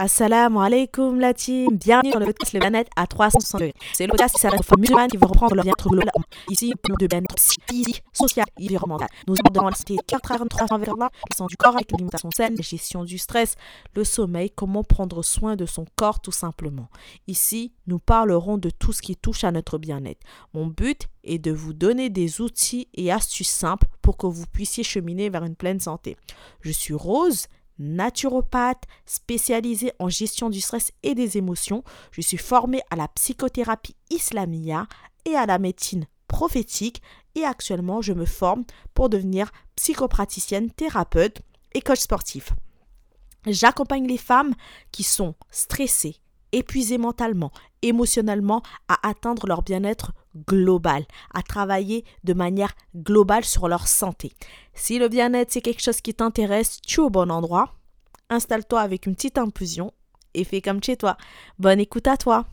Assalamu alaikum la team, bienvenue sur le podcast Le Bien-être à 360 degrés. C'est le podcast qui s'adresse aux femmes musulmanes qui veulent reprendre leur bien-être global. Ici, nous de bien-être physique, social et environnemental. Nous abordons la santé 4 envers Allah, la du corps avec l'alimentation saine, la gestion du stress, le sommeil, comment prendre soin de son corps tout simplement. Ici, nous parlerons de tout ce qui touche à notre bien-être. Mon but est de vous donner des outils et astuces simples pour que vous puissiez cheminer vers une pleine santé. Je suis Rose naturopathe spécialisée en gestion du stress et des émotions. Je suis formée à la psychothérapie islamia et à la médecine prophétique et actuellement je me forme pour devenir psychopraticienne, thérapeute et coach sportif. J'accompagne les femmes qui sont stressées, épuisées mentalement, émotionnellement à atteindre leur bien-être global, à travailler de manière globale sur leur santé. Si le bien-être c'est quelque chose qui t'intéresse, tu es au bon endroit. Installe-toi avec une petite infusion et fais comme chez toi. Bonne écoute à toi.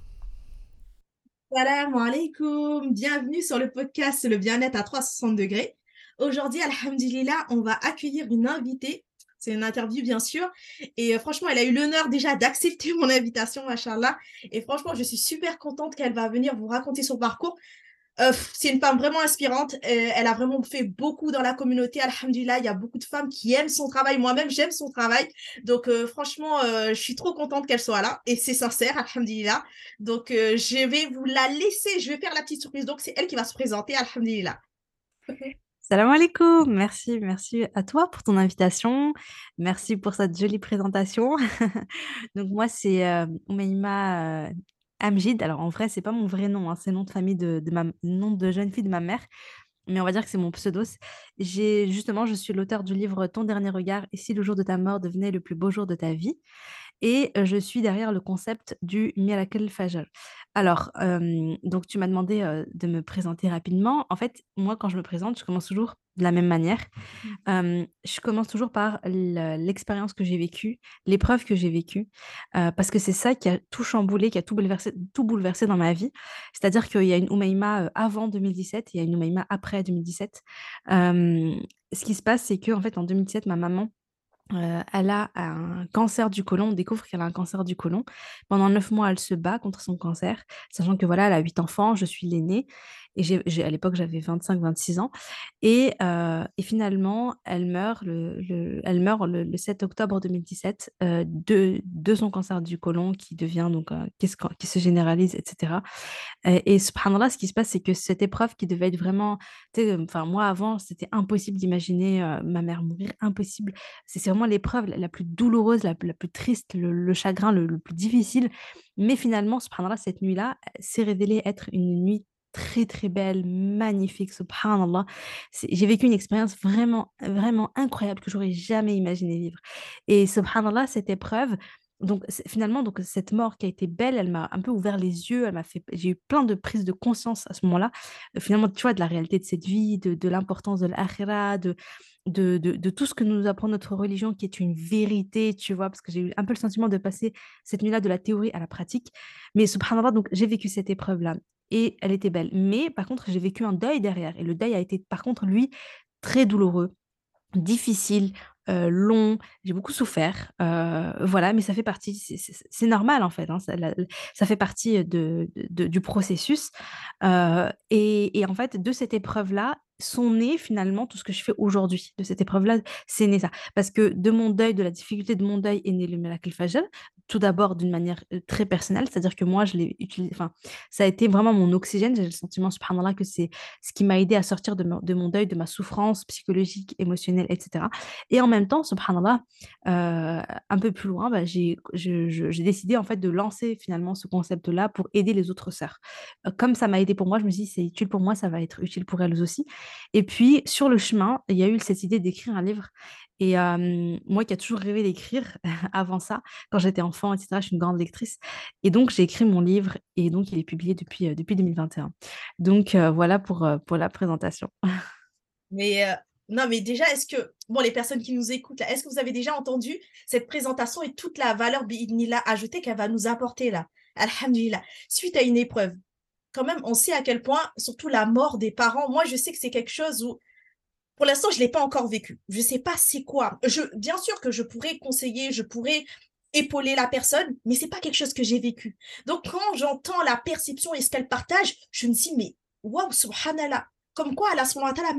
Salam alaikum, bienvenue sur le podcast Le bien-être à 360 degrés. Aujourd'hui, alhamdulillah, on va accueillir une invitée c'est une interview, bien sûr. Et euh, franchement, elle a eu l'honneur déjà d'accepter mon invitation, machallah. Et franchement, je suis super contente qu'elle va venir vous raconter son parcours. Euh, c'est une femme vraiment inspirante. Euh, elle a vraiment fait beaucoup dans la communauté. Alhamdulillah, il y a beaucoup de femmes qui aiment son travail. Moi-même, j'aime son travail. Donc, franchement, je suis trop contente qu'elle soit là. Et c'est sincère, alhamdulillah. Donc, je vais vous la laisser. Je vais faire la petite surprise. Donc, c'est elle qui va se présenter, alhamdulillah. Salam alaikum, merci, merci à toi pour ton invitation, merci pour cette jolie présentation. Donc moi c'est euh, Oumaima euh, Amjid. Alors en vrai c'est pas mon vrai nom, hein, c'est le nom de famille de, de ma nom de jeune fille de ma mère, mais on va dire que c'est mon pseudo. J'ai justement je suis l'auteur du livre Ton dernier regard et si le jour de ta mort devenait le plus beau jour de ta vie. Et je suis derrière le concept du Miracle Fajr. Alors, donc tu m'as demandé de me présenter rapidement. En fait, moi, quand je me présente, je commence toujours de la même manière. Mmh. je commence toujours par l'expérience que j'ai vécue, l'épreuve que j'ai vécue, parce que c'est ça qui a tout chamboulé, qui a tout bouleversé, tout bouleversé dans ma vie. C'est-à-dire qu'il y a une Oumaïma avant 2017, il y a une Oumaïma après 2017. ce qui se passe, c'est que en fait, en 2017, ma maman elle a un cancer du côlon. On découvre qu'elle a un cancer du côlon. Pendant neuf mois, elle se bat contre son cancer, sachant que voilà, elle a huit enfants, je suis l'aînée et à l'époque, j'avais 25-26 ans et et finalement, elle meurt le elle meurt le 7 octobre 2017, de de son cancer du côlon qui devient donc qui se généralise etc. et et subhanallah, ce qui se passe, c'est que cette épreuve qui devait être vraiment enfin moi avant, c'était impossible d'imaginer, ma mère mourir, impossible. C'est vraiment l'épreuve la plus douloureuse, la plus triste, le chagrin le plus difficile. Mais finalement, subhanallah, cette nuit-là, s'est révélée être une nuit très très belle, magnifique, subhanallah. J'ai vécu une expérience vraiment, vraiment incroyable que j'aurais jamais imaginé vivre. Et subhanallah, cette épreuve, donc finalement, donc cette mort qui a été belle, elle m'a un peu ouvert les yeux, elle m'a fait, j'ai eu plein de prises de conscience à ce moment-là. Euh, finalement, tu vois, de la réalité de cette vie, de, l'importance de l'akhira, de, de, de, de, tout ce que nous apprend notre religion, qui est une vérité, tu vois, parce que j'ai eu un peu le sentiment de passer cette nuit-là de la théorie à la pratique. Mais subhanallah, donc j'ai vécu cette épreuve-là et elle était belle. Mais par contre, j'ai vécu un deuil derrière. Et le deuil a été, par contre, lui, très douloureux, difficile, long. J'ai beaucoup souffert. voilà, mais ça fait partie, c'est normal en fait. Hein, ça, fait partie de, du processus. Et, et, en fait, de cette épreuve-là, sont nés finalement tout ce que je fais aujourd'hui. De cette épreuve-là, c'est né ça. Parce que de mon deuil, de la difficulté de mon deuil est né le miracle fajr. Tout d'abord d'une manière très personnelle, c'est-à-dire que moi, je l'ai utilisé, enfin, ça a été vraiment mon oxygène. J'ai le sentiment, subhanallah, que c'est ce qui m'a aidé à sortir de, mon deuil, de ma souffrance psychologique, émotionnelle, etc. Et en même temps, subhanallah, euh, un peu plus loin, bah, j'ai décidé en fait de lancer finalement ce concept-là pour aider les autres sœurs. comme ça m'a aidé pour moi, je me suis dit, c'est utile pour moi, ça va être utile pour elles aussi. Et puis, sur le chemin, il y a eu cette idée d'écrire un livre. Et moi qui ai toujours rêvé d'écrire avant ça, quand j'étais enfant, etc., je suis une grande lectrice. Et donc, j'ai écrit mon livre et donc, il est publié depuis, depuis 2021. Donc, voilà pour, pour la présentation. Mais non, mais déjà, est-ce que, bon, les personnes qui nous écoutent est-ce que vous avez déjà entendu cette présentation et toute la valeur a ajoutée qu'elle va nous apporter là? Alhamdulillah. Suite à une épreuve, quand même, on sait à quel point, surtout la mort des parents, moi, je sais que c'est quelque chose où, pour l'instant, je ne l'ai pas encore vécu. Je ne sais pas c'est quoi. Je, bien sûr que je pourrais conseiller, je pourrais épauler la personne, mais c'est pas quelque chose que j'ai vécu. Donc, quand j'entends la perception et ce qu'elle partage, je me dis, mais waouh, subhanallah, comme quoi, Allah,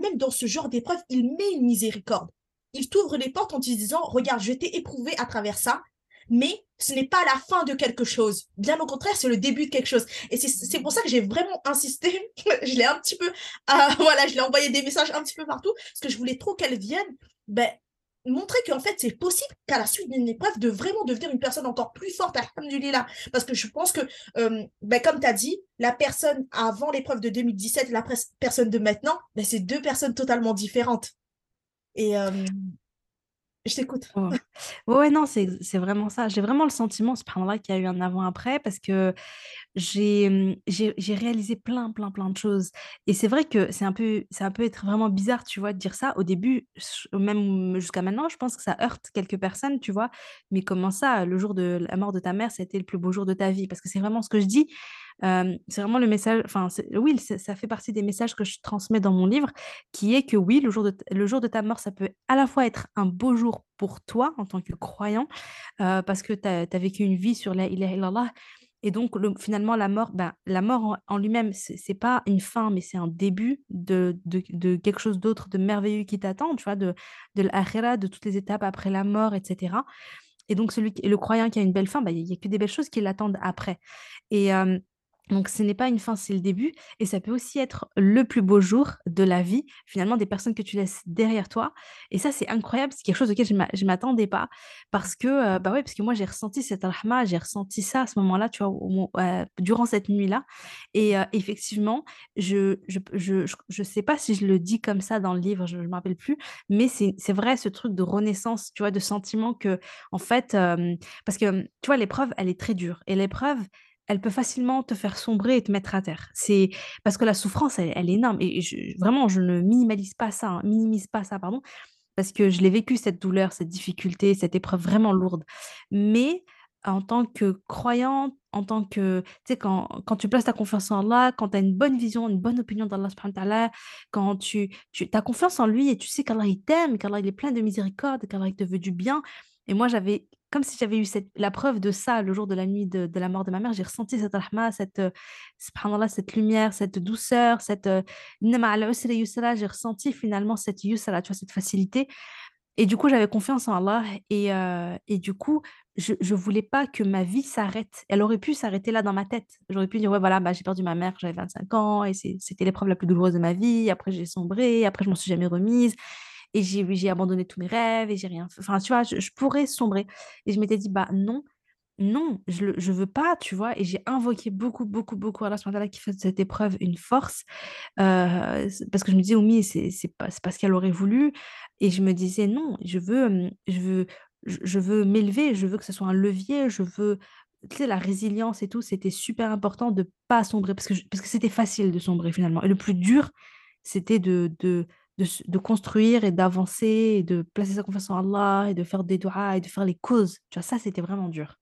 même dans ce genre d'épreuve, il met une miséricorde. Il t'ouvre les portes en te disant, regarde, je t'ai éprouvé à travers ça, mais ce n'est pas la fin de quelque chose. Bien au contraire, c'est le début de quelque chose. Et c'est pour ça que j'ai vraiment insisté. je l'ai un petit peu, voilà, je l'ai envoyé des messages un petit peu partout, parce que je voulais trop qu'elle vienne ben, montrer qu'en fait, c'est possible qu'à la suite d'une épreuve, de vraiment devenir une personne encore plus forte, alhamdulillah. Parce que je pense que, euh, ben, comme tu as dit, la personne avant l'épreuve de 2017 la personne de maintenant, ben, c'est deux personnes totalement différentes. Et euh, je t'écoute. Ouais, non, c'est vraiment ça. J'ai vraiment le sentiment, là qu'il y a eu un avant-après parce que j'ai réalisé plein, plein, plein de choses et c'est vrai que c'est un peu ça peut être vraiment bizarre, tu vois, de dire ça. Au début, même jusqu'à maintenant, je pense que ça heurte quelques personnes, tu vois? Mais comment ça, le jour de la mort de ta mère, c'était le plus beau jour de ta vie? Parce que c'est vraiment ce que je dis. C'est vraiment le message enfin, oui, ça fait partie des messages que je transmets dans mon livre, qui est que oui, le jour de le jour de ta mort, ça peut à la fois être un beau jour pour toi en tant que croyant, parce que tu as vécu une vie sur la ilaha illallah et donc le finalement la mort, ben, la mort en lui-même, c'est pas une fin, mais c'est un début de de quelque chose d'autre de merveilleux qui t'attend, tu vois? De de l'akhira, de toutes les étapes après la mort et cetera et donc celui le croyant qui a une belle fin, bah, il y a que des belles choses qui l'attendent après et donc ce n'est pas une fin, c'est le début et ça peut aussi être le plus beau jour de la vie, finalement, des personnes que tu laisses derrière toi et ça, c'est incroyable, c'est quelque chose auquel je ne m'attendais pas parce que, bah, ouais, parce que moi, j'ai ressenti cette rahma, j'ai ressenti ça à ce moment-là, tu vois, durant cette nuit-là et effectivement, je je je je sais pas si je le dis comme ça dans le livre, je ne me rappelle plus, mais c'est c'est vrai ce truc de renaissance, tu vois, de sentiment que en fait, parce que, tu vois, l'épreuve, elle est très dure et l'épreuve, elle peut facilement te faire sombrer et te mettre à terre. C'est parce que la souffrance, elle, est énorme. Et vraiment, je ne minimalise pas ça, hein, minimise pas ça, pardon, parce que je l'ai vécu, cette douleur, cette difficulté, cette épreuve vraiment lourde. Mais en tant que croyante, en tant que, tu sais, quand, quand tu places ta confiance en Allah, quand tu as une bonne vision, une bonne opinion d'Allah, quand tu, tu as confiance en lui et tu sais qu'Allah il t'aime, qu'Allah il est plein de miséricorde, qu'Allah il te veut du bien. Et moi, j'avais comme si j'avais eu cette, la preuve de ça le jour de la nuit de, la mort de ma mère. J'ai ressenti cette rahma, cette, euh, cette lumière, cette douceur, cette euh, j'ai ressenti finalement cette yusra, tu vois, cette facilité. Et du coup, j'avais confiance en Allah. Et, euh, et du coup, je ne voulais pas que ma vie s'arrête. Elle aurait pu s'arrêter là dans ma tête. J'aurais pu dire, ouais, voilà, bah, j'ai perdu ma mère, j'avais 25 ans, et c'était l'épreuve la plus douloureuse de ma vie. Après, j'ai sombré, après, je m'en suis jamais remise et j'ai abandonné tous mes rêves et j'ai rien fait. Enfin, tu vois, je, pourrais sombrer. Et je m'étais dit, bah non, non, je ne veux pas, tu vois. Et j'ai invoqué beaucoup, beaucoup, beaucoup Allah subhanahu qui fait cette épreuve une force. Euh, parce que je me disais, Oumi, c'est pas, pas ce qu'elle aurait voulu. Et je me disais, non, je veux, je veux, je veux m'élever, je veux que ce soit un levier, je veux, tu sais, la résilience et tout, c'était super important de pas sombrer parce que, parce que c'était facile de sombrer finalement. Et le plus dur, c'était de, de, de, construire et d'avancer et de placer sa confiance en Allah et de faire des doigts et de faire les causes. Tu vois, ça, c'était vraiment dur.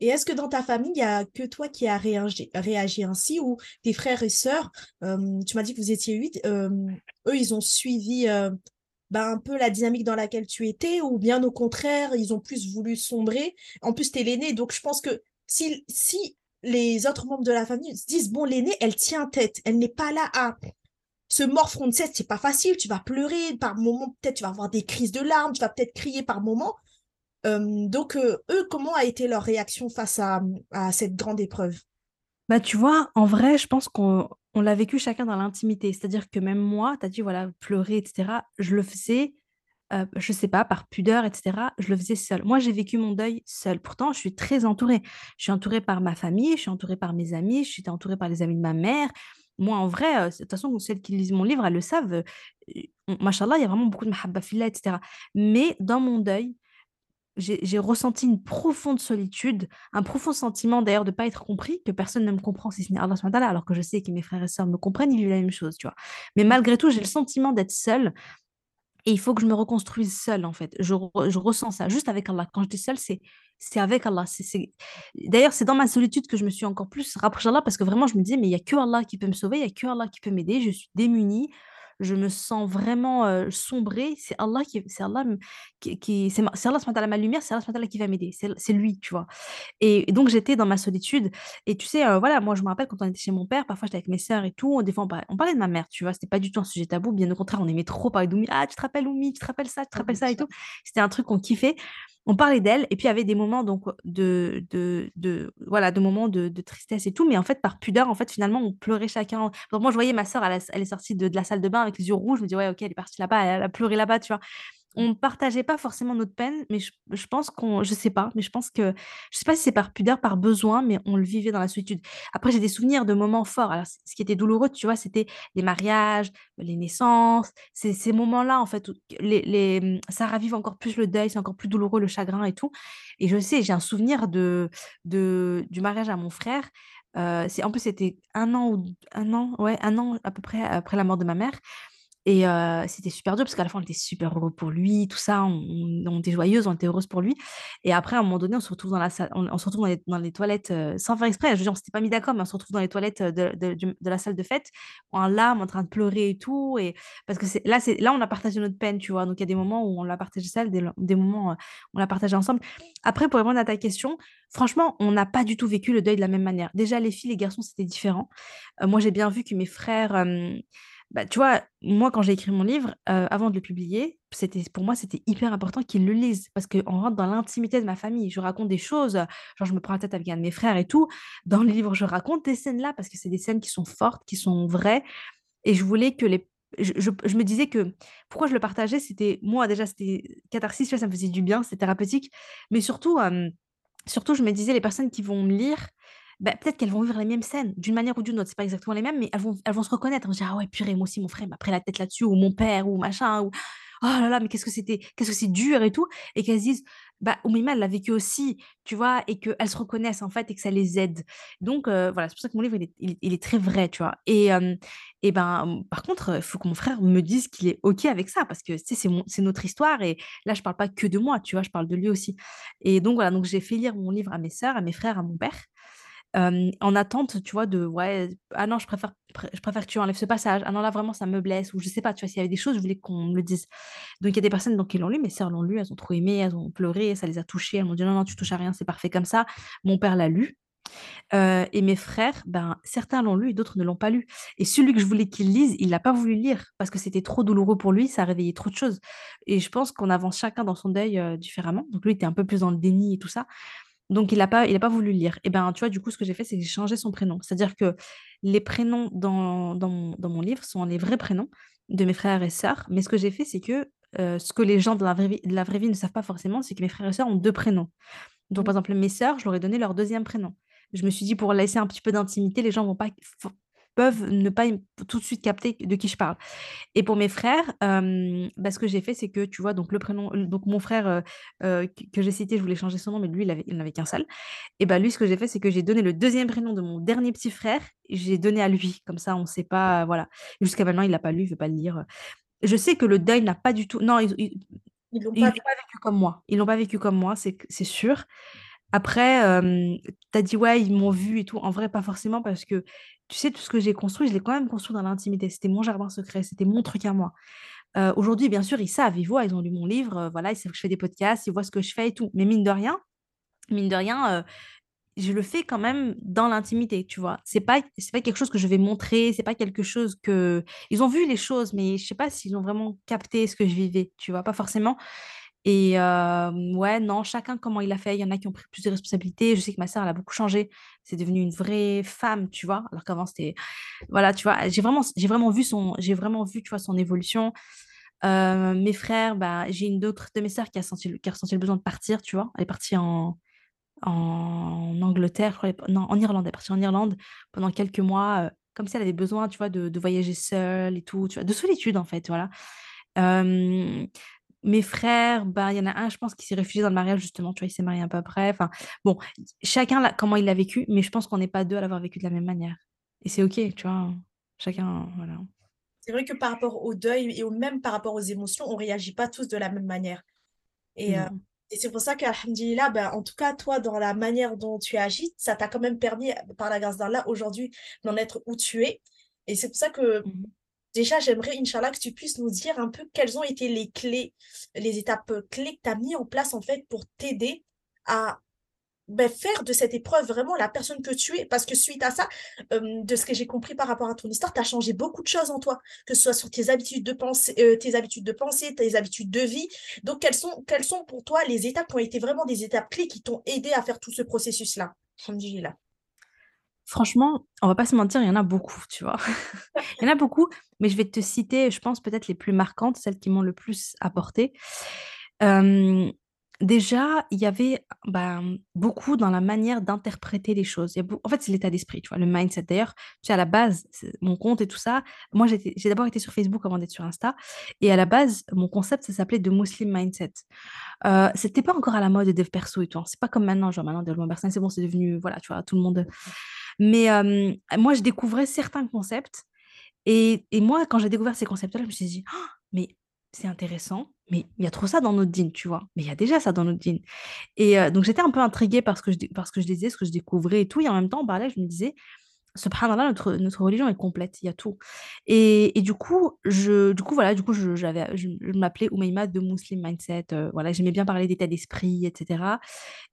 Et est-ce que dans ta famille, il n'y a que toi qui as réagi, réagi ainsi ou tes frères et sœurs, tu m'as dit que vous étiez huit, eux, ils ont suivi ben, un peu la dynamique dans laquelle tu étais ou bien au contraire, ils ont plus voulu sombrer? En plus, tu es l'aîné, donc je pense que si, si les autres membres de la famille se disent, bon, l'aîné, elle tient tête, elle n'est pas là à se mordre de ce c'est pas facile. Tu vas pleurer par moments, peut-être tu vas avoir des crises de larmes, tu vas peut-être crier par moments. donc, euh, eux, comment a été leur réaction face à, cette grande épreuve? Bah, tu vois, en vrai, je pense qu'on l'a vécu chacun dans l'intimité. C'est-à-dire que même moi, tu as dit, voilà, pleurer, etc. Je le faisais, euh, je sais pas, par pudeur, etc. Je le faisais seule. Moi, j'ai vécu mon deuil seule. Pourtant, je suis très entourée. Je suis entourée par ma famille, je suis entourée par mes amis, je suis entourée par les amis de ma mère, moi, en vrai, de toute façon, celles qui lisent mon livre, elles le savent, machallah, il y a vraiment beaucoup de mahabba fillah et cetera. Mais dans mon deuil, j'ai ressenti une profonde solitude, un profond sentiment d'ailleurs de ne pas être compris, que personne ne me comprend si ce n'est Allah alors que je sais que mes frères et sœurs me comprennent, ils vivent la même chose, tu vois? Mais malgré tout, j'ai le sentiment d'être seule et il faut que je me reconstruise seule, en fait. Je je ressens ça juste avec Allah. Quand je dis seule, c'est c'est avec Allah. C'est d'ailleurs, c'est dans ma solitude que je me suis encore plus rapprochée d'Allah parce que vraiment je me disais: «Mais il y a que Allah qui peut me sauver, il y a que Allah qui peut m'aider, je suis démunie, je me sens vraiment, heu, sombrer, c'est Allah qui c'est Allah qui qui c'est Allah ta'ala ma lumière, c'est Allah qui va m'aider, c'est lui, tu vois? Et et donc j'étais dans ma solitude et tu sais, voilà, moi je me rappelle quand on était chez mon père, parfois j'étais avec mes sœurs et tout, des fois on parlait on parlait de ma mère, tu vois? C'était pas du tout un sujet tabou, bien au contraire, on aimait trop parler d'Oumi: «Ah tu te rappelles Oumi? Tu te rappelles ça? Tu te rappelles ça?» et tout? C'était un truc qu'on kiffait. On parlait d'elle et puis il y avait des moments donc de voilà, de moments de tristesse et tout, mais en fait par pudeur, en fait, finalement, on pleurait chacun. Donc moi je voyais ma sœur, elle est sortie de de la salle de bain avec les yeux rouges, je me dis: «Ouais OK, elle est partie là-bas, elle a pleuré là-bas», tu vois? On partageait pas forcément notre peine, mais je pense qu'on je sais pas, mais je pense que je sais pas si c'est par pudeur, par besoin, mais on le vivait dans la solitude. Après, j'ai des souvenirs de moments forts. Alors, ce qui était douloureux, tu vois, c'était les mariages, les naissances, ces moments-là, en fait, mmh, ça ravive encore plus le deuil, c'est encore plus douloureux, le chagrin et tout. Et je sais, j'ai un souvenir de du mariage à mon frère. C'est en plus, c'était un an ou 1 an, ouais, un an à peu près après la mort de ma mère. Et c'était super dur parce qu'à la fin, on était super heureux pour lui, tout ça, on était joyeuses, on était heureuses pour lui. Et après, à un moment donné, on se retrouve dans la salle on se retrouve dans les toilettes, sans faire exprès, je veux dire, on s'était pas mis d'accord, mais on se retrouve dans les toilettes, de la salle de fête, en larmes, en train de pleurer et tout et parce que là là, on a partagé notre peine, tu vois? Donc il y a des moments où on l'a partagé seul, des moments, heu, on l'a partagé ensemble. Après, pour répondre à ta question, franchement, on n'a pas du tout vécu le deuil de la même manière. Déjà, les filles, les garçons, c'était différent. Moi, j'ai bien vu que mes frères, bah, tu vois, moi, quand j'ai écrit mon livre, heu, avant de le publier, c'était pour moi, c'était hyper important qu'ils le lisent parce qu'on rentre dans l'intimité de ma famille. Je raconte des choses, genre je me prends la tête avec un de mes frères et tout. Dans le livre, je raconte ces scènes-là parce que c'est des scènes qui sont fortes, qui sont vraies et je voulais que les je je me disais que pourquoi je le partageais, c'était moi, déjà, c'était catharsis, ça me faisait du bien, c'était thérapeutique. Mais surtout, hem, surtout, je me disais: «Les personnes qui vont me lire, bah, peut-être qu'elles vont vivre les mêmes scènes, d'une manière ou d'une autre. C'est pas exactement les mêmes, mais elles vont elles vont se reconnaître. Dire: "Ah ouais, purée, moi aussi, mon frère, m'a pris la tête là-dessus" ou mon père ou machin ou «Oh là là, mais qu'est-ce que c'était qu'est-ce que c'est dur et tout» et qu'elles se disent: «Bah, Oumaima, elle l'a vécu aussi», tu vois? Et qu'elles se reconnaissent, en fait et que ça les aide. Donc heu, voilà, c'est pour ça que mon livre, il est très vrai, tu vois? Et hem et ben, par contre, il faut que mon frère me dise qu'il est OK avec ça parce que, tu sais, c'est notre histoire et là, je parle pas que de moi, tu vois? Je parle de lui aussi. Et donc voilà, donc j'ai fait lire mon livre à mes sœurs, à mes frères, à mon père. En attente, tu vois, de ouais, «Ah non, je préfère pré je préfère que tu enlèves ce passage. Ah non, là, vraiment, ça me blesse» ou je sais pas, tu vois? S'il y avait des choses, je voulais qu'on me le dise. Donc il y a des personnes donc qui l'ont lu, mes sœurs l'ont lu, elles ont trop aimé, elles ont pleuré, ça les a touchées, elles m'ont dit: «Non, non, tu touches à rien, c'est parfait comme ça». Mon père l'a lu, et mes frères, ben, certains l'ont lu et d'autres ne l'ont pas lu. Et celui que je voulais qu'il lise, il l'a pas voulu lire parce que c'était trop douloureux pour lui, ça réveillait trop de choses. Et je pense qu'on avance chacun dans son deuil, différemment. Donc lui, était un peu plus dans le déni et tout ça. Donc il a pas il a pas voulu lire. Et ben, tu vois, du coup, ce que j'ai fait, c'est que j'ai changé son prénom. C'est-à-dire que les prénoms dans dans mon dans mon livre sont les vrais prénoms de mes frères et sœurs. Mais ce que j'ai fait, c'est que, heu, ce que les gens de la vraie vie de la vraie vie ne savent pas forcément, c'est que mes frères et sœurs ont 2 prénoms. Donc Mmh. par exemple, mes sœurs, je leur ai donné leur 2e prénom. Je me suis dit: «Pour laisser un petit peu d'intimité, les gens vont pas peuvent ne pas tout de suite capter de qui je parle». Et pour mes frères, bah, ce que j'ai fait, c'est que, tu vois, donc le prénom donc mon frère, que j'ai cité, je voulais changer son nom, mais lui, il avait il en avait qu'un seul. Et bah, lui, ce que j'ai fait, c'est que j'ai donné le 2e prénom de mon dernier petit frère, j'ai donné à lui. Comme ça, on sait pas, voilà. Jusqu'à maintenant, il l'a pas lu, il veut pas le lire. Je sais que le deuil n'a pas du tout non, ils l'ont ils pas l'ont pas vécu comme moi. Ils l'ont pas vécu comme moi, c'est c'est sûr. Après, hem, tu as dit: «Ouais, ils m'ont vu et tout». En vrai, pas forcément parce que, tu sais, tout ce que j'ai construit, je l'ai quand même construit dans l'intimité. C'était mon jardin secret, c'était mon truc à moi. Aujourd'hui, bien sûr, ils savent, ils voient, ils ont lu mon livre, voilà, ils savent que je fais des podcasts, ils voient ce que je fais et tout. Mais mine de rien mine de rien, je le fais quand même dans l'intimité, tu vois? C'est pas pas quelque chose que je vais montrer, c'est pas quelque chose que ils ont vu les choses, mais je sais pas s'ils ont vraiment capté ce que je vivais, tu vois? Pas forcément. Et ouais, non, chacun comment il a fait. Il y en a qui ont pris plus de responsabilités. Je sais que ma sœur, elle a beaucoup changé. C'est devenu une vraie femme, tu vois? Alors qu'avant, c'était voilà, tu vois? J'ai vraiment vraiment vu son j'ai vraiment vu, tu vois, son évolution. Mes frères, bah, j'ai une d'autre de mes sœurs qui a senti qui a ressenti le besoin de partir, tu vois? Elle est partie en en Angleterre, je crois, non, en Irlande, elle est partie en Irlande pendant quelques mois, comme si elle avait besoin, tu vois, de de voyager seule et tout, tu vois? De solitude, en fait, voilà. Hem, mes frères, bah, il y en a un, je pense, qui s'est réfugié dans le mariage, justement, tu vois? Il s'est marié un peu après. Enfin, bon, chacun comment il l'a vécu, mais je pense qu'on n'est pas 2 à l'avoir vécu de la même manière. Et c'est OK, tu vois? Chacun, voilà. C'est vrai que par rapport au deuil et au même par rapport aux émotions, on réagit pas tous de la même manière. Et et c'est pour ça qu'Alhamdoulilah, bah, en tout cas, toi, dans la manière dont tu agis, ça t'a quand même permis, par la grâce d'Allah, aujourd'hui, d'en être où tu es. Et c'est pour ça que Mmh mh. Déjà, j'aimerais, Inch'Allah, que tu puisses nous dire un peu quelles ont été les clés, les étapes clés que tu as mis en place, en fait, pour t'aider à ben, faire de cette épreuve vraiment la personne que tu es. Parce que suite à ça, euh, de ce que j'ai compris par rapport à ton histoire, tu as changé beaucoup de choses en toi, que ce soit sur tes habitudes de pensée, euh, tes habitudes de pensée, tes habitudes de vie. Donc, quelles sont, pour toi les étapes qui ont été vraiment des étapes clés qui t'ont aidé à faire tout ce processus-là? Franchement, on va pas se mentir, il y en a beaucoup, tu vois. Il y en a beaucoup, mais je vais te citer, je pense peut-être les plus marquantes, celles qui m'ont le plus apporté. Déjà, il y avait ben, beaucoup dans la manière d'interpréter les choses. En fait, c'est l'état d'esprit, tu vois, le mindset. D'ailleurs, tu sais, à la base, mon compte et tout ça, moi, j'ai d'abord été sur Facebook avant d'être sur Insta. Et à la base, mon concept, ça s'appelait The Muslim Mindset. Euh, c'était pas encore à la mode de dev perso et tout. hein. C'est pas comme maintenant, genre maintenant, développement personnel, c'est bon, c'est devenu, voilà, tu vois, tout le monde. Mais moi, je découvrais certains concepts. Et, et moi, quand j'ai découvert ces concepts-là, je me suis dit, Ah, mais c'est intéressant, mais il y a trop ça dans notre dîne, tu vois. Mais il y a déjà ça dans notre dîne. Et donc, j'étais un peu intriguée par ce que je, dé- par ce que je disais, ce que je découvrais et tout. Et en même temps, bah, là, je me disais, Subhanallah, notre, notre religion est complète, il y a tout. Et, et du coup, je, du coup, voilà, du coup, j'avais, je, je m'appelais Oumaima de Muslim Mindset. euh, voilà, j'aimais bien parler d'état d'esprit, etc.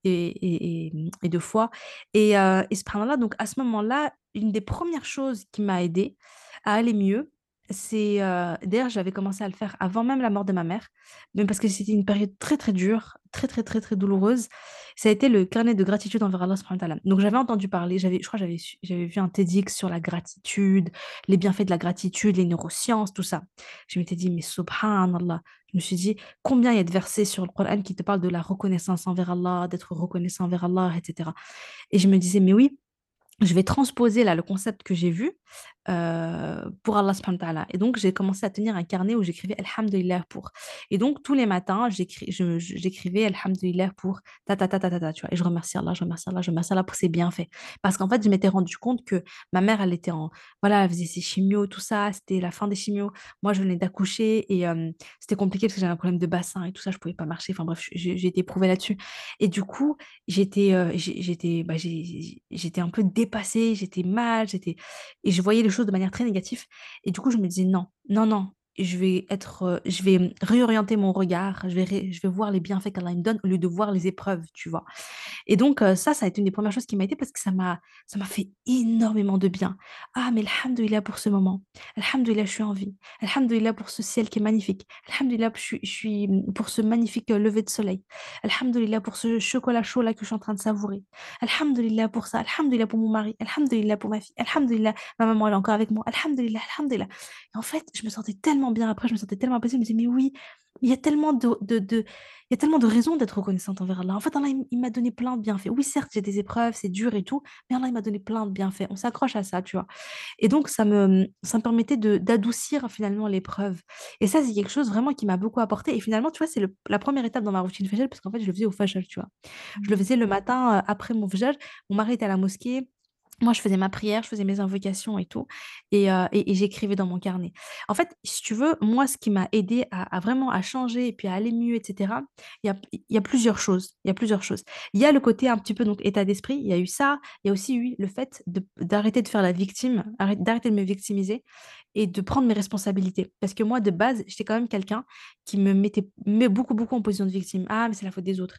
Et, et, et, et de foi. Et, euh, et subhanallah, donc à ce moment-là, une des premières choses qui m'a aidée à aller mieux, c'est, euh, d'ailleurs, j'avais commencé à le faire avant même la mort de ma mère, même parce que c'était une période très, très dure, très, très, très, très douloureuse. Ça a été le carnet de gratitude envers Allah subhanahu. Donc j'avais entendu parler, j'avais, je crois j'avais, j'avais vu un TEDx sur la gratitude, les bienfaits de la gratitude, les neurosciences, tout ça. Je m'étais dit, mais subhanallah, je me suis dit, combien il y a de versets sur le Coran qui te parlent de la reconnaissance envers Allah, d'être reconnaissant envers Allah, etc. Et je me disais, mais oui, je vais transposer là le concept que j'ai vu euh, pour Allah subhanahu wa ta'ala. Et donc, j'ai commencé à tenir un carnet où j'écrivais Alhamdulillah pour. Et donc, tous les matins, j'écrivais Alhamdulillah pour ta ta ta ta ta ta, tu vois. Et je remercie Allah, je remercie Allah, je remercie Allah pour ses bienfaits. Parce qu'en fait, je m'étais rendu compte que ma mère, elle était en. Voilà, elle faisait ses chimios, tout ça. C'était la fin des chimios. Moi, je venais d'accoucher et euh, c'était compliqué parce que j'avais un problème de bassin et tout ça. Je pouvais pas marcher. Enfin, bref, j'ai été éprouvée là-dessus. Et du coup, j'étais euh, bah, un peu dépassée, j'étais mal, j'étais et je voyais les choses de manière très négative. Et du coup, je me disais non, non, non, je vais être, euh, je vais réorienter mon regard, je vais, je vais voir les bienfaits qu'Allah me donne au lieu de voir les épreuves, tu vois. Et donc, euh, ça, ça a été une des premières choses qui m'a aidée parce que ça m'a, ça m'a fait énormément de bien. Ah, mais alhamdoulilah pour ce moment. Alhamdoulilah, je suis en vie. Alhamdoulilah pour ce ciel qui est magnifique. Alhamdoulilah, je suis, je suis pour ce magnifique euh, lever de soleil. Alhamdoulilah pour ce chocolat chaud là que je suis en train de savourer. Alhamdoulilah pour ça. Alhamdoulilah pour mon mari. Alhamdoulilah pour ma fille. Alhamdoulilah, ma maman elle est encore avec moi. Alhamdoulilah, alhamdoulilah. Et en fait, je me sentais tellement bien après, je me sentais tellement apaisée. Je me disais, mais oui, il y a tellement de, de, de, il y a tellement de raisons d'être reconnaissante envers Allah. En fait, Allah, il, il m'a donné plein de bienfaits. Oui, certes, j'ai des épreuves, c'est dur et tout, mais Allah, il m'a donné plein de bienfaits. On s'accroche à ça, tu vois. Et donc, ça me, ça me permettait d'adoucir finalement l'épreuve. Et ça, c'est quelque chose vraiment qui m'a beaucoup apporté. Et finalement, tu vois, c'est la première étape dans ma routine Fajr, parce qu'en fait, je le faisais au Fajr, tu vois. Je le faisais le matin euh, après mon Fajr. Mon mari était à la mosquée. Moi, je faisais ma prière, je faisais mes invocations et tout, et, euh, et, et j'écrivais dans mon carnet. En fait, si tu veux, moi, ce qui m'a aidé à, vraiment à changer et puis à aller mieux, etc., il y a, plusieurs choses. Il y a plusieurs choses. Il y a le côté un petit peu donc état d'esprit. Il y a eu ça. Il y a aussi eu le fait d'arrêter de faire la victime, arrête- d'arrêter de me victimiser et de prendre mes responsabilités. Parce que moi, de base, j'étais quand même quelqu'un qui me mettait met beaucoup, beaucoup en position de victime. Ah, mais c'est la faute des autres.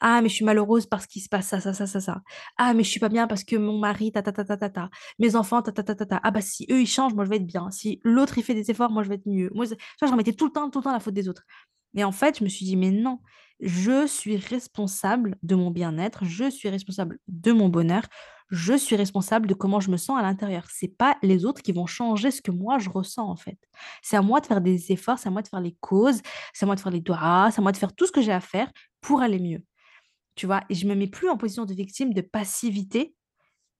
Ah, mais je suis malheureuse parce qu'il se passe ça, ça, ça, ça, ça. Ah, mais je suis pas bien parce que mon mari, ta, ta, ta, ta, ta, ta. Mes enfants, ta, ta, ta, ta, ta. Ah, bah, si eux, ils changent, moi, je vais être bien. Si l'autre, il fait des efforts, moi, je vais être mieux. Moi, je, remettais tout le temps, tout le temps la faute des autres. Et en fait, je me suis dit, mais non, je suis responsable de mon bien-être, je suis responsable de mon bonheur, je suis responsable de comment je me sens à l'intérieur. C'est pas les autres qui vont changer ce que moi je ressens en fait. C'est à moi de faire des efforts, c'est à moi de faire les causes, c'est à moi de faire les doigts, c'est à moi de faire tout ce que j'ai à faire pour aller mieux. Tu vois, et je me mets plus en position de victime, de passivité,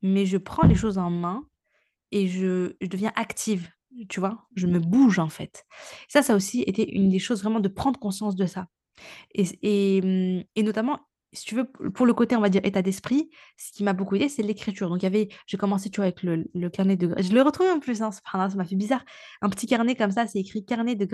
mais je prends les choses en main et je, je deviens active. Tu vois, je me bouge en fait. Ça, ça a aussi été une des choses vraiment de prendre conscience de ça. Et mmh et notamment, si tu veux, pour le côté, on va dire, état d'esprit, ce qui m'a beaucoup aidé c'est l'écriture. Donc j'ai commencé, tu vois, avec le le carnet de je l'ai retrouvé en plus, hein, ça m'a fait bizarre. Un petit carnet comme ça, c'est écrit carnet de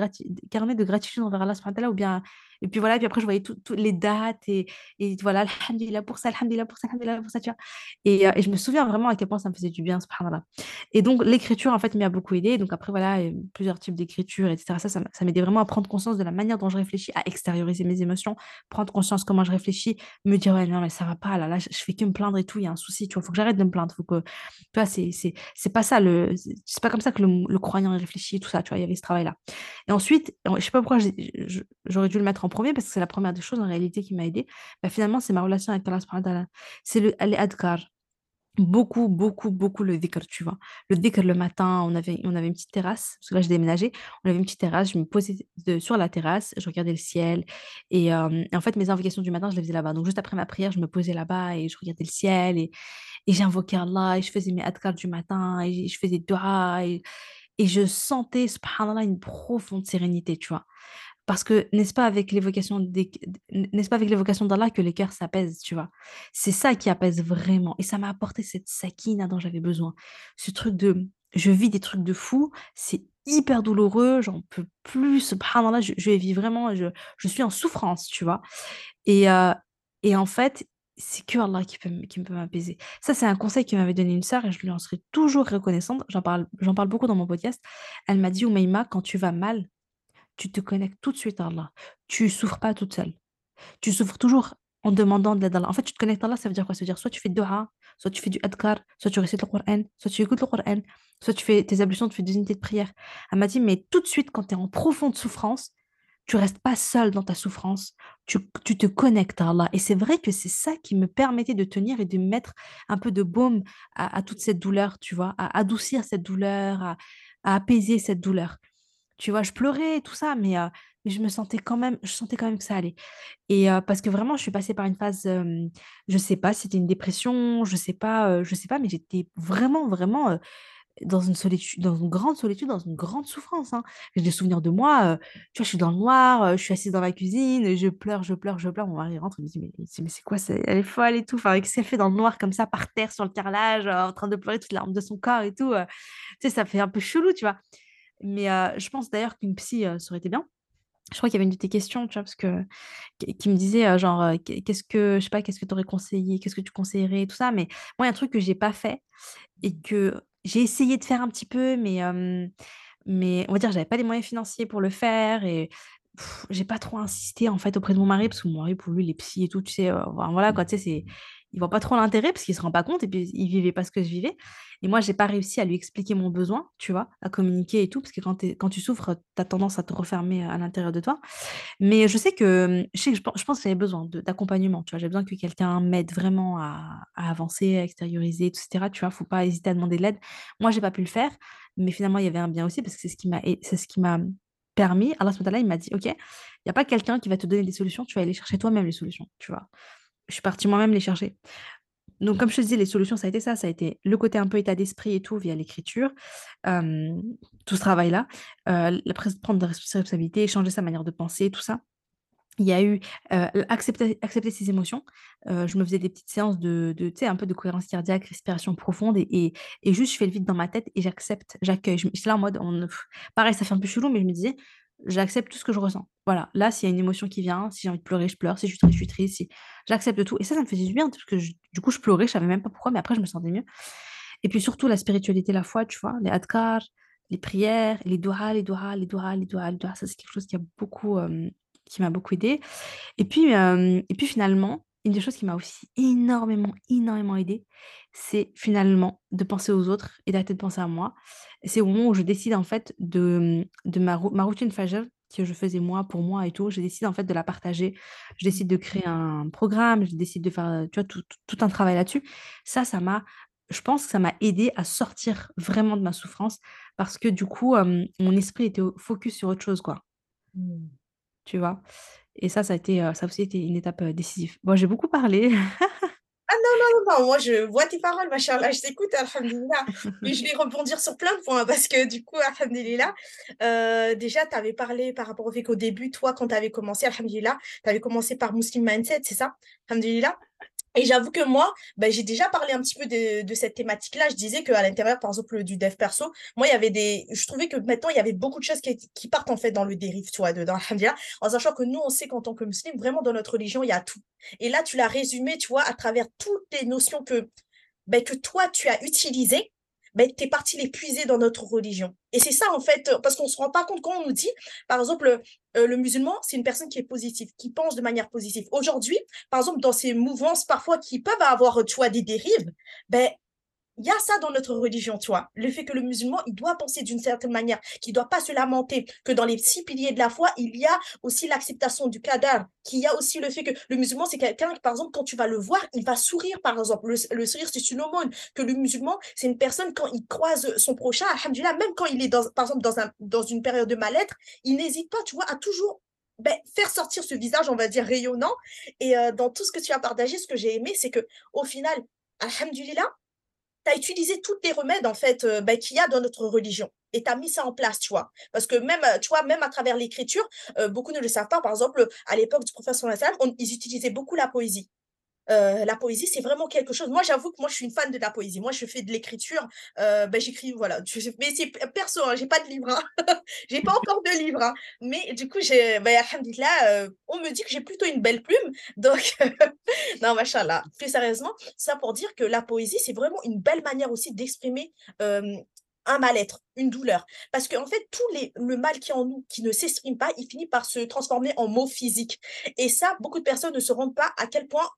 carnet de gratitude envers Allah ou bien Et puis voilà, puis après, je voyais toutes les dates et, et voilà, alhamdulillah pour ça, alhamdulillah pour ça, alhamdulillah pour ça, tu vois. Et, euh, et je me souviens vraiment à quel point ça me faisait du bien, subhanallah. Et donc, l'écriture, en fait, m'y a beaucoup aidé. Donc après, voilà, il plusieurs types d'écriture, etc. Ça, ça, m'a- ça m'aidait vraiment à prendre conscience de la manière dont je réfléchis, à extérioriser mes émotions, prendre conscience comment je réfléchis, me dire, ouais, non, mais ça va pas, là, là, je, fais que me plaindre et tout, il y a un souci, tu vois, faut que j'arrête de me plaindre, faut que, tu vois, c'est, pas ça, le, c'est pas comme ça que le, le croyant il réfléchit, tout ça, tu vois, il y avait ce travail-là. Et ensuite, je sais pas pourquoi j'aurais dû le mettre en premier, parce que c'est la première des choses en réalité qui m'a aidé. Bah, finalement, c'est ma relation avec Allah subhanahu. C'est le, les adkar. Beaucoup, beaucoup, beaucoup le dhikr, tu vois. Le dhikr le matin, on avait, on avait une petite terrasse, parce que là, j'ai déménagé. On avait une petite terrasse, je me posais sur la terrasse, je regardais le ciel. Et, euh, et en fait, mes invocations du matin, je les faisais là-bas. Donc, juste après ma prière, je me posais là-bas et je regardais le ciel. Et, et j'invoquais Allah et je faisais mes adkar du matin et je faisais dua. Et je sentais, subhanallah, une profonde sérénité, tu vois. Parce que n'est-ce pas avec l'évocation des... n'est-ce pas avec l'évocation d'Allah que les cœurs s'apaisent, tu vois? C'est ça qui apaise vraiment. Et ça m'a apporté cette sakina dont j'avais besoin. Ce truc de je vis des trucs de fou, c'est hyper douloureux, j'en peux plus, subhanallah, je, je vis vraiment, je, je suis en souffrance, tu vois? Et, euh, et en fait, c'est que Allah qui peut, qui peut m'apaiser. Ça, c'est un conseil que m'avait donné une sœur et je lui en serai toujours reconnaissante. J'en parle, j'en parle beaucoup dans mon podcast. Elle m'a dit, Oumaima, quand tu vas mal, tu te connectes tout de suite à Allah. Tu souffres pas toute seule. Tu souffres toujours en demandant de l'aide d'Allah. En fait, tu te connectes à Allah, ça veut dire quoi? Ça veut dire soit tu fais dua, soit tu fais du adkar, soit tu récites le Coran, soit tu écoutes le Coran, soit tu fais tes ablutions, tu fais des unités de prière. Elle m'a dit, mais tout de suite, quand tu es en profonde souffrance, tu restes pas seul dans ta souffrance, tu, tu te connectes à Allah. Et c'est vrai que c'est ça qui me permettait de tenir et de mettre un peu de baume à, toute cette douleur, tu vois, à adoucir cette douleur, à, apaiser cette douleur. Tu vois, je pleurais tout ça, mais, heu, mais je me sentais quand même je sentais quand même que ça allait et heu, parce que vraiment je suis passée par une phase, hem, je sais pas c'était une dépression, je sais pas, heu, je sais pas, mais j'étais vraiment, vraiment, dans une solitude dans une grande solitude, dans une grande souffrance, hein. J'ai des souvenirs de moi, tu vois, je suis dans le noir, je suis assise dans ma cuisine, je pleure, je pleure, je pleure. Mon mari rentre, il me dit: «Mais il dit: «Mais c'est quoi, c'est? Elle est folle et tout». Enfin, qu'est-ce qu'elle fait dans le noir comme ça, par terre sur le carrelage, en train de pleurer toutes les larmes de son corps et tout, tu sais, ça fait un peu chelou, tu vois? Mais je pense d'ailleurs qu'une psy, ça aurait été bien. Je crois qu'il y avait une de tes questions, tu vois? Parce que qui me disait, genre, qu'est-ce que je sais pas, qu'est-ce que tu aurais conseillé? Qu'est-ce que tu conseillerais? Tout ça? Mais moi, il y a un truc que j'ai pas fait et que j'ai essayé de faire un petit peu, mais mais on va dire, j'avais pas les moyens financiers pour le faire et j'ai pas trop insisté, en fait, auprès de mon mari parce que mon mari, pour les psys et tout, tu sais, voilà, quoi, tu sais, c'est il voit pas trop l'intérêt parce qu'il se rend pas compte et puis il vivait pas ce que je vivais et moi, j'ai pas réussi à lui expliquer mon besoin, tu vois? À communiquer et tout parce que quand quand tu souffres, tu as tendance à te refermer à l'intérieur de toi. Mais je sais que, mmh, je sais que je pen je pense que j'avais besoin d'accompagnement, tu vois? J'avais besoin que quelqu'un m'aide vraiment à avancer, à extérioriser et cetera, tu vois? Faut pas hésiter à demander de l'aide. Moi, j'ai pas pu le faire, mais finalement, il y avait un bien aussi parce que c'est ce qui m'a ce permis subhanahu wa ta'ala, il m'a dit: «OK, il y a pas quelqu'un qui va te donner des solutions, tu vas aller chercher toi-même les solutions», tu vois? Je suis partie moi-même les chercher. Donc comme je te disais, les solutions, ça a été ça, ça a été le côté un peu état d'esprit et tout via l'écriture, tout ce travail-là, prise prendre de responsabilités, changer sa manière de penser, tout ça. Il y a eu, accepter accepter ses émotions. Je me faisais des petites séances de de un peu de cohérence cardiaque, respiration profonde et et juste je fais le vide dans ma tête et j'accepte, j'accueille. Je j'étais là en mode pareil, ça fait un peu chelou, mais je me disais: «J'accepte tout ce que je ressens». Voilà, là, s'il y a une émotion qui vient, si j'ai envie de pleurer, je pleure, si je suis triste, je suis triste, si j'accepte tout et ça, ça me faisait du bien parce que du coup, je pleurais, je savais même pas pourquoi, mais après je me sentais mieux et puis surtout la spiritualité, la foi, tu vois? Les adhkars, les prières, les douas, les douas, les douas, les douas, les ça c'est quelque chose qui a beaucoup, hem, qui m'a beaucoup aidée et hem et puis finalement, une des choses qui m'a aussi énormément, énormément aidée, c'est finalement de penser aux autres et d'arrêter de penser à moi. C'est au moment où je décide en fait de, mmh, de ma rou ma routine Fajr que je faisais moi, pour moi et tout, je décide en fait de la partager. Je décide de créer un programme, je décide de faire, heu, tu vois, tout tout tout un travail là-dessus. Ça, ça m'a je pense que ça m'a aidée à sortir vraiment de ma souffrance parce que du coup, mon esprit était focus sur autre chose, quoi, Mmh. tu vois? Et ça, ça a été, heu, ça aussi été une étape, heu, décisive. Bon, j'ai beaucoup parlé. Ah non, non, non, moi je vois tes paroles, machallah, je t'écoute, alhamdoulilah. Mais je vais rebondir sur plein de points parce que du coup, alhamdoulilah, heu, déjà tu avais parlé par rapport au fait qu'au début, toi, quand tu avais commencé, alhamdoulilah, tu avais commencé par Muslim Mindset, c'est ça? Alhamdoulilah? Et j'avoue que moi, ben, j'ai déjà parlé un petit peu de, de cette thématique-là. Je disais qu'à l'intérieur, par exemple, du dev perso, moi, il y avait des. Je trouvais que maintenant, il y avait beaucoup de choses qui, qui partent en fait dans le dérive, tu vois, dedans, en sachant que nous, on sait qu'en tant que musulmans, vraiment dans notre religion, il y a tout. Et là, tu l'as résumé, tu vois, à travers toutes les notions que, ben, que toi, tu as utilisées ben, tu es parti les puiser dans notre religion. Et c'est ça, en fait, parce qu'on ne se rend pas compte quand on nous dit, par exemple, euh, le musulman, c'est une personne qui est positive, qui pense de manière positive. Aujourd'hui, par exemple, dans ces mouvances parfois qui peuvent avoir, tu vois, des dérives, ben, il y a ça dans notre religion, tu vois. Le fait que le musulman, il doit penser d'une certaine manière, qu'il ne doit pas se lamenter, que dans les six piliers de la foi, il y a aussi l'acceptation du cadavre, qu'il y a aussi le fait que le musulman, c'est quelqu'un, par exemple, quand tu vas le voir, il va sourire, par exemple. Le, sourire, c'est une aumône. Que le musulman, c'est une personne, quand il croise son prochain, alhamdulillah, même quand il est, dans, par exemple, dans, un, dans une période de mal-être, il n'hésite pas, tu vois, à toujours ben, faire sortir ce visage, on va dire, rayonnant. Et euh, dans tout ce que tu as partagé, ce que j'ai aimé, c'est que au final, alhamdulillah, tu as utilisé tous les remèdes en fait euh, bah, qu'il y a dans notre religion et tu as mis ça en place, tu vois. Parce que même, tu vois, même à travers l'écriture, euh, beaucoup ne le savent pas. Par exemple, à l'époque du professeur Nassim, ils utilisaient beaucoup la poésie. Euh, la poésie, c'est vraiment quelque chose. Moi, j'avoue que moi, je suis une fan de la poésie. Moi, je fais de l'écriture. Euh, ben, j'écris, voilà. Mais c'est perso, hein, j'ai pas de livre. Hein. j'ai pas encore de livre. Hein. Mais du coup, j'ai, ben, euh, on me dit que j'ai plutôt une belle plume. Donc, non, machallah. Plus sérieusement, ça pour dire que la poésie, c'est vraiment une belle manière aussi d'exprimer un mal-être, une douleur. Parce qu'en en fait, tout le mal qui est en nous, qui ne s'exprime pas, il finit par se transformer en mots physiques. Et ça, beaucoup de personnes ne se rendent pas à quel point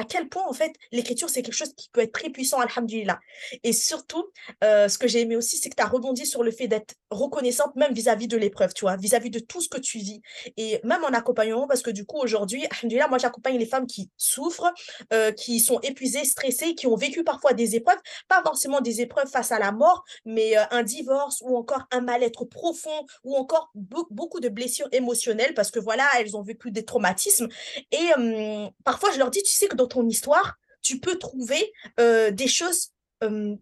à quel point, en fait, l'écriture, c'est quelque chose qui peut être très puissant, alhamdulillah. Et surtout, euh, ce que j'ai aimé aussi, c'est que tu as rebondi sur le fait d'être reconnaissante, même vis-à-vis de l'épreuve, tu vis-à-vis de tout ce que tu vis. Et même en accompagnement, parce que du coup, aujourd'hui, alhamdulillah, moi, j'accompagne les femmes qui souffrent, euh, qui sont épuisées, stressées, qui ont vécu parfois des épreuves, pas forcément des épreuves face à la mort, mais euh, un divorce ou encore un mal-être profond ou encore beaucoup de blessures émotionnelles, parce que voilà, elles ont vécu des traumatismes. Et parfois, je leur dis, tu sais que dans ton histoire, tu peux trouver des choses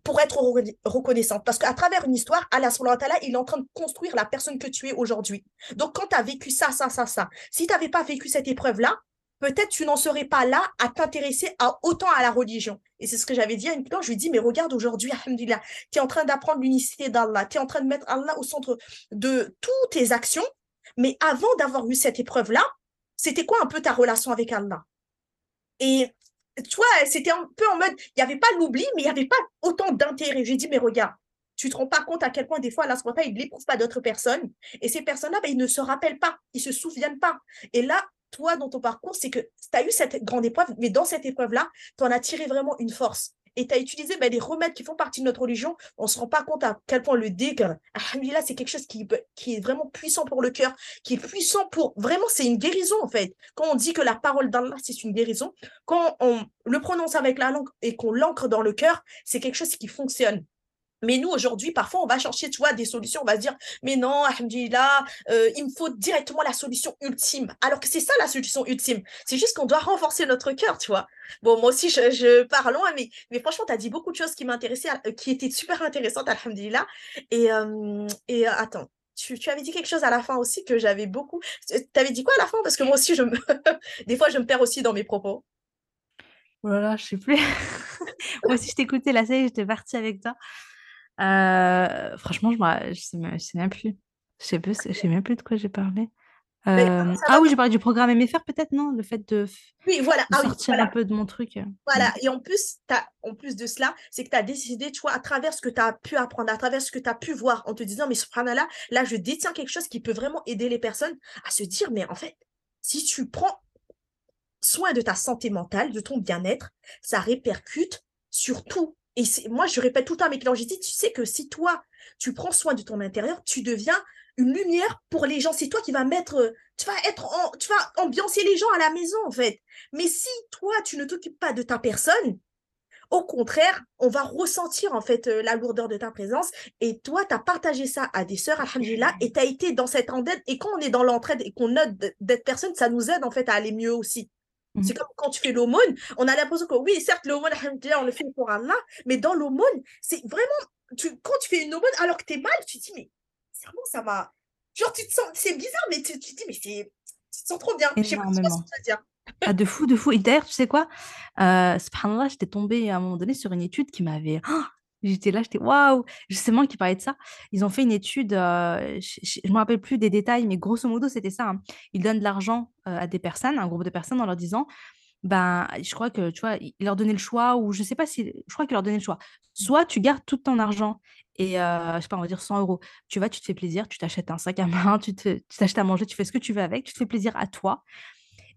pour être reconnaissante. Parce qu'à travers une histoire, Allah, il est en train de construire la personne que tu es aujourd'hui. Donc, quand tu as vécu ça, ça, ça, ça, si tu n'avais pas vécu cette épreuve-là, peut-être tu n'en serais pas là à t'intéresser autant à la religion. Et c'est ce que j'avais dit à une cliente. Je lui dis, mais regarde aujourd'hui, Alhamdulillah, tu es en train d'apprendre l'unicité d'Allah, tu es en train de mettre Allah au centre de toutes tes actions. Mais avant d'avoir eu cette épreuve-là, c'était quoi un peu ta relation avec Allah? Et tu vois, c'était un peu en mode, il n'y avait pas l'oubli, mais il n'y avait pas autant d'intérêt. J'ai dit, mais regarde, tu te rends pas compte à quel point des fois, Allah il n'éprouve pas d'autres personnes. Et ces personnes-là, ben, ils ne se rappellent pas, ils ne se souviennent pas. Et là, toi, dans ton parcours, c'est que tu as eu cette grande épreuve, mais dans cette épreuve-là, tu en as tiré vraiment une force et tu as utilisé ben, des remèdes qui font partie de notre religion, on ne se rend pas compte à quel point le dégre, alhamdulillah, c'est quelque chose qui, qui est vraiment puissant pour le cœur, qui est puissant pour... Vraiment, c'est une guérison en fait. Quand on dit que la parole d'Allah, c'est une guérison, quand on le prononce avec la langue et qu'on l'ancre dans le cœur, c'est quelque chose qui fonctionne. Mais nous, aujourd'hui, parfois, on va chercher, tu vois, des solutions. On va se dire, mais non, alhamdulillah, euh, il me faut directement la solution ultime. Alors que c'est ça la solution ultime. C'est juste qu'on doit renforcer notre cœur, tu vois. Bon, moi aussi, je, pars loin, mais, franchement, tu as dit beaucoup de choses qui m'intéressaient, euh, qui étaient super intéressantes, alhamdulillah. Et, euh, et attends, tu, avais dit quelque chose à la fin aussi que j'avais beaucoup. Tu avais dit quoi à la fin? Parce que moi aussi, des fois, je me perds aussi dans mes propos. Oh là là, je sais plus. moi aussi, je t'écoutais, là, ça y est, j'étais partie avec toi. Euh, franchement, je ne sais, sais, même plus. Je sais, plus, je sais même plus de quoi j'ai parlé. Euh, ah oui, j'ai parlé du programme MFR peut-être, non? Le fait de, oui, voilà. de ah sortir un peu de mon truc. Voilà, et en plus, as, en plus de cela, c'est que tu as décidé, tu vois, à travers ce que tu as pu apprendre, à travers ce que tu as pu voir, en te disant, mais subhanallah, là, je détiens quelque chose qui peut vraiment aider les personnes à se dire, mais en fait, si tu prends soin de ta santé mentale, de ton bien-être, ça répercute sur tout et moi, je répète tout le temps à mes clients, je tu sais que si toi, tu prends soin de ton intérieur, tu deviens une lumière pour les gens. C'est toi qui vas mettre, tu vas être, tu vas ambiancer les gens à la maison, en fait. Mais si toi, tu ne t'occupes pas de ta personne, au contraire, on va ressentir en fait euh, la lourdeur de ta présence. Et toi, tu as partagé ça à des sœurs, alhamdulillah, et tu as été dans cette entraide. Et quand on est dans l'entraide et qu'on note d'être personne, ça nous aide en fait à aller mieux aussi. C'est mmh. comme quand tu fais l'aumône, on a l'impression que oui, certes, l'aumône, on le fait pour Allah, mais dans l'aumône, c'est vraiment, tu, quand tu fais une aumône alors que tu es mal, tu te dis, mais vraiment, ça va. Genre, tu te sens, c'est bizarre, mais tu, te dis, mais c'est, tu te sens trop bien. Je sais pas ce que tu veux dire. Ah, de fou, de fou. Et d'ailleurs, tu sais quoi? Euh, subhanallah, j'étais tombée à un moment donné sur une étude qui m'avait. Ah j'étais là, j'étais waouh! Moi qui parlais de ça. Ils ont fait une étude, euh, je ne me rappelle plus des détails, mais grosso modo, c'était ça. hein. Ils donnent de l'argent euh, à des personnes, un groupe de personnes, en leur disant ben, je crois que, tu vois, il leur donnait le choix, ou je sais pas si, je crois qu'il leur donnait le choix. Soit tu gardes tout ton argent et, euh, je sais pas, on va dire 100 euros. Tu vas, tu te fais plaisir, tu t'achètes un sac à main, tu te- tu t'achètes à manger, tu fais ce que tu veux avec, tu te fais plaisir à toi.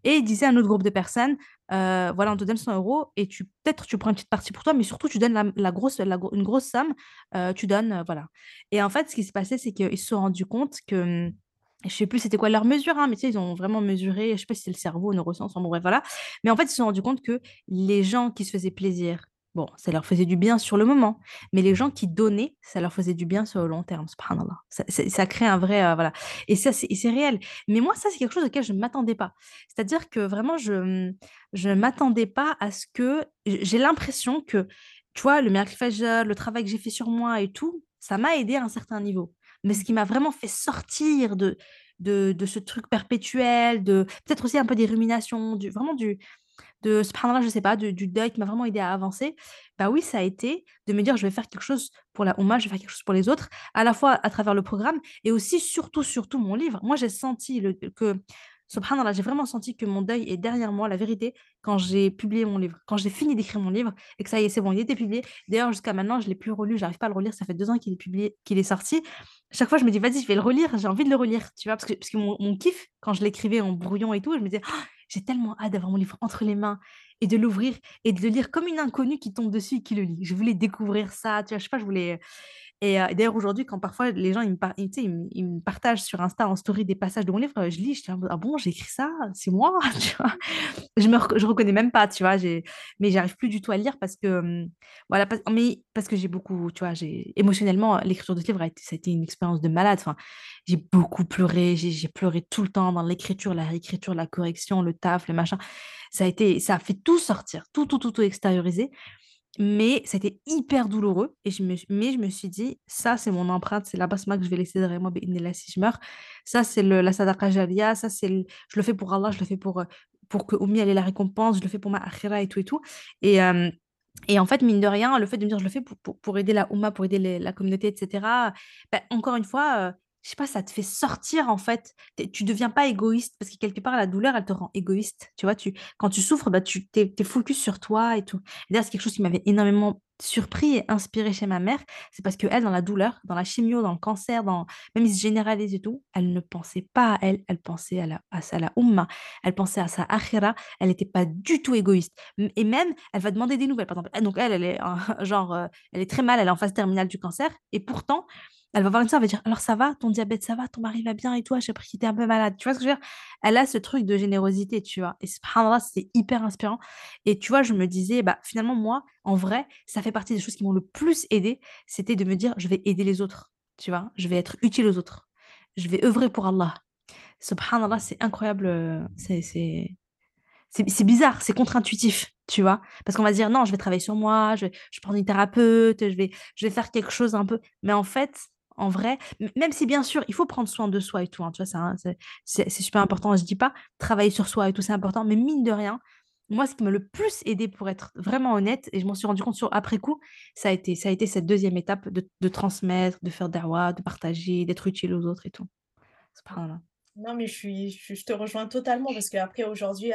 Et il disait à un autre groupe de personnes, euh, voilà, on te donne 100 euros et tu peut-être tu prends une petite partie pour toi, mais surtout tu donnes la, grosse, une grosse somme, euh, tu donnes, euh, voilà. Et en fait, ce qui s'est passé, c'est qu'ils se sont rendus compte que, hum, je sais plus c'était quoi leur mesure, hein, mais tu sais, ils ont vraiment mesuré, je sais pas si c'est le cerveau, neurosciences, bon, bref, voilà. Mais en fait, ils se sont rendus compte que les gens qui se faisaient plaisir, bon, ça leur faisait du bien sur le moment, mais les gens qui donnaient, ça leur faisait du bien sur le long terme, subhanallah. Ça, ça, ça crée un vrai, euh, voilà. Et ça, c'est réel. Mais moi, ça, c'est quelque chose auquel je ne m'attendais pas. C'est-à-dire que vraiment, je je ne m'attendais pas à ce que j'ai l'impression que, tu vois, le miracle le travail que j'ai fait sur moi et tout, ça m'a aidé à un certain niveau. Mais ce qui m'a vraiment fait sortir de de de ce truc perpétuel, de peut-être aussi un peu des ruminations, du vraiment du de subhanallah, je sais pas, de du deuil qui m'a vraiment aidé à avancer, bah oui, ça a été de me dire: «Je vais faire quelque chose pour la Oumma, je vais faire quelque chose pour les autres», à la fois à travers le programme et aussi surtout, surtout mon livre. Moi, j'ai senti le que subhanallah, j'ai vraiment senti que mon deuil est derrière moi, la vérité, quand j'ai publié mon livre. Quand j'ai fini d'écrire mon livre et que ça y est, c'est bon, il était publié. D'ailleurs, jusqu'à maintenant, je l'ai plus relu, j'arrive pas à le relire, ça fait 2 ans qu'il est publié qu'il est sorti. Chaque fois, je me dis: «Vas-y, je vais le relire, j'ai envie de le relire», tu vois? Parce que parce que mon mon kiff, quand je l'écrivais en brouillon et tout, je me disais: «Ah, j'ai tellement hâte d'avoir mon livre entre les mains et de l'ouvrir et de le lire comme une inconnue qui tombe dessus et qui le lit. Je voulais découvrir ça, tu vois? Je sais pas, je voulais, et heu, d'ailleurs aujourd'hui quand parfois les gens ils me par ils me ils me partagent sur Insta en story des passages de mon livre, je lis, je mode: «Ah bon, j'ai écrit ça? C'est moi?» tu vois? Je me rec je reconnais même pas, tu vois? Mais j'arrive plus du tout à lire parce que, hem, voilà, mais parce que j'ai beaucoup, tu vois? Émotionnellement, l'écriture de ce livre a été ça a été une expérience de malade. Enfin, j'ai beaucoup pleuré, j'ai j'ai pleuré tout le temps dans l'écriture, la réécriture, la correction, le taf, le machin. Ça a été ça a fait tout sortir, tout, tout, tout, tout extérioriser mais été hyper douloureux et je me mais je me suis dit: «Ça, c'est mon empreinte, c'est la basma que je vais laisser derrière moi, bi'idhnillah, si je meurs. Ça, c'est la sadaqa jariya, ça, c'est je le fais pour Allah, je le fais pour, heu, pour que Oumi, ait la récompense, je le fais pour ma akhira et tout et tout» et et en fait, mine de rien, le fait de me dire: «Je le fais pour pour pour aider la Oumma, pour aider la communauté et cetera», bah, encore une fois, heu, je sais pas, ça te fait sortir en fait. Tu deviens pas égoïste parce que quelque part la douleur, elle te rend égoïste, tu vois? Quand tu souffres, bah, tu tu es focus sur toi et tout. Et c'est quelque chose qui m'avait énormément surpris et inspiré chez ma mère. C'est parce qu'elle, dans la douleur, dans la chimio, dans le cancer, dans même il se généralise et tout, elle ne pensait pas à elle, elle pensait à sa la Oumma, elle pensait à sa akhira, elle était pas du tout égoïste. Et même, elle va demander des nouvelles, par exemple. Elle donc elle, elle est, genre, heu, elle est très mal, elle est en phase terminale du cancer et pourtant, elle va voir une sœur, elle va dire: «Alors ça va? Ton diabète, ça va? Ton mari va bien et toi? J'ai appris qu'il était un peu malade». Tu vois ce que je veux dire? Elle a ce truc de générosité, tu vois? Et subhanallah, c'est hyper inspirant et tu vois, je me disais: «Bah, finalement, moi, en vrai, ça fait partie des choses qui m'ont le plus aidée, c'était de me dire: "Je vais aider les autres", tu vois? Je vais être utile aux autres. Je vais œuvrer pour Allah. Subhanallah, c'est incroyable, heu, c'est bizarre, c'est contre-intuitif, tu vois? Parce qu'on va dire: «Non, je vais travailler sur moi, je vais je prendre une thérapeute, je vais je vais faire quelque chose un peu» mais en fait, en vrai, même si bien sûr, il faut prendre soin de soi et tout, hein, tu vois? C'est super important, je dis pas, travailler sur soi et tout, c'est important, mais mine de rien, moi, ce qui m'a le plus aidé pour être vraiment honnête et je m'en suis rendu compte sur après coup, ça a été ça a été cette deuxième étape de de transmettre, de faire da'wa, de partager, d'être utile aux autres et tout. Subhanallah. Non, mais je suis je je te rejoins totalement parce qu'après aujourd'hui,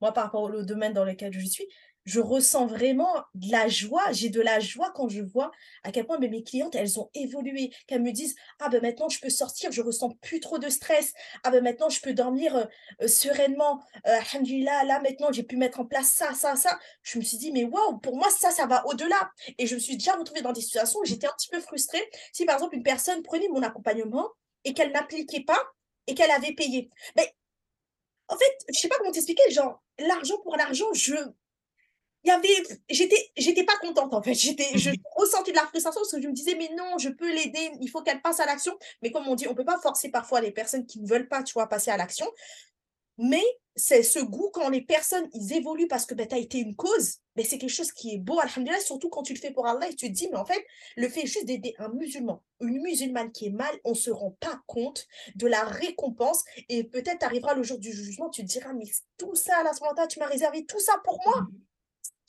moi par rapport au domaine dans lequel je suis, je ressens vraiment de la joie. J'ai de la joie quand je vois à quel point, beh, mes clientes, elles ont évolué, qu'elles me disent: «Ah ben maintenant je peux sortir, je ressens plus trop de stress. Ah ben maintenant je peux dormir, heu heu, sereinement. Heu, alhamdoulilah, là maintenant j'ai pu mettre en place ça, ça, ça». Je me suis dit: «Mais waouh, pour moi ça, ça va au-delà» et je me suis déjà retrouvée dans des situations où j'étais un petit peu frustrée. Si par exemple une personne prenait mon accompagnement et qu'elle n'appliquait pas et qu'elle avait payé. Mais en fait, je sais pas comment t'expliquer, genre, l'argent pour l'argent, je il y avait j'étais j'étais pas contente en fait. J'étais je Mmh ressentais de la frustration parce que je me disais: «Mais non, je peux l'aider, il faut qu'elle passe à l'action». Mais comme on dit, on peut pas forcer parfois les personnes qui ne veulent pas, tu vois, passer à l'action. Mais c'est ce goût quand les personnes ils évoluent parce que ben, tu as été une cause, ben, c'est quelque chose qui est beau, alhamdulillah, surtout quand tu le fais pour Allah et tu te dis, mais en fait, le fait juste d'aider un musulman, une musulmane qui est mal, on ne se rend pas compte de la récompense et peut-être arrivera le jour du jugement, tu te diras, mais tout ça, à ce tu m'as réservé tout ça pour moi.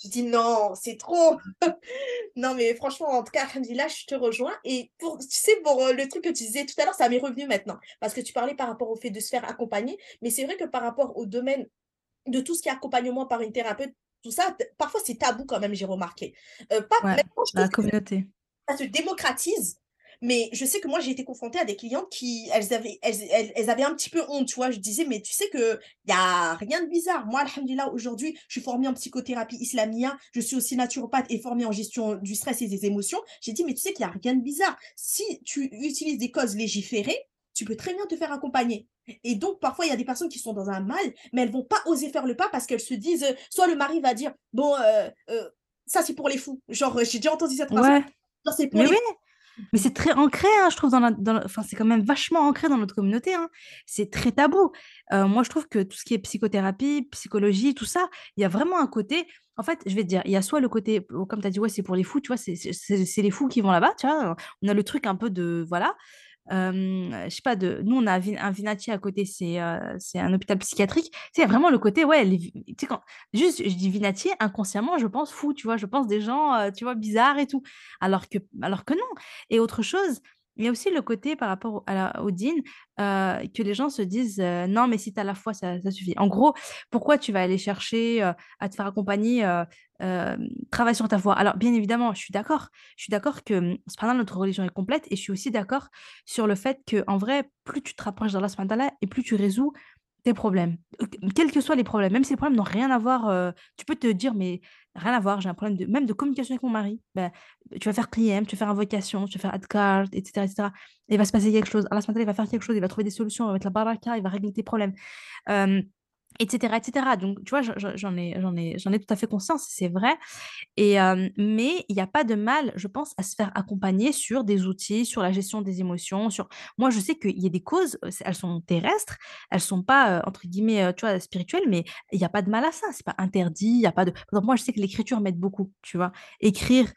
Je dis non, c'est trop. non, mais franchement, en tout cas, là, je te rejoins. Et pour, tu sais, pour euh, le truc que tu disais tout à l'heure, ça m'est revenu maintenant. Parce que tu parlais par rapport au fait de se faire accompagner. Mais c'est vrai que par rapport au domaine de tout ce qui est accompagnement par une thérapeute, tout ça, parfois c'est tabou quand même, j'ai remarqué. Euh, pas, la communauté. Ça se démocratise mais je sais que moi, j'ai été confrontée à des clientes qui, elles avaient, elles, elles, avaient un petit peu honte, tu vois. Je disais, mais tu sais qu'il n'y a rien de bizarre. Moi, alhamdulillah, aujourd'hui, je suis formée en psychothérapie islamia. Je suis aussi naturopathe et formée en gestion du stress et des émotions. J'ai dit, mais tu sais qu'il n'y a rien de bizarre. Si tu utilises des causes légiférées, tu peux très bien te faire accompagner. Et donc, parfois, il y a des personnes qui sont dans un mal, mais elles vont pas oser faire le pas parce qu'elles se disent, euh, soit le mari va dire, bon, euh, euh, ça c'est pour les fous. Genre, j'ai déjà entendu cette phrase. Ouais. c'est pour les oui. Mais c'est très ancré, hein, je trouve, dans la, enfin, c'est quand même vachement ancré dans notre communauté. Hein. C'est très tabou. Euh, moi, je trouve que tout ce qui est psychothérapie, psychologie, tout ça, il y a vraiment un côté. En fait, je vais te dire, il y a soit le côté, comme tu as dit, ouais, c'est pour les fous, tu vois, c'est les fous qui vont là-bas, tu vois. On a le truc un peu de, voilà je sais pas, de, nous, on a un Vinati à côté, c'est c'est un hôpital psychiatrique. C'est vraiment le côté, ouais, sais, quand juste je dis Vinati, inconsciemment, je pense fou, tu vois, je pense des gens, tu vois, bizarres et tout. Alors que, alors que non. Et autre chose, il y a aussi le côté par rapport à la, au DIN que les gens se disent non, mais si tu as la foi, ça, suffit. En gros, pourquoi tu vas aller chercher à te faire accompagner travaille sur ta foi? Alors, bien évidemment, je suis d'accord. Je suis d'accord que mmh, cependant notre religion est complète et je suis aussi d'accord sur le fait que, en vrai, plus tu te rapproches d'Allah et plus tu résous tes problèmes, quels que soient les problèmes, même si les problèmes n'ont rien à voir, tu peux te dire, mais rien à voir, j'ai un problème de, même de communication avec mon mari. Ben, tu vas faire client, tu vas faire invocation, tu vas faire adcard, etc., etc. Et il va se passer quelque chose. Allah il va faire quelque chose, il va trouver des solutions, il va mettre la baraka, il va régler tes problèmes etc., etc. Donc, tu vois, j'en ai, j'en ai, j'en ai tout à fait conscience, c'est vrai. Et, mais il n'y a pas de mal, je pense, à se faire accompagner sur des outils, sur la gestion des émotions. Sur... Moi, je sais qu'il y a des causes, elles sont terrestres, elles sont pas, entre guillemets, tu vois, spirituelles, mais il n'y a pas de mal à ça. C'est pas interdit. Il y a pas de... Par moi, je sais que l'écriture m'aide beaucoup, tu vois. Écrire,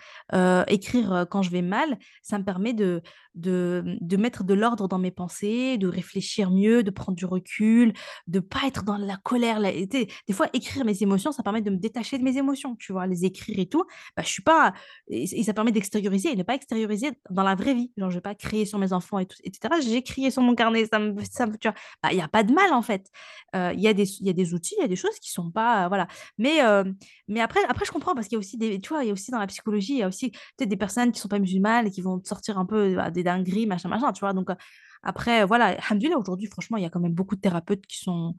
écrire quand je vais mal, ça me permet de, de, mettre de l'ordre dans mes pensées, de réfléchir mieux, de prendre du recul, de pas être dans la colère. des fois, écrire mes émotions, ça permet de me détacher de mes émotions, tu vois, les écrire et tout. Bah, je suis pas, et, ça permet d'extérioriser et ne pas extérioriser dans la vraie vie. Genre, je vais pas crier sur mes enfants et tout, etc. J'ai crié sur mon carnet, ça me, ça tu vois, bah, il n'y a pas de mal en fait. Euh, il y, a des, y a des outils, il y a des choses qui sont pas, voilà. Mais, euh, mais après, après, je comprends parce qu'il y a aussi des, tu vois, il y a aussi dans la psychologie, il y a aussi peut-être des personnes qui sont pas musulmanes et qui vont sortir un peu bah, des dingueries, machin, machin, tu vois. Donc, après, voilà, alhamdoulilah, aujourd'hui, franchement, il y a quand même beaucoup de thérapeutes qui sont,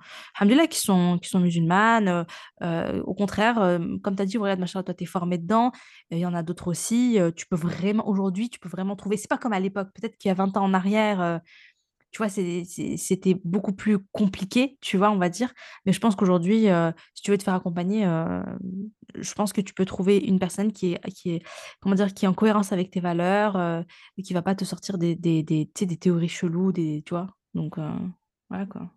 qui sont, qui sont musulmanes. au contraire, comme tu as dit, regarde, machin, toi, tu es formé dedans. Il y en a d'autres aussi. tu peux vraiment, aujourd'hui, tu peux vraiment trouver, c'est pas comme à l'époque, peut-être qu'il y a 20 ans en arrière, tu vois, c'était beaucoup plus compliqué, tu vois, on va dire. Mais je pense qu'aujourd'hui, si tu veux te faire accompagner, je pense que tu peux trouver une personne qui est, qui est, comment dire, qui est en cohérence avec tes valeurs et qui va pas te sortir des, des, des, des théories cheloues, des, tu vois. Donc, voilà quoi.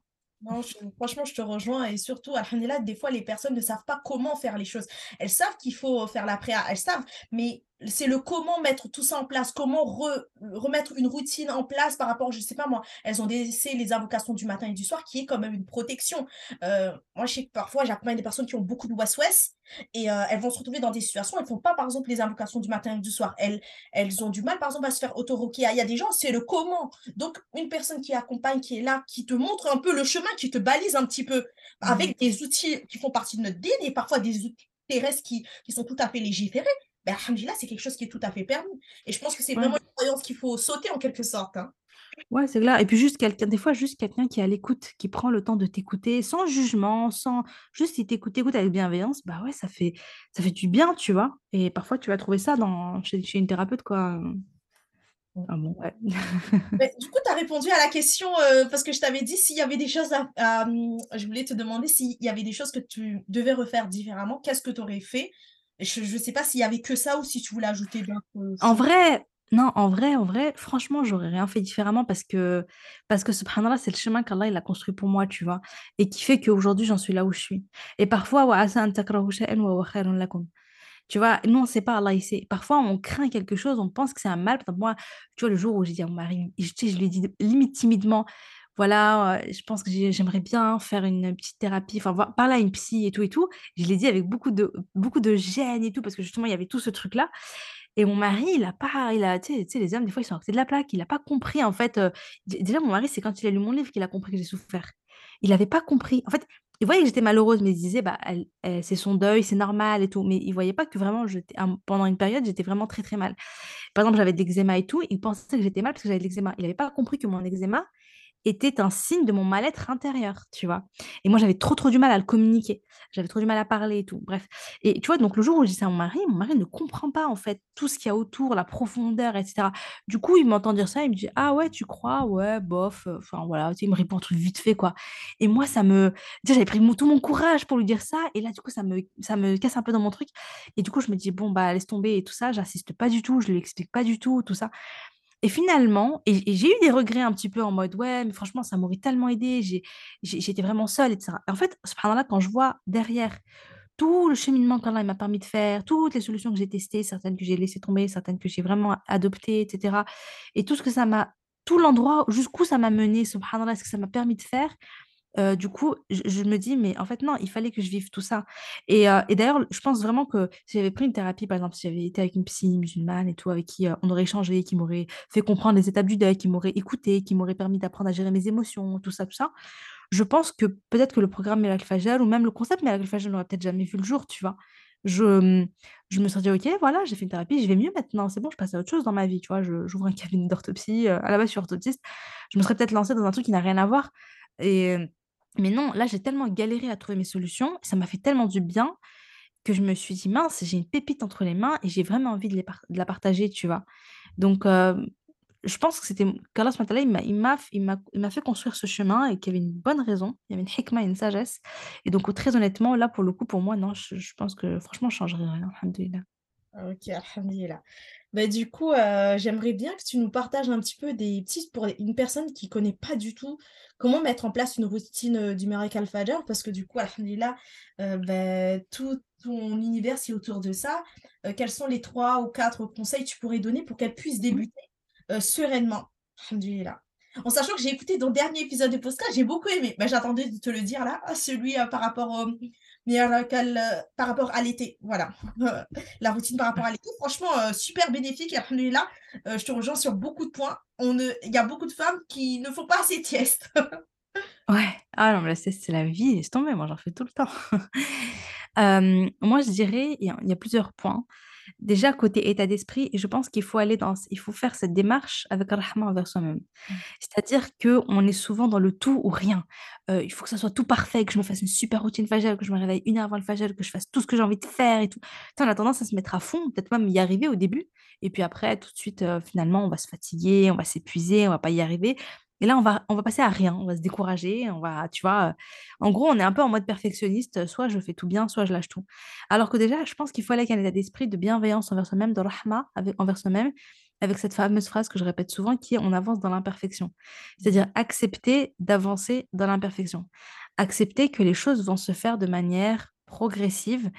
Non, franchement, je te rejoins et surtout, alhamdulillah, des fois, les personnes ne savent pas comment faire les choses. Elles savent qu'il faut faire la préa, elles savent, mais c'est le comment mettre tout ça en place, comment remettre une routine en place par rapport, je sais pas moi, elles ont laissé les invocations du matin et du soir qui est quand même une protection. Euh, moi, je sais que parfois, j'accompagne des personnes qui ont beaucoup de ouest et euh, elles vont se retrouver dans des situations, elles font pas par exemple les invocations du matin et du soir, elles, elles ont du mal par exemple à se faire auto Il y a des gens, c'est le comment. Donc, une personne qui accompagne, qui est là, qui te montre un peu le chemin, qui te balise un petit peu avec mmh. des outils qui font partie de notre DIN et parfois des outils terrestres qui, qui sont tout à fait légiférés ben, c'est quelque chose qui est tout à fait permis. Et je pense que c'est vraiment une croyance qu'il faut sauter en quelque sorte. Hein. Ouais, c'est clair. Et puis juste quelqu'un, des fois, juste quelqu'un qui est à l'écoute, qui prend le temps de t'écouter sans jugement, sans juste il t'écoute, écoute avec bienveillance, bah ouais, ça fait, ça fait du bien, tu vois. Et parfois, tu vas trouver ça dans, chez, une thérapeute, quoi. Ah bon, ouais. du coup, tu as répondu à la question euh, parce que je t'avais dit s'il y avait des choses à, hum, Je voulais te demander s'il y avait des choses que tu devais refaire différemment, qu'est-ce que tu aurais fait je ne sais pas s'il y avait que ça ou si tu voulais ajouter d'autres. En vrai, Non, en vrai, en vrai, franchement, j'aurais rien fait différemment parce que, parce que subhanallah, c'est le chemin qu'Allah il a construit pour moi, tu vois, et qui fait qu'aujourd'hui, j'en suis là où je suis. Et parfois. Tu vois, nous, on sait pas, Allah, il sait. Parfois, on craint quelque chose, on pense que c'est un mal. Par exemple, moi, tu vois, le jour où j'ai dit à mon mari, je, je lui ai dit limite timidement, voilà, je pense que j'ai- j'aimerais bien faire une petite thérapie, enfin, voir- parler à une psy et tout et tout. Je l'ai dit avec beaucoup de, beaucoup de gêne et tout, parce que justement, il y avait tout ce truc-là. Et mon mari, il a pas il a tu sais les hommes, des fois, ils sont à côté de la plaque. Il a pas compris, en fait, déjà, mon mari, c'est quand il a lu mon livre qu'il a compris que j'ai souffert. Il avait pas compris. En fait, il voyait que j'étais malheureuse, mais il disait: «Bah, c'est son deuil, c'est normal et tout». Mais il voyait pas que vraiment pendant une période, j'étais vraiment très, très mal. Par exemple, j'avais de l'eczéma et tout, il pensait que j'étais mal parce que j'avais de l'eczéma. Il avait pas compris que mon eczéma, était un signe de mon mal-être intérieur, tu vois? Et moi, j'avais trop, trop du mal à le communiquer. J'avais trop du mal à parler et tout, bref. Et tu vois, donc le jour où je dis ça à mon mari, mon mari ne comprend pas, en fait, tout ce qu'il y a autour, la profondeur et cetera. Du coup, il m'entend dire ça, il me dit: «Ah ouais, tu crois? Ouais, bof», heu, enfin voilà, tu il me répond vite fait, quoi. Et moi, ça me déjà, j'avais pris tout mon courage pour lui dire ça et là, du coup, ça me ça me casse un peu dans mon truc et du coup, je me dis: «Bon, bah, laisse tomber» et tout ça, j'insiste pas du tout, je lui explique pas du tout, tout ça. Et finalement et j'ai eu des regrets un petit peu en mode: «Ouais, mais franchement, ça m'aurait tellement aidé, j'étais vraiment seule et cetera». Et en fait, subhanallah, quand je vois derrière tout le cheminement qu'Allah m'a permis de faire, toutes les solutions que j'ai testées, certaines que j'ai laissées tomber, certaines que j'ai vraiment adoptées et cetera et tout ce que ça m'a tout l'endroit jusqu'où ça m'a mené, subhanallah, ce que ça m'a permis de faire, Du coup, je me dis: «Mais en fait, non, il fallait que je vive tout ça» et d'ailleurs, je pense vraiment que si j'avais pris une thérapie, par exemple, si j'avais été avec une psy musulmane et tout, avec qui, on aurait échangé, qui m'aurait fait comprendre les étapes du deuil, qui m'aurait écoutée, qui m'aurait permis d'apprendre à gérer mes émotions, tout ça, tout ça. Je pense que peut-être que le programme Miracle Fajr ou même le concept Miracle Fajr n'aurait peut-être jamais vu le jour, tu vois? Je, mmh, me serais dit: «OK, voilà, j'ai fait une thérapie, je vais mieux maintenant, c'est bon, je passe à autre chose dans ma vie», tu vois? J'ouvre un cabinet d'orthopsie, à la base, je suis orthoptiste. Je me serais peut-être lancée dans un truc qui n'a rien à voir et mais non, là, j'ai tellement galéré à trouver mes solutions, ça m'a fait tellement du bien que je me suis dit: «Mince, j'ai une pépite entre les mains et j'ai vraiment envie de la partager», tu vois? Donc, je pense que c'était wa ta'ala, il m'a fait construire ce chemin et qu'il y avait une bonne raison, il y avait une hikma, une sagesse et donc, très honnêtement, là, pour le coup, pour moi, non, je pense que franchement, je changerais rien. OK, alhamdulillah. Bah, du coup, heu, j'aimerais bien que tu nous partages un petit peu des tips pour une personne qui connaît pas du tout comment mettre en place une routine, heu, du Miracle Al Fajr parce que du coup, alhamdulillah, heu, beh, tout ton univers, c'est autour de ça. Heu, quels sont les 3 ou 4 conseils que tu pourrais donner pour qu'elle puisse Mmh. débuter, sereinement? Alhamdulillah? En sachant que j'ai écouté ton dernier épisode de podcast, j'ai beaucoup aimé. Bah, j'attendais de te le dire là, celui, par rapport au Miracle, heu, par rapport à l'été, voilà. La routine par rapport à l'été, franchement, heu, super bénéfique et alhamdoulilah, heu, je te rejoins sur beaucoup de points. Il y a beaucoup de femmes qui ne font pas assez de sieste. Ouais. Ah non, mais la sieste, c'est la vie, laisse tomber, moi, j'en fais tout le temps. Moi, je dirais, il y a plusieurs points. Déjà, côté état d'esprit, je pense qu'il faut aller dans il faut faire cette démarche avec rahma envers soi-même. Mmh. C'est-à-dire qu'on est souvent dans le tout ou rien. Heu, il faut que ça soit tout parfait, que je me fasse une super routine fajr, que je me réveille une heure avant le fajr, que je fasse tout ce que j'ai envie de faire et tout. On a tendance à se mettre à fond, peut-être même y arriver au début et puis après tout de suite, heu, finalement, on va se fatiguer, on va s'épuiser, on va pas y arriver et là, on va on va passer à rien, on va se décourager, on va tu vois? Heu, en gros, on est un peu en mode perfectionniste, soit je fais tout bien, soit je lâche tout. Alors que déjà, je pense qu'il faut aller avec un état d'esprit de bienveillance envers soi-même, de rahma avec envers soi-même, avec cette fameuse phrase que je répète souvent qui est: «On avance dans l'imperfection». C'est-à-dire accepter d'avancer dans l'imperfection. Accepter que les choses vont se faire de manière progressive,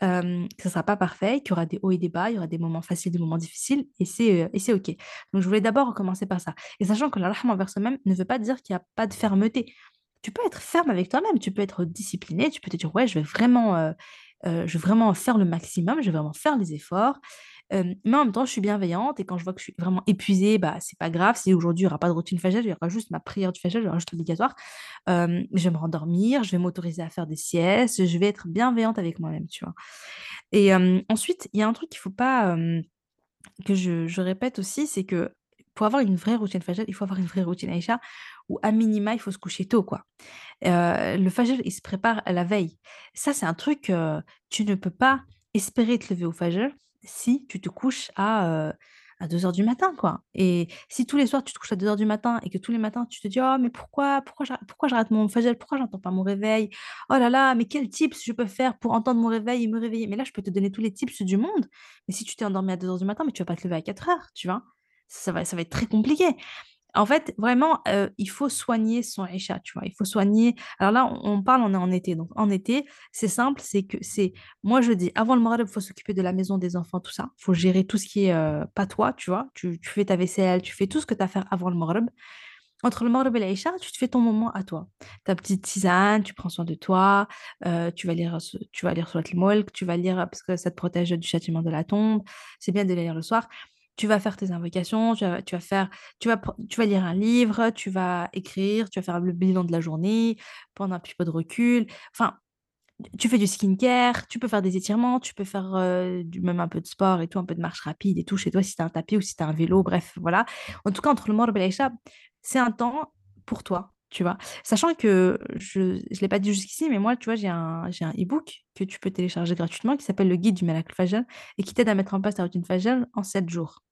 que ça ne sera pas parfait, qu'il y aura des hauts et des bas, il y aura des moments faciles, des moments difficiles et c'est, OK. Donc je voulais d'abord commencer par ça et sachant que la rahma envers soi-même ne veut pas dire qu'il y a pas de fermeté. Tu peux être ferme avec toi-même, tu peux être discipliné, tu peux te dire: «Ouais, je vais vraiment, je vais vraiment faire le maximum, je vais vraiment faire les efforts». Mais en même temps, je suis bienveillante et quand je vois que je suis vraiment épuisée, bah, c'est pas grave si aujourd'hui il y aura pas de routine fajr, il y aura juste ma prière du fajr, il y aura juste obligatoire. Je vais me rendormir, je vais m'autoriser à faire des siestes, je vais être bienveillante avec moi-même, tu vois? Et ensuite, il y a un truc qu'il faut pas, que je répète aussi, c'est que pour avoir une vraie routine fajr, il faut avoir une vraie routine Aïcha, où à minima, il faut se coucher tôt, quoi. Le fajr, il se prépare la veille. Ça, c'est un truc, heu, tu ne peux pas espérer te lever au fajr si tu te couches à, à deux heures du matin, quoi. Et si tous les soirs, tu te couches à deux heures du matin et que tous les matins, tu te dis: «Oh mais pourquoi? Pourquoi je mon fajr? Pourquoi j'entends pas mon réveil? Oh là là, mais quels tips je peux faire pour entendre mon réveil et me réveiller?» mais là, je peux te donner tous les tips du monde, mais si tu t'es endormi à deux heures du matin, mais tu vas pas te lever à quatre heures, tu vois? ça va, ça va être très compliqué. En fait, vraiment, il faut soigner son Aïcha, tu vois. Il faut soigner. Alors là, on, parle, on est en été. Donc, en été, c'est simple, c'est que c'est. Moi, je dis, avant le Maghreb, il faut s'occuper de la maison, des enfants, tout ça. Il faut gérer tout ce qui est pas toi, tu vois. Tu, fais ta vaisselle, tu fais tout ce que tu as à faire avant le Maghreb. Entre le Maghreb et l'Aïcha, tu te fais ton moment à toi. Ta petite tisane, tu prends soin de toi, tu vas lire, tu vas lire Surat al-Mulk, tu vas lire parce que ça te protège du châtiment de la tombe. C'est bien de lire le soir. Tu vas faire tes invocations, tu vas, faire, tu vas, tu vas lire un livre, tu vas écrire, tu vas faire le bilan de la journée, prendre un petit peu de recul. Enfin, tu fais du skincare, tu peux faire des étirements, tu peux faire euh, du, même un peu de sport et tout, un peu de marche rapide et tout chez toi si tu as un tapis ou si tu as un vélo, bref, voilà. En tout cas, entre le Maghreb et l'Aïcha, c'est un temps pour toi, tu vois. Sachant que je ne l'ai pas dit jusqu'ici, mais moi, tu vois, j'ai un, e-book que tu peux télécharger gratuitement qui s'appelle le guide du Malak Fajr et qui t'aide à mettre en place ta routine Fajr en 7 jours.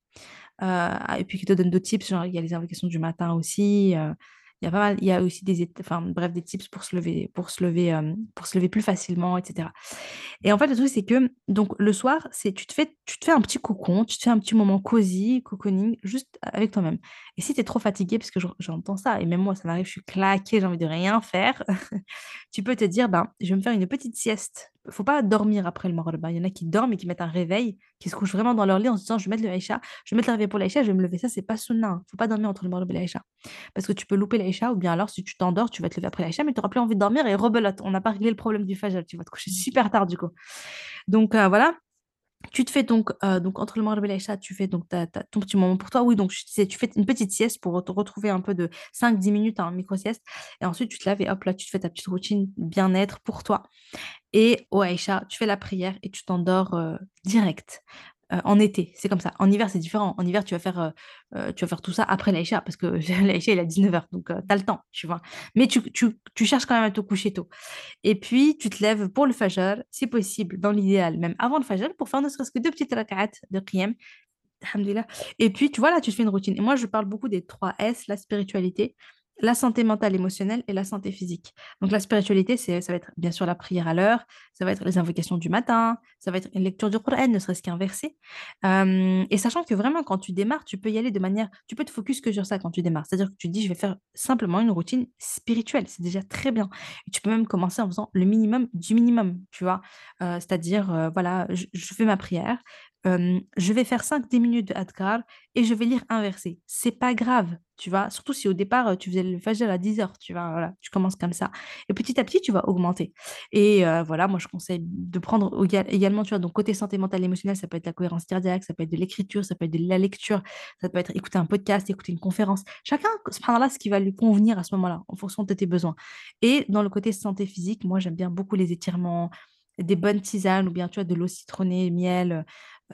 Euh, et puis qui te donne d'autres tips, genre il y a les invocations du matin aussi. euh, il y a pas mal, il y a aussi des, enfin, bref, des tips pour se lever, pour se lever, euh, pour se lever plus facilement, etc. Et en fait, le truc, c'est que donc le soir, c'est tu te fais, tu te fais un petit cocon, tu te fais un petit moment cosy, cocooning, juste avec toi-même. Et si tu es trop fatigué, parce que j'en- j'entends ça, et même moi, ça m'arrive, je suis claquée, j'ai envie de rien faire, tu peux te dire, ben, je vais me faire une petite sieste. Faut pas dormir après le hein. Il y en a qui dorment et qui mettent un réveil, qui se couchent vraiment dans leur lit en se disant, je vais mettre le Aïcha, je vais mettre réveil pour l'Aïcha, je vais me lever. Ça, c'est pas sunnah. hein. Faut pas dormir entre le Maghreb et l'Aïcha. Parce que tu peux louper l'Aïcha, ou bien alors, si tu t'endors, tu vas te lever après l'Aïcha, mais tu n'auras plus envie de dormir et rebelote. On n'a pas réglé le problème du Fajr. Tu vas te coucher super tard, du coup. Donc, euh, voilà. Tu te fais donc, euh, donc entre le Maghreb et l'Aïcha, tu fais donc ta- ton petit moment pour toi. Oui, donc tu fais une petite sieste pour te retrouver un peu de cinq dix minutes, un micro-sieste. Et ensuite, tu te laves et hop, là, tu te fais ta petite routine bien-être pour toi. Et au Aïcha, tu fais la prière et tu t'endors euh, direct. Euh, en été, c'est comme ça. En hiver, c'est différent. En hiver, tu vas faire, euh, euh, tu vas faire tout ça après l'Aïcha, parce que l'Aïcha, il à 19h, donc tu as le temps, tu vois. Mais tu, tu, tu cherches quand même à te coucher tôt. Et puis, tu te lèves pour le Fajr, si possible, dans l'idéal, même avant le Fajr, pour faire ne serait-ce que deux petites rak'at de qiyam. Et puis, tu vois, là, tu te fais une routine. Et moi, je parle beaucoup des trois S, la spiritualité, la santé mentale, émotionnelle et la santé physique. Donc, la spiritualité, ça va être bien sûr la prière à l'heure, ça va être les invocations du matin, ça va être une lecture du Coran, ne serait-ce qu'un verset. Euh, et sachant que vraiment, quand tu démarres, tu peux y aller de manière, tu peux te focus que sur ça quand tu démarres. C'est-à-dire que tu dis, je vais faire simplement une routine spirituelle. C'est déjà très bien. Tu peux même commencer en faisant le minimum du minimum, tu vois. Euh, c'est-à-dire, euh, voilà, je fais ma prière, je vais faire 5-10 minutes de adkar et je vais lire un verset. C'est pas grave, tu vois. Surtout si au départ, tu faisais le fajr à 10 heures, tu vois. Tu commences comme ça. Et petit à petit, tu vas augmenter. Et voilà, moi, je conseille de prendre éga- également, tu vois, donc côté santé mentale et émotionnelle, ça peut être la cohérence cardiaque, ça peut être de l'écriture, ça peut être de la lecture, ça peut être écouter un podcast, écouter une conférence. Chacun, là ce qui va lui convenir à ce moment-là, en fonction de tes besoins. Et dans le côté santé physique, moi, j'aime bien beaucoup les étirements, des bonnes tisanes ou bien, tu vois, de l'eau citronnée, miel.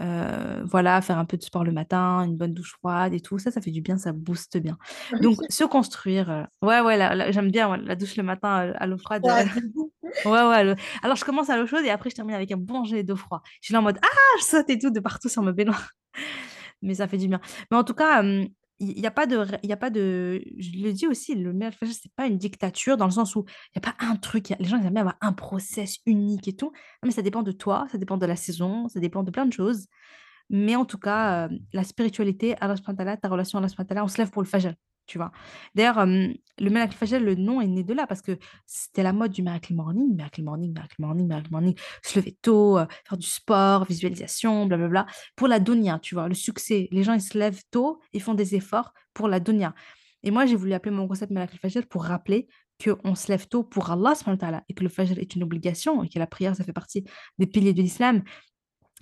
Euh, voilà, faire un peu de sport le matin, une bonne douche froide et tout. Ça, ça fait du bien, ça booste bien. Donc, se construire. euh, ouais, ouais, j'aime bien ouais, la douche le matin euh, à l'eau froide. euh, Ouais. Ouais, ouais. le- Alors, je commence à l'eau chaude et après, je termine avec un bon jet d'eau froide. Je suis là en mode, ah, je saute et tout de partout sur me baignoire. Mais ça fait du bien. Mais en tout cas, euh, il n'y a pas de, il y a pas de, je le dis aussi, le meilleur ce c'est pas une dictature dans le sens où il n'y a pas un truc. Les gens, ils aiment bien avoir un process unique et tout. Mais ça dépend de toi, ça dépend de la saison, ça dépend de plein de choses. Mais en tout cas, euh, la spiritualité, Allah ta relation à Allah on se lève pour le fajr, tu vois. D'ailleurs, le Miracle Fajr, le nom est né de là parce que c'était la mode du Miracle Morning, Miracle Morning, Miracle Morning, Miracle Morning, se lever tôt, faire du sport, visualisation, blablabla, pour la dunya, tu vois, le succès. Les gens, ils se lèvent tôt, ils font des efforts pour la dunya. Et moi, j'ai voulu appeler mon concept Miracle Fajr pour rappeler qu'on se lève tôt pour Allah et que le Fajr est une obligation et que la prière, ça fait partie des piliers de l'islam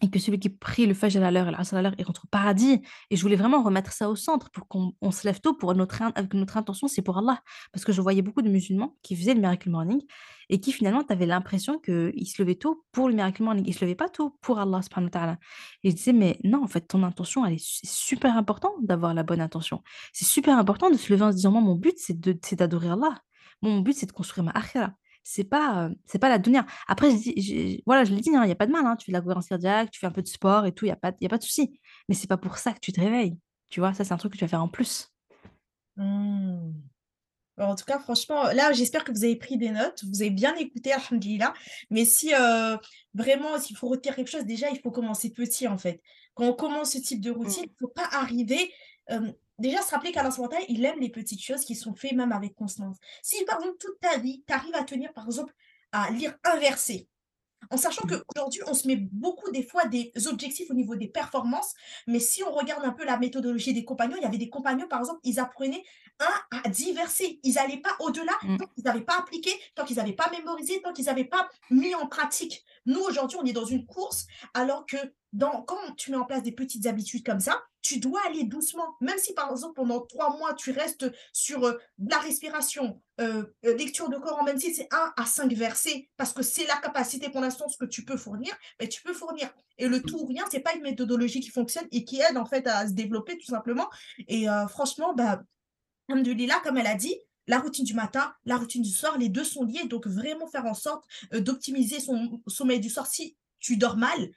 et que celui qui prie le Fajr à l'heure et l'Asr à l'heure, il rentre au paradis. Et je voulais vraiment remettre ça au centre pour qu'on on se lève tôt pour notre, avec notre intention, c'est pour Allah. Parce que je voyais beaucoup de musulmans qui faisaient le Miracle Morning et qui finalement, tu avais l'impression qu'ils se levaient tôt pour le Miracle Morning. Ils ne se levaient pas tôt pour Allah subhanahu wa ta'ala. Et je disais, mais non, en fait, ton intention, elle est, super important d'avoir la bonne intention. C'est super important de se lever en se disant, moi, mon but, c'est d'adorer Allah. Mon but, c'est de construire ma akhira. C'est pas, c'est pas la dunya. Après, je dis- j'ai- voilà, je l'ai dit, il n'y a pas de mal. hein, Tu fais de la cohérence cardiaque, tu fais un peu de sport et tout, il n'y a pas, y a pas de souci. Mais c'est pas pour ça que tu te réveilles. Tu vois, ça, c'est un truc que tu vas faire en plus. Hmm. Alors, En tout cas, franchement, là, j'espère que vous avez pris des notes, vous avez bien écouté, alhamdoulilah. Mais si euh, vraiment, s'il faut retenir quelque chose, déjà, il faut commencer petit, en fait. Quand on commence ce type de routine, il ne faut pas arriver euh, déjà se rappeler qu'Allah subhanahu il aime les petites choses qui sont faites même avec constance. Si par exemple toute ta vie, tu arrives à tenir par exemple à lire un verset, en sachant Mmh. qu'aujourd'hui, on se met beaucoup des fois des objectifs au niveau des performances, mais si on regarde un peu la méthodologie des compagnons, il y avait des compagnons, par exemple, ils apprenaient un à 10 versets. Ils n'allaient pas au-delà Mmh. tant qu'ils n'avaient pas appliqué, tant qu'ils n'avaient pas mémorisé, tant qu'ils n'avaient pas mis en pratique. Nous, aujourd'hui, on est dans une course, alors que dans, quand tu mets en place des petites habitudes comme ça, tu dois aller doucement. Même si, par exemple, pendant trois mois, tu restes sur euh, la respiration, euh, euh, lecture de Coran, même si c'est un à cinq versets, parce que c'est la capacité pour l'instant, ce que tu peux fournir, mais tu peux fournir. Et le tout ou rien, c'est pas une méthodologie qui fonctionne et qui aide en fait à se développer tout simplement. Et franchement, bah, comme elle a dit, la routine du matin, la routine du soir, les deux sont liés. Donc, vraiment faire en sorte d'optimiser son sommeil du soir. Si tu dors mal,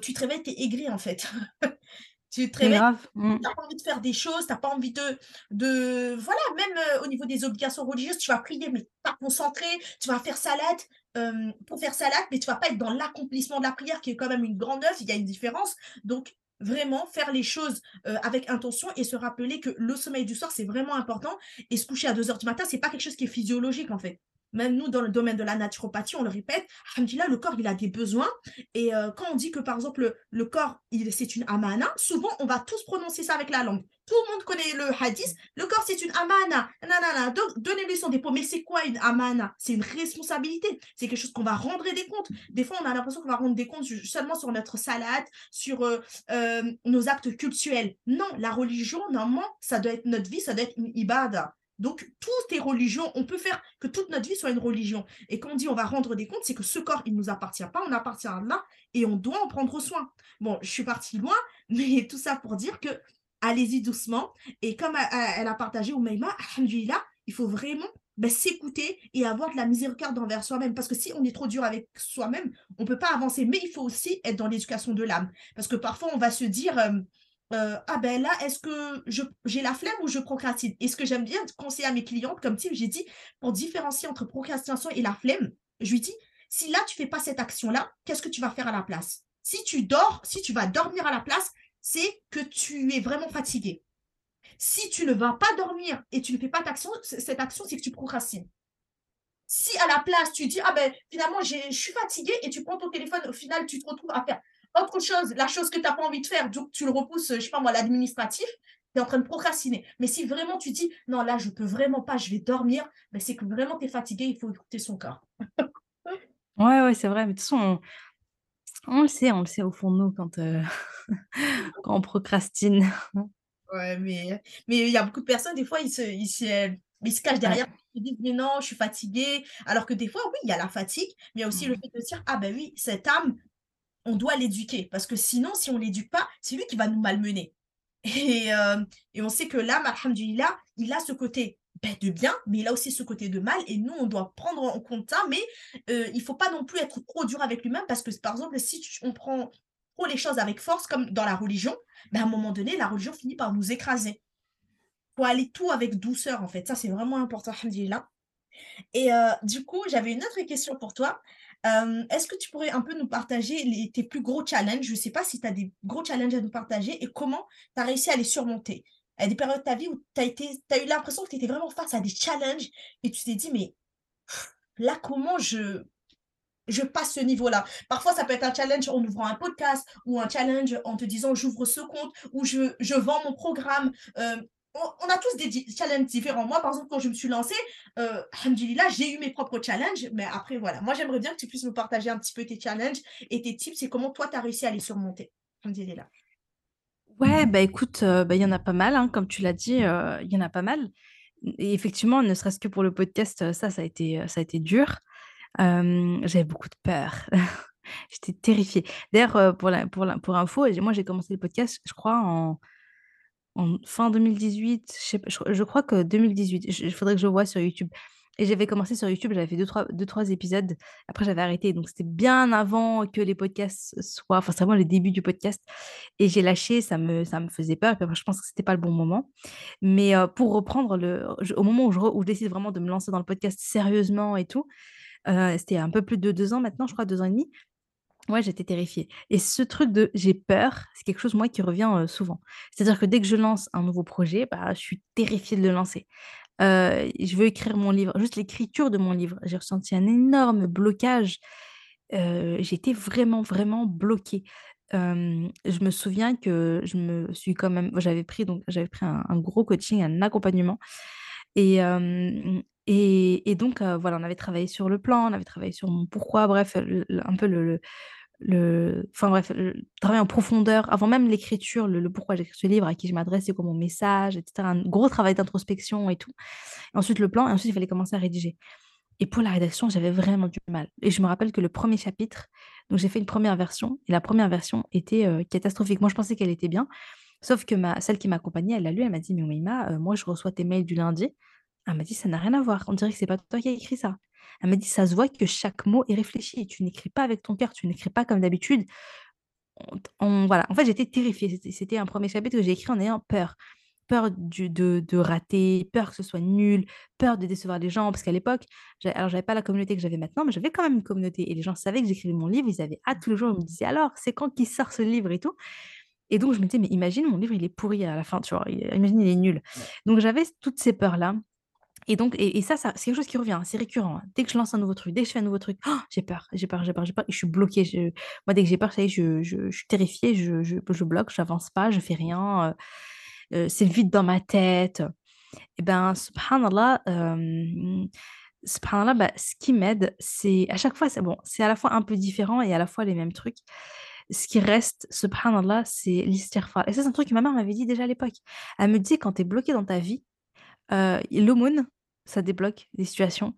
tu te réveilles, tu es aigri en fait. tu te réveilles. Mmh. tu n'as pas envie de faire des choses, tu n'as pas envie de, de... Voilà, même euh, au niveau des obligations religieuses, tu vas prier, mais pas concentré, tu vas faire salade euh, pour faire salade, mais tu vas pas être dans l'accomplissement de la prière, qui est quand même une grande œuvre, il y a une différence. Donc, vraiment faire les choses euh, avec intention et se rappeler que le sommeil du soir, c'est vraiment important. Et se coucher à 2 heures du matin, c'est pas quelque chose qui est physiologique, en fait. Même nous, dans le domaine de la naturopathie, on le répète, alhamdoulilah, le corps, il a des besoins. Et euh, quand on dit que, par exemple, le, le corps, c'est une amana, souvent, on va tous prononcer ça avec la langue. Tout le monde connaît le hadith. Le corps, c'est une amana. Nanana. Donc, donnez-lui son dépôt. Mais c'est quoi une amana? C'est une responsabilité. C'est quelque chose qu'on va rendre des comptes. Des fois, on a l'impression qu'on va rendre des comptes seulement sur notre salade, sur euh, euh, nos actes cultuels. Non, la religion, normalement, ça doit être notre vie, ça doit être une ibada. Donc, toutes les religions, on peut faire que toute notre vie soit une religion. Et quand on dit on va rendre des comptes, c'est que ce corps, il ne nous appartient pas, on appartient à Allah et on doit en prendre soin. Bon, je suis partie loin, mais tout ça pour dire que allez-y doucement. Et comme elle, a partagé, Oumaima, alhamdoulilah, il faut vraiment ben, s'écouter et avoir de la miséricorde envers soi-même. Parce que si on est trop dur avec soi-même, on ne peut pas avancer. Mais il faut aussi être dans l'éducation de l'âme. Parce que parfois, on va se dire, euh, euh, ah ben là, est-ce que j'ai la flemme ou je procrastine? Et ce que j'aime bien conseiller à mes clientes, comme type, j'ai dit, pour différencier entre procrastination et la flemme, je lui dis, si là, tu fais pas cette action-là, qu'est-ce que tu vas faire à la place? Si tu dors, si tu vas dormir à la place, c'est que tu es vraiment fatigué. Si tu ne vas pas dormir et tu ne fais pas d'action, c- cette action, c'est que tu procrastines. Si à la place, tu dis, ah ben finalement, je suis fatigué et tu prends ton téléphone, au final, tu te retrouves à faire autre chose, la chose que tu n'as pas envie de faire, donc tu le repousses, je sais pas moi, l'administratif, tu es en train de procrastiner. Mais si vraiment tu dis, non, là, je peux vraiment pas, je vais dormir, ben, c'est que vraiment tu es fatigué, il faut écouter son corps. Ouais, ouais, c'est vrai. Mais de toute façon, on, on le sait, on le sait au fond de nous quand, euh, quand on procrastine. Ouais, mais mais il y a beaucoup de personnes, des fois, ils se, ils se, ils se cachent derrière, ils disent, mais non, je suis fatigué. Alors que des fois, oui, il y a la fatigue, mais il y a aussi le fait de se dire, ah ben oui, cette âme, on doit l'éduquer. Parce que sinon, si on l'éduque pas, c'est lui qui va nous malmener. Et, euh, et on sait que l'âme, alhamdulillah, il a ce côté ben, de bien, mais il a aussi ce côté de mal. Et nous, on doit prendre en compte ça, mais euh, il ne faut pas non plus être trop dur avec lui-même, parce que, par exemple, si on prend trop les choses avec force, comme dans la religion, ben, à un moment donné, la religion finit par nous écraser. Il faut aller tout avec douceur, en fait. Ça, c'est vraiment important, alhamdulillah. Et euh, du coup, j'avais une autre question pour toi. Euh, est-ce que tu pourrais un peu nous partager tes plus gros challenges? Je ne sais pas si tu as des gros challenges à nous partager et comment tu as réussi à les surmonter. Il y a des périodes de ta vie où tu as eu l'impression que tu étais vraiment face à des challenges et tu t'es dit, mais là, comment je, je passe ce niveau-là? Parfois, ça peut être un challenge en ouvrant un podcast ou un challenge en te disant, j'ouvre ce compte ou je, je vends mon programme. Euh, on, a tous des challenges différents. Moi, par exemple, quand je me suis lancée, euh, j'ai eu mes propres challenges, mais après, voilà. Moi, j'aimerais bien que tu puisses nous partager un petit peu tes challenges et tes tips et comment toi, tu as réussi à les surmonter. Alhamdoulilah. Ouais, bah écoute, euh, bah, il y en a pas mal, hein, comme tu l'as dit, euh, il y en a pas mal. Et effectivement, ne serait-ce que pour le podcast, euh, ça, ça a été, ça a été dur. J'avais beaucoup de peur. J'étais terrifiée. D'ailleurs, pour pour pour info, moi, j'ai commencé le podcast, je crois, en, en fin 2018. Je, crois que 2018. Il faudrait que je vois sur YouTube. Et j'avais commencé sur YouTube, j'avais fait deux, trois, deux, trois épisodes. Après, j'avais arrêté. Donc, c'était bien avant que les podcasts soient. Enfin, c'est vraiment le début du podcast. Et j'ai lâché, ça me, ça me faisait peur. Et puis après, je pense que c'était pas le bon moment. Mais euh, pour reprendre, le, au moment où je, re- où je décide vraiment de me lancer dans le podcast sérieusement et tout, euh, c'était un peu plus de deux ans maintenant, je crois, deux ans et demi. Ouais, j'étais terrifiée et ce truc de j'ai peur, c'est quelque chose, moi, qui revient, souvent. C'est-à-dire que dès que je lance un nouveau projet, bah, je suis terrifiée de le lancer. Je veux écrire mon livre, juste l'écriture de mon livre, j'ai ressenti un énorme blocage, j'étais vraiment, vraiment bloquée. Je me souviens que je me suis quand même j'avais pris donc j'avais pris un gros coaching, un accompagnement et et donc voilà, on avait travaillé sur le plan, on avait travaillé sur mon pourquoi, bref, un peu le le enfin bref, travail en profondeur avant même l'écriture, le le pourquoi j'écris ce livre, à qui je m'adresse, c'est quoi mon message et cetera. Un gros travail d'introspection et tout. Ensuite le plan et ensuite il fallait commencer à rédiger. Et pour la rédaction, j'avais vraiment du mal. Et je me rappelle que le premier chapitre, donc j'ai fait une première version et la première version était, heu, catastrophique. Moi, je pensais qu'elle était bien, sauf que ma celle qui m'accompagnait, elle l'a lu, elle m'a dit: «Mais Oumaima, heu, moi je reçois tes mails du lundi». Elle m'a dit: «Ça n'a rien à voir, on dirait que c'est pas toi qui as écrit ça». Elle m'a dit: «Ça se voit que chaque mot est réfléchi. Tu n'écris pas avec ton cœur, tu n'écris pas comme d'habitude». On voilà, en fait, j'étais terrifiée. C'était un premier chapitre que j'ai écrit en ayant peur. Peur du de de rater, peur que ce soit nul, peur de décevoir les gens parce qu'à l'époque, alors j'avais pas la communauté que j'avais maintenant, mais j'avais quand même une communauté et les gens savaient que j'écrivais mon livre, ils avaient hâte tous les jours, ils me disaient: «Alors, c'est quand qu'il sort ce livre et tout?» et donc je me disais: «Mais imagine mon livre, il est pourri à la fin, tu vois? Imagine, il est nul». Donc j'avais toutes ces peurs-là et donc et ça c'est quelque chose qui revient, hein, c'est récurrent, hein. Dès que je lance un nouveau truc, dès que je fais un nouveau truc, oh, j'ai peur, j'ai peur, j'ai peur, j'ai peur je suis bloquée. Moi, dès que j'ai peur, ça y est, je suis terrifiée, je je bloque, j'avance pas, je fais rien, heu heu, c'est vide dans ma tête. Et ben, subhanallah, hem, subhanallah, bah, ce qui m'aide, c'est à chaque fois, c'est bon, c'est à la fois un peu différent et à la fois les mêmes trucs. Ce qui reste, subhanallah, c'est l'istighfar et ça, c'est un truc que ma mère m'avait dit déjà à l'époque. Elle me dit: «Quand tu es bloqué dans ta vie, heu, l'aumône, ça débloque des situations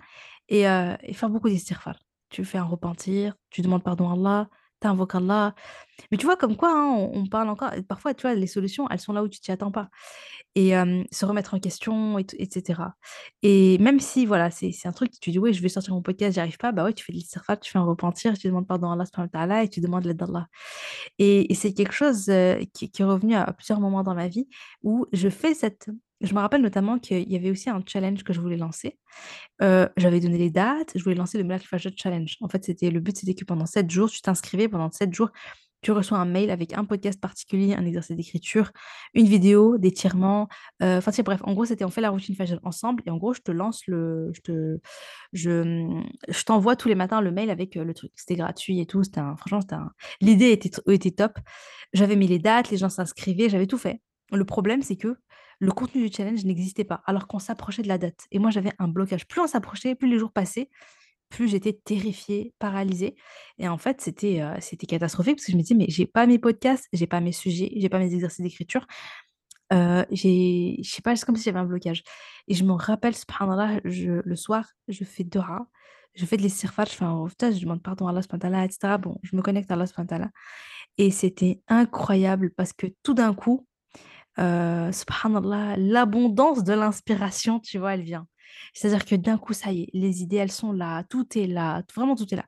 et et faire beaucoup d'istighfar. Tu fais un repentir, tu demandes pardon à Allah, tu invoques Allah». Mais tu vois, comme quoi, hein, on parle encore parfois, tu vois, les solutions, elles sont là où tu t'y attends pas et se remettre en question et t et même si voilà, c'est un truc, tu dis: «Oui, je vais sortir mon podcast, j'y arrive pas», bah ouais, tu fais de l'istighfar, tu fais un repentir, tu demandes pardon à Allah et tu demandes l'aide d'Allah et et c'est quelque chose, qui qui est revenu à plusieurs moments dans ma vie où je fais cette je me rappelle notamment qu'il y avait aussi un challenge que je voulais lancer. Heu, j'avais donné les dates, je voulais lancer le Black Fajr Challenge. En fait, c'était le but, c'était que pendant 7 jours, tu t'inscrivais, pendant 7 jours, tu reçois un mail avec un podcast particulier, un exercice d'écriture, une vidéo, d'étirement, heu, enfin, tu sais, bref, en gros, c'était on fait la routine Fajr ensemble et en gros, je te lance le je je, je t'envoie tous les matins le mail avec, heu, le truc. C'était gratuit et tout, franchement, l'idée était était top. J'avais mis les dates, les gens s'inscrivaient, j'avais tout fait. Le problème, c'est que le contenu du challenge n'existait pas, alors qu'on s'approchait de la date et moi, j'avais un blocage. Plus on s'approchait, plus les jours passaient, plus j'étais terrifiée, paralysée et en fait, c'était, c'était catastrophique parce que je me disais: «Mais j'ai pas mes podcasts, j'ai pas mes sujets, j'ai pas mes exercices d'écriture». Heu, j'ai je sais pas, c'est comme si j'avais un blocage et je me rappelle, subhanallah, je le soir, je fais doha, je fais de l'istighfar, je fais un reportage, je demande pardon à Allah subhanahu wa ta'ala et cetera. Bon, je me connecte à Allah subhanahu et c'était incroyable parce que tout d'un coup, heu, subhanallah, l'abondance de l'inspiration, tu vois, elle vient. C'est-à-dire que d'un coup, ça y est, les idées, elles sont là, tout est là, vraiment tout est là.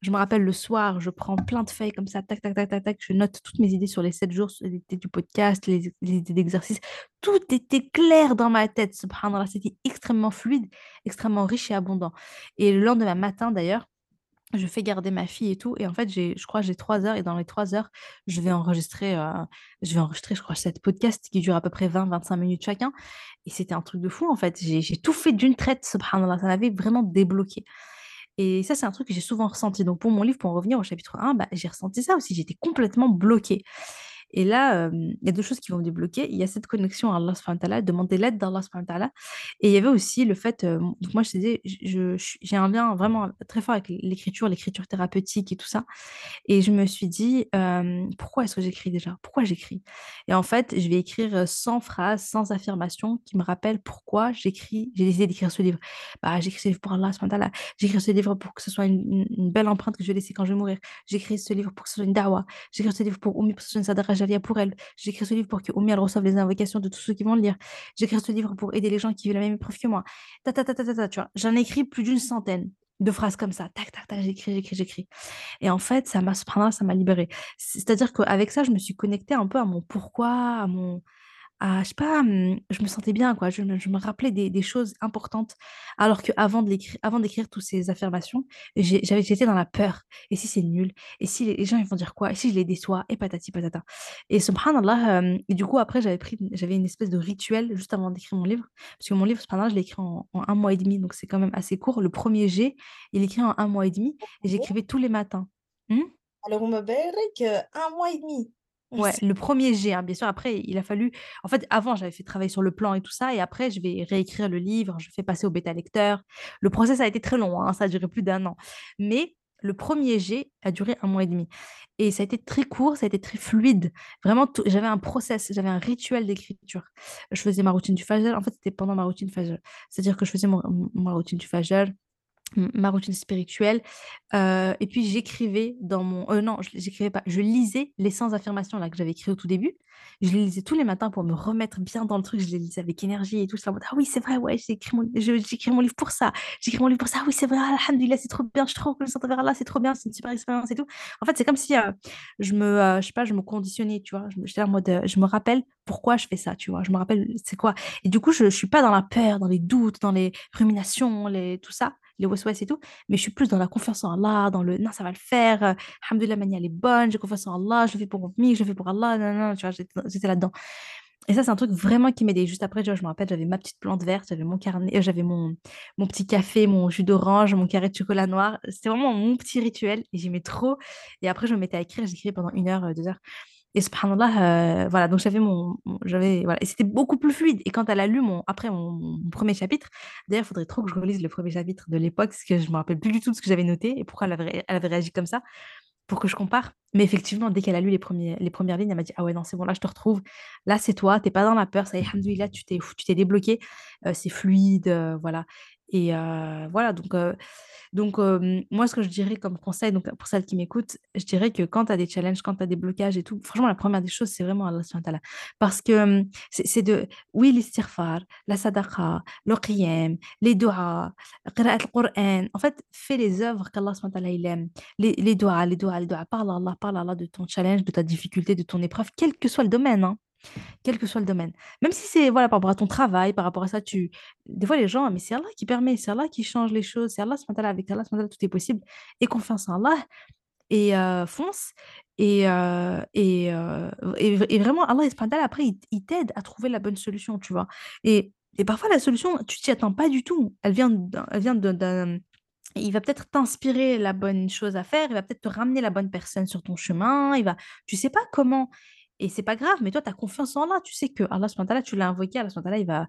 Je me rappelle le soir, je prends plein de feuilles comme ça, tac, tac, tac, tac, tac, je note toutes mes idées sur les 7 jours, les idées du podcast, les les idées d'exercice. Tout était clair dans ma tête, subhanallah, c'était extrêmement fluide, extrêmement riche et abondant et le lendemain matin d'ailleurs, je fais garder ma fille et tout et en fait, j'ai je crois j'ai 3 heures et dans les 3 heures, je vais enregistrer, heu, je vais enregistrer, je crois, 7 podcasts qui durent à peu près 20-25 minutes chacun et c'était un truc de fou, en fait. J'ai tout fait d'une traite, subhanallah, ça m'avait vraiment débloquée et ça, c'est un truc que j'ai souvent ressenti. Donc pour mon livre, pour en revenir au chapitre 1, bah, j'ai ressenti ça aussi, j'étais complètement bloquée et là, hem, il y a 2 choses qui vont me débloquer. Il y a cette connexion à Allah subhanahu demander l'aide d'Allah subhanahu et il y avait aussi le fait, heu, donc moi je te suis j'ai un lien vraiment très fort avec l'écriture, l'écriture thérapeutique et tout ça et je me suis dit, hem: «Pourquoi est-ce que j'écris déjà? Pourquoi j'écris?» et en fait, je vais écrire, heu, 100 phrases, 100 affirmations qui me rappellent pourquoi j'écris j'ai décidé d'écrire ce livre. Bah, j'écris ce livre pour Allah subhanahu. J'écris ce livre pour que ce soit une belle empreinte que je vais laisser quand je vais mourir. J'écris ce livre pour que ce soit une dawa. J'écris ce livre pour Oumi, pour que ce soit jariya pour elle. J'écris ce livre pour que Oumi, elle reçoive les invocations de tous ceux qui vont le lire. J'écris ce livre pour aider les gens qui vivent la même épreuve que moi. Ta ta ta ta ta? J'en ai écrit plus d'une centaine de phrases comme ça. Tac, tac, tac, j'écris, j'écris, j'écris et en fait, ça m'a ça m'a libérée. C'est c'est-à-dire qu'avec ça, je me suis connectée un peu à mon pourquoi, à mon à, je sais pas, je me sentais bien, quoi. Je me je me rappelais des des choses importantes, alors qu'avant d'écrire toutes ces affirmations, j'étais dans la peur. Et si c'est nul? Et si les les gens, ils vont dire quoi? Et si je les déçois? Et patati patata. Et subhanallah, hem, et du coup, après, j'avais pris j'avais une espèce de rituel juste avant d'écrire mon livre. Parce que mon livre, subhanallah, je l'ai écrit en en 1 mois et demi, donc c'est quand même assez court. Le premier jet, il est écrit en un mois et demi et j'écrivais tous les matins. Mmh? Allahumma barik, heu, 1 mois et demi. Ouais, le premier jet, hein, bien sûr. Après, il a fallu en fait, avant, j'avais fait travailler sur le plan et tout ça et après, je vais réécrire le livre, je fais passer au bêta lecteur. Le process a été très long, hein, ça a duré plus d'un an. Mais le premier jet a duré un mois et demi et ça a été très court, ça a été très fluide. Vraiment tout j'avais un process, j'avais un rituel d'écriture. Je faisais ma routine du fajr, en fait, c'était pendant ma routine fajr. C'est-à-dire que je faisais mon ma routine du fajr ma routine spirituelle, et puis j'écrivais dans mon heu, non, je j'écrivais pas, je lisais les 100 affirmations là que j'avais écrit au tout début. Je les lisais tous les matins pour me remettre bien dans le truc, je les lisais avec énergie et tout. En mode: «Ah oui, c'est vrai, ouais, j'ai écrit mon je j'écris mon livre pour ça, j'écris mon livre pour ça. Ah oui, c'est vrai, alhamdoulilah, c'est trop bien, je suis trop reconnaissante envers Allah, c'est trop bien, c'est une super expérience et tout». En fait, c'est comme si, je me, je sais pas, je me conditionnais, tu vois? Je me en mode, je me rappelle pourquoi je fais ça, tu vois? Je me rappelle c'est quoi? Et du coup, je je suis pas dans la peur, dans les doutes, dans les ruminations, les tout ça les waswas et tout, mais je suis plus dans la confiance en Allah, dans le: «Non, ça va le faire, heu, alhamdoulilah, Mani, elle est bonne, j'ai confiance en Allah, je le fais pour mon je le fais pour Allah, nanana», tu vois? J'étais là-dedans et ça, c'est un truc vraiment qui m'aidait. Juste après, je me rappelle, j'avais ma petite plante verte, j'avais mon carnet heu, j'avais mon mon petit café, mon jus d'orange, mon carré de chocolat noir. C'était vraiment mon petit rituel et j'aimais trop et après, je me mettais à écrire, j'écrivais pendant une heure, heu, 2 heures et subhanallah, heu, voilà, donc j'avais mon j'avais voilà. Et c'était beaucoup plus fluide. Et quand elle a lu mon après mon 1 chapitre, d'ailleurs, il faudrait trop que je relise le premier chapitre de l'époque parce que je me rappelle plus du tout de ce que j'avais noté et pourquoi elle avait réagi comme ça, pour que je compare. Mais effectivement, dès qu'elle a lu les premiers les premières lignes, elle m'a dit: «Ah ouais, non, c'est bon, là, je te retrouve. Là, c'est toi, tu es pas dans la peur, ça y est, alhamdoulilah, tu t'es tu t'es débloqué, heu, c'est fluide», heu, voilà et voilà donc donc moi, ce que je dirais comme conseil, donc pour celles qui m'écoutent, je dirais que quand tu as des challenges, quand tu as des blocages et tout, franchement, la première des choses, c'est vraiment Allah subhanahu. Parce que, c'est de oui, l'istighfar, la sadaqa, le qiyam, les duas, qira'at al-Qur'an. En fait, fais les œuvres qu'Allah subhanahu aime. Les les les duas, les duas. Parle à Allah, parle à Allah de ton challenge, de ta difficulté, de ton épreuve, quel que soit le domaine, hein, quel que soit le domaine. Même si c'est, voilà, par rapport à ton travail, par rapport à ça, tu des fois, les gens mais c'est Allah qui permet, c'est Allah qui change les choses, c'est Allah wa ta'ala, avec Allah wa ta'ala, tout est possible. Aie confiance en Allah et heu, fonce et heu et heu et et vraiment Allah après, il il t'aide à trouver la bonne solution, tu vois? Et et parfois, la solution, tu t'y attends pas du tout. Elle vient elle vient d'un il va peut-être t'inspirer la bonne chose à faire, il va peut-être te ramener la bonne personne sur ton chemin, il va tu sais pas comment et c'est pas grave, mais toi, tu as confiance en Allah. Tu sais que Allah subhanahu tu l'as invoqué, Allah subhanahu il va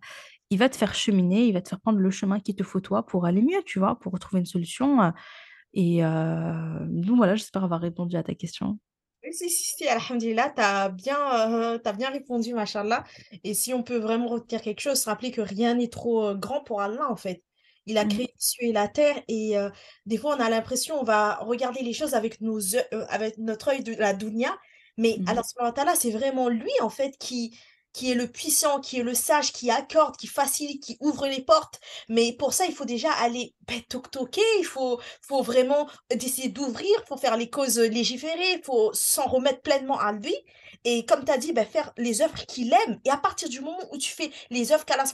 il va te faire cheminer, il va te faire prendre le chemin qu'il te faut toi pour aller mieux, tu vois? Pour retrouver une solution, heu et heu, donc voilà, j'espère avoir répondu à ta question. Oui, si, si, si, alhamdoulilah, tu as as bien répondu, machallah et si on peut vraiment retenir quelque chose, se rappeler que rien n'est trop, heu, grand pour Allah, en fait. Il a Mmh. créé cieux et la terre et des fois, on a l'impression, on va regarder les choses avec nos avec notre œil de la dounia, mais Mmh mh. Allah subhanahu c'est vraiment lui, en fait, qui qui est le puissant, qui est le sage, qui accorde, qui facilite, qui ouvre les portes. Mais pour ça, il faut déjà aller, beh, toc toquer, il faut faut vraiment d'essayer d'ouvrir, il faut faire les causes, légiférer, il faut s'en remettre pleinement à lui. Et comme tu as dit, bah, faire les œuvres qu'il aime. Et à partir du moment où tu fais les œuvres qu'Allah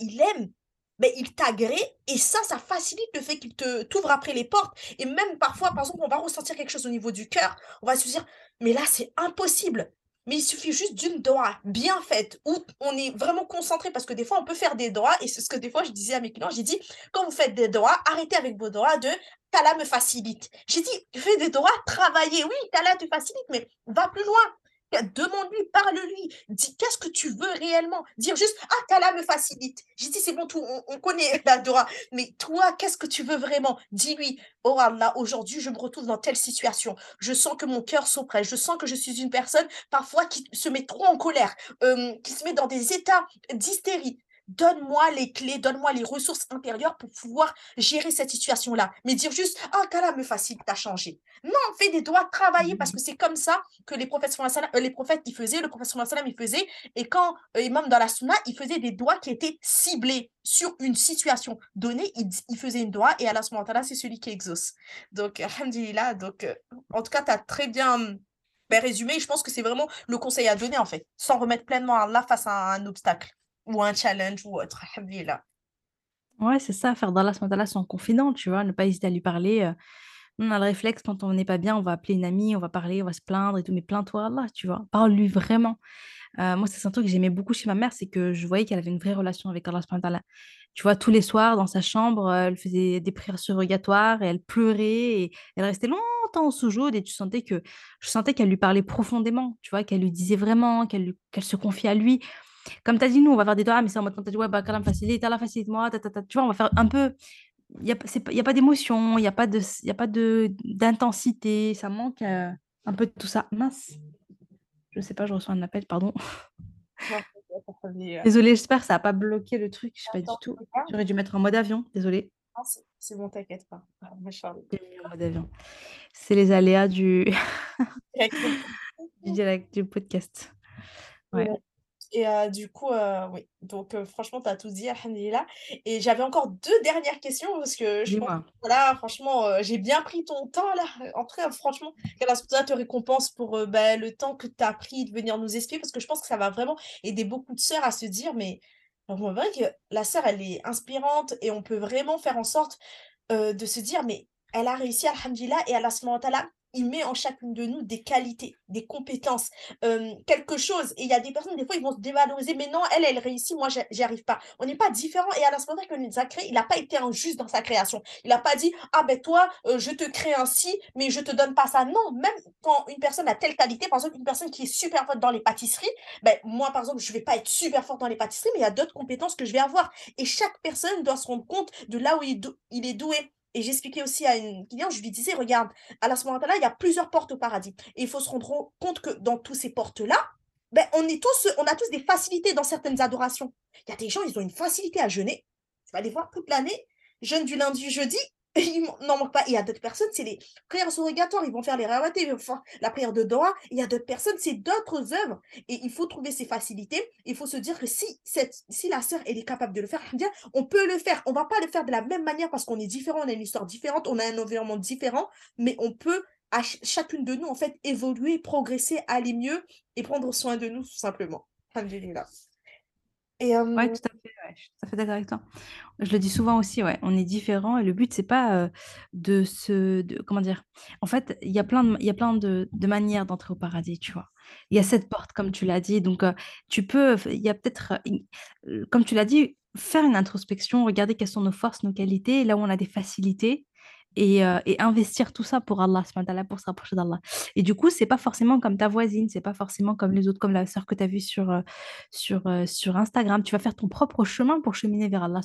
il aime, beh, il t'agrée. Et ça, ça facilite le fait qu'il te t'ouvre après les portes. Et même parfois, par exemple, on va ressentir quelque chose au niveau du cœur, on va se dire: «Mais là, c'est impossible». Mais il suffit juste d'une doua bien faite, où on est vraiment concentré parce que des fois, on peut faire des douas et c'est ce que des fois je disais à mes clients, j'ai dit: «Quand vous faites des douas, arrêtez avec vos douas de qu'Allah me facilite». J'ai dit: «Fais des douas, travaillez, oui, qu'Allah te facilite, mais va plus loin. Demande-lui, parle-lui, dis qu'est-ce que tu veux réellement? Dire juste: «Ah, qu'Allah me facilite». J'ai dit: «C'est bon, tout, on on connaît la doua, mais toi, qu'est-ce que tu veux vraiment? Dis-lui: "Oh Allah, aujourd'hui, je me retrouve dans telle situation. Je sens que mon cœur s'oppresse, je sens que je suis une personne parfois qui se met trop en colère, hem, qui se met dans des états d'hystérie. Donne-moi les clés, donne-moi les ressources intérieures pour pouvoir gérer cette situation-là». Mais dire juste: «Ah, qu'Allah me facilite à changer». Non, fais des doigts, travailler parce que c'est comme ça que les prophètes heu, les prophètes, ils faisaient, le prophète il faisait et quand et même dans la Sounna, il faisait des doigts qui étaient ciblés sur une situation donnée, il il faisait une doua et subhanahu wa ta'ala, c'est celui qui exauce. Donc alhamdoulilah, donc heu, en tout cas, tu as très bien, mmh Ben, résumé, je pense que c'est vraiment le conseil à donner, en fait, sans remettre pleinement Allah face à un obstacle ou un challenge ou autre. Alhamdulillah. Ouais, c'est ça, faire d'Allah son confident, tu vois, ne pas hésiter à lui parler. euh, on a le réflexe, quand on n'est pas bien, on va appeler une amie, on va parler, on va se plaindre et tout, mais plains-toi Allah, tu vois. Parle-lui vraiment. Euh, moi, c'est un truc que j'aimais beaucoup chez ma mère, c'est que je voyais qu'elle avait une vraie relation avec Allah. Tu vois, tous les soirs, dans sa chambre, euh, elle faisait des prières surrogatoires et elle pleurait et elle restait longtemps au soujoud et tu sentais que je sentais qu'elle lui parlait profondément, tu vois, qu'elle lui disait vraiment, qu'elle qu'elle se confiait à lui. Comme tu as dit, nous, on va faire des doigts, mais c'est en mode quand tu as dit, ouais, bah, Kalam facilite, Allah facilite-moi, tu vois, on va faire un peu. Il n'y a, a pas d'émotion, il n'y a pas d'intensité, ça manque euh, un peu de tout ça. Mince, je sais pas, je reçois un appel, pardon. Désolée, j'espère que ça n'a pas bloqué le truc, je sais pas du tout. J'aurais dû mettre en mode avion, désolée. C'est- bon, t'inquiète pas. C'est les aléas du, Direct. du direct, du podcast. Ouais. Et euh, du coup, euh, oui. Donc, euh, franchement, tu as tout dit, alhamdulillah. Et j'avais encore deux dernières questions parce que je pense voilà, franchement, j'ai bien pris ton temps là. En tout cas, franchement, ta'ala te récompense pour bah, le temps que tu as pris de venir nous expliquer parce que je pense que ça va vraiment aider beaucoup de sœurs à se dire, mais c'est vrai que la sœur, elle est inspirante et on peut vraiment faire en sorte de se dire, mais elle a réussi, alhamdulillah, et Allah il met en chacune de nous des qualités, des compétences, euh, quelque chose. Et il y a des personnes, des fois, ils vont se dévaloriser, mais non, elle, elle réussit, moi, j'y arrive pas. On n'est pas différents. Et wa ta'ala, quand il n'a pas été injuste dans sa création. Il n'a pas dit, ah ben toi, euh, je te crée ainsi, mais je te donne pas ça. Non, même quand une personne a telle qualité, par exemple, une personne qui est super forte dans les pâtisseries, ben moi, par exemple, je vais pas être super forte dans les pâtisseries, mais il y a d'autres compétences que je vais avoir. Et chaque personne doit se rendre compte de là où il est doué. Et j'expliquais aussi à une cliente, je lui disais, regarde, à la ce moment-là, il y a plusieurs portes au paradis. Et il faut se rendre compte que dans tous ces portes-là, ben, on, est tous, on a tous des facilités dans certaines adorations. Il y a des gens, ils ont une facilité à jeûner. Tu vas les voir toute l'année, jeûnent du lundi jeudi, ils n'en manquent pas. Il y a d'autres personnes, c'est les prières surrogatoires, ils vont faire les rawatés, ils la prière de Doha. Il y a d'autres personnes, c'est d'autres œuvres. Et il faut trouver ces facilités. Il faut se dire que si, cette, si la sœur, elle est capable de le faire, on peut le faire. On va pas le faire de la même manière parce qu'on est différent, on a une histoire différente, on a un environnement différent, mais on peut, à ch- chacune de nous, en fait, évoluer, progresser, aller mieux et prendre soin de nous, tout simplement. Et euh, tout à fait, ouais, je fait d'accord avec toi. Je le dis souvent aussi, ouais, on est différents et le but, c'est pas euh, de se. de- comment dire? En fait, il y a plein de, y a plein de, de manières d'entrer au paradis, tu vois. Il y a cette porte, comme tu l'as dit. Donc, euh, tu peux. Il y a peut-être. euh, Comme tu l'as dit, faire une introspection, regarder quelles sont nos forces, nos qualités, là où on a des facilités. Et, euh, et investir tout ça pour Allah, pour se rapprocher d'Allah. Et du coup, c'est pas forcément comme ta voisine, c'est pas forcément comme les autres, comme la sœur que tu as vue sur, euh, sur, euh, sur Instagram. Tu vas faire ton propre chemin pour cheminer vers Allah.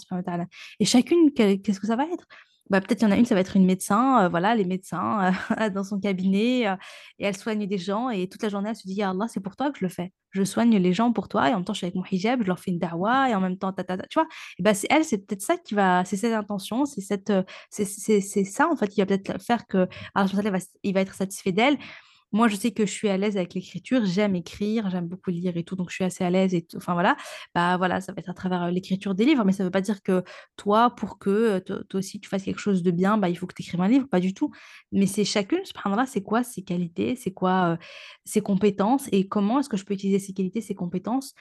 Et chacune, que- qu'est-ce que ça va être? Bah, peut-être il y en a une, ça va être une médecin, euh, voilà, les médecins euh, dans son cabinet, euh, et elle soigne des gens, et toute la journée, elle se dit, Allah, c'est pour toi que je le fais. Je soigne les gens pour toi, et en même temps, je suis avec mon hijab, je leur fais une da'wah, et en même temps, ta, ta, tu vois, et bah, c'est elle, c'est peut-être ça qui va, c'est cette intention, c'est cette, c'est ça, en fait, qui va peut-être faire que il va être satisfait d'elle. Moi, je sais que je suis à l'aise avec l'écriture, j'aime écrire, j'aime beaucoup lire et tout, donc je suis assez à l'aise et tout. Enfin voilà, bah voilà, ça va être à travers l'écriture des livres, mais ça ne veut pas dire que toi, pour que toi, aussi tu fasses quelque chose de bien, bah il faut que tu écrives un livre, pas du tout. Mais c'est chacune, subhanallah, c'est quoi ses qualités, c'est quoi ses compétences et comment est-ce que je peux utiliser ces qualités, ces compétences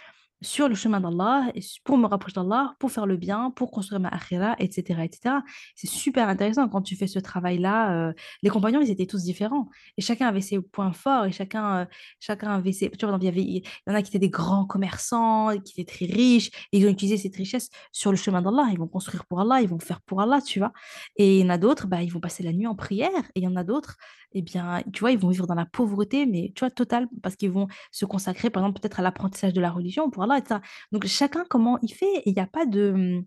sur le chemin d'Allah, pour me rapprocher d'Allah, pour faire le bien, pour construire ma akhira, etc. etc. C'est super intéressant quand tu fais ce travail-là. euh, les compagnons, ils étaient tous différents et chacun avait ses points forts et chacun, euh, chacun avait ses... Tu vois, il y en a qui étaient des grands commerçants, qui étaient très riches, ils ont utilisé cette richesse sur le chemin d'Allah. Ils vont construire pour Allah, ils vont faire pour Allah, tu vois. Et il y en a d'autres, bah, ils vont passer la nuit en prière. Et il y en a d'autres, eh bien, tu vois, ils vont vivre dans la pauvreté, mais tu vois, totale, parce qu'ils vont se consacrer, par exemple, peut-être à l'apprentissage de la religion pour Allah, etc. Donc, chacun, comment il fait, et il n'y a pas de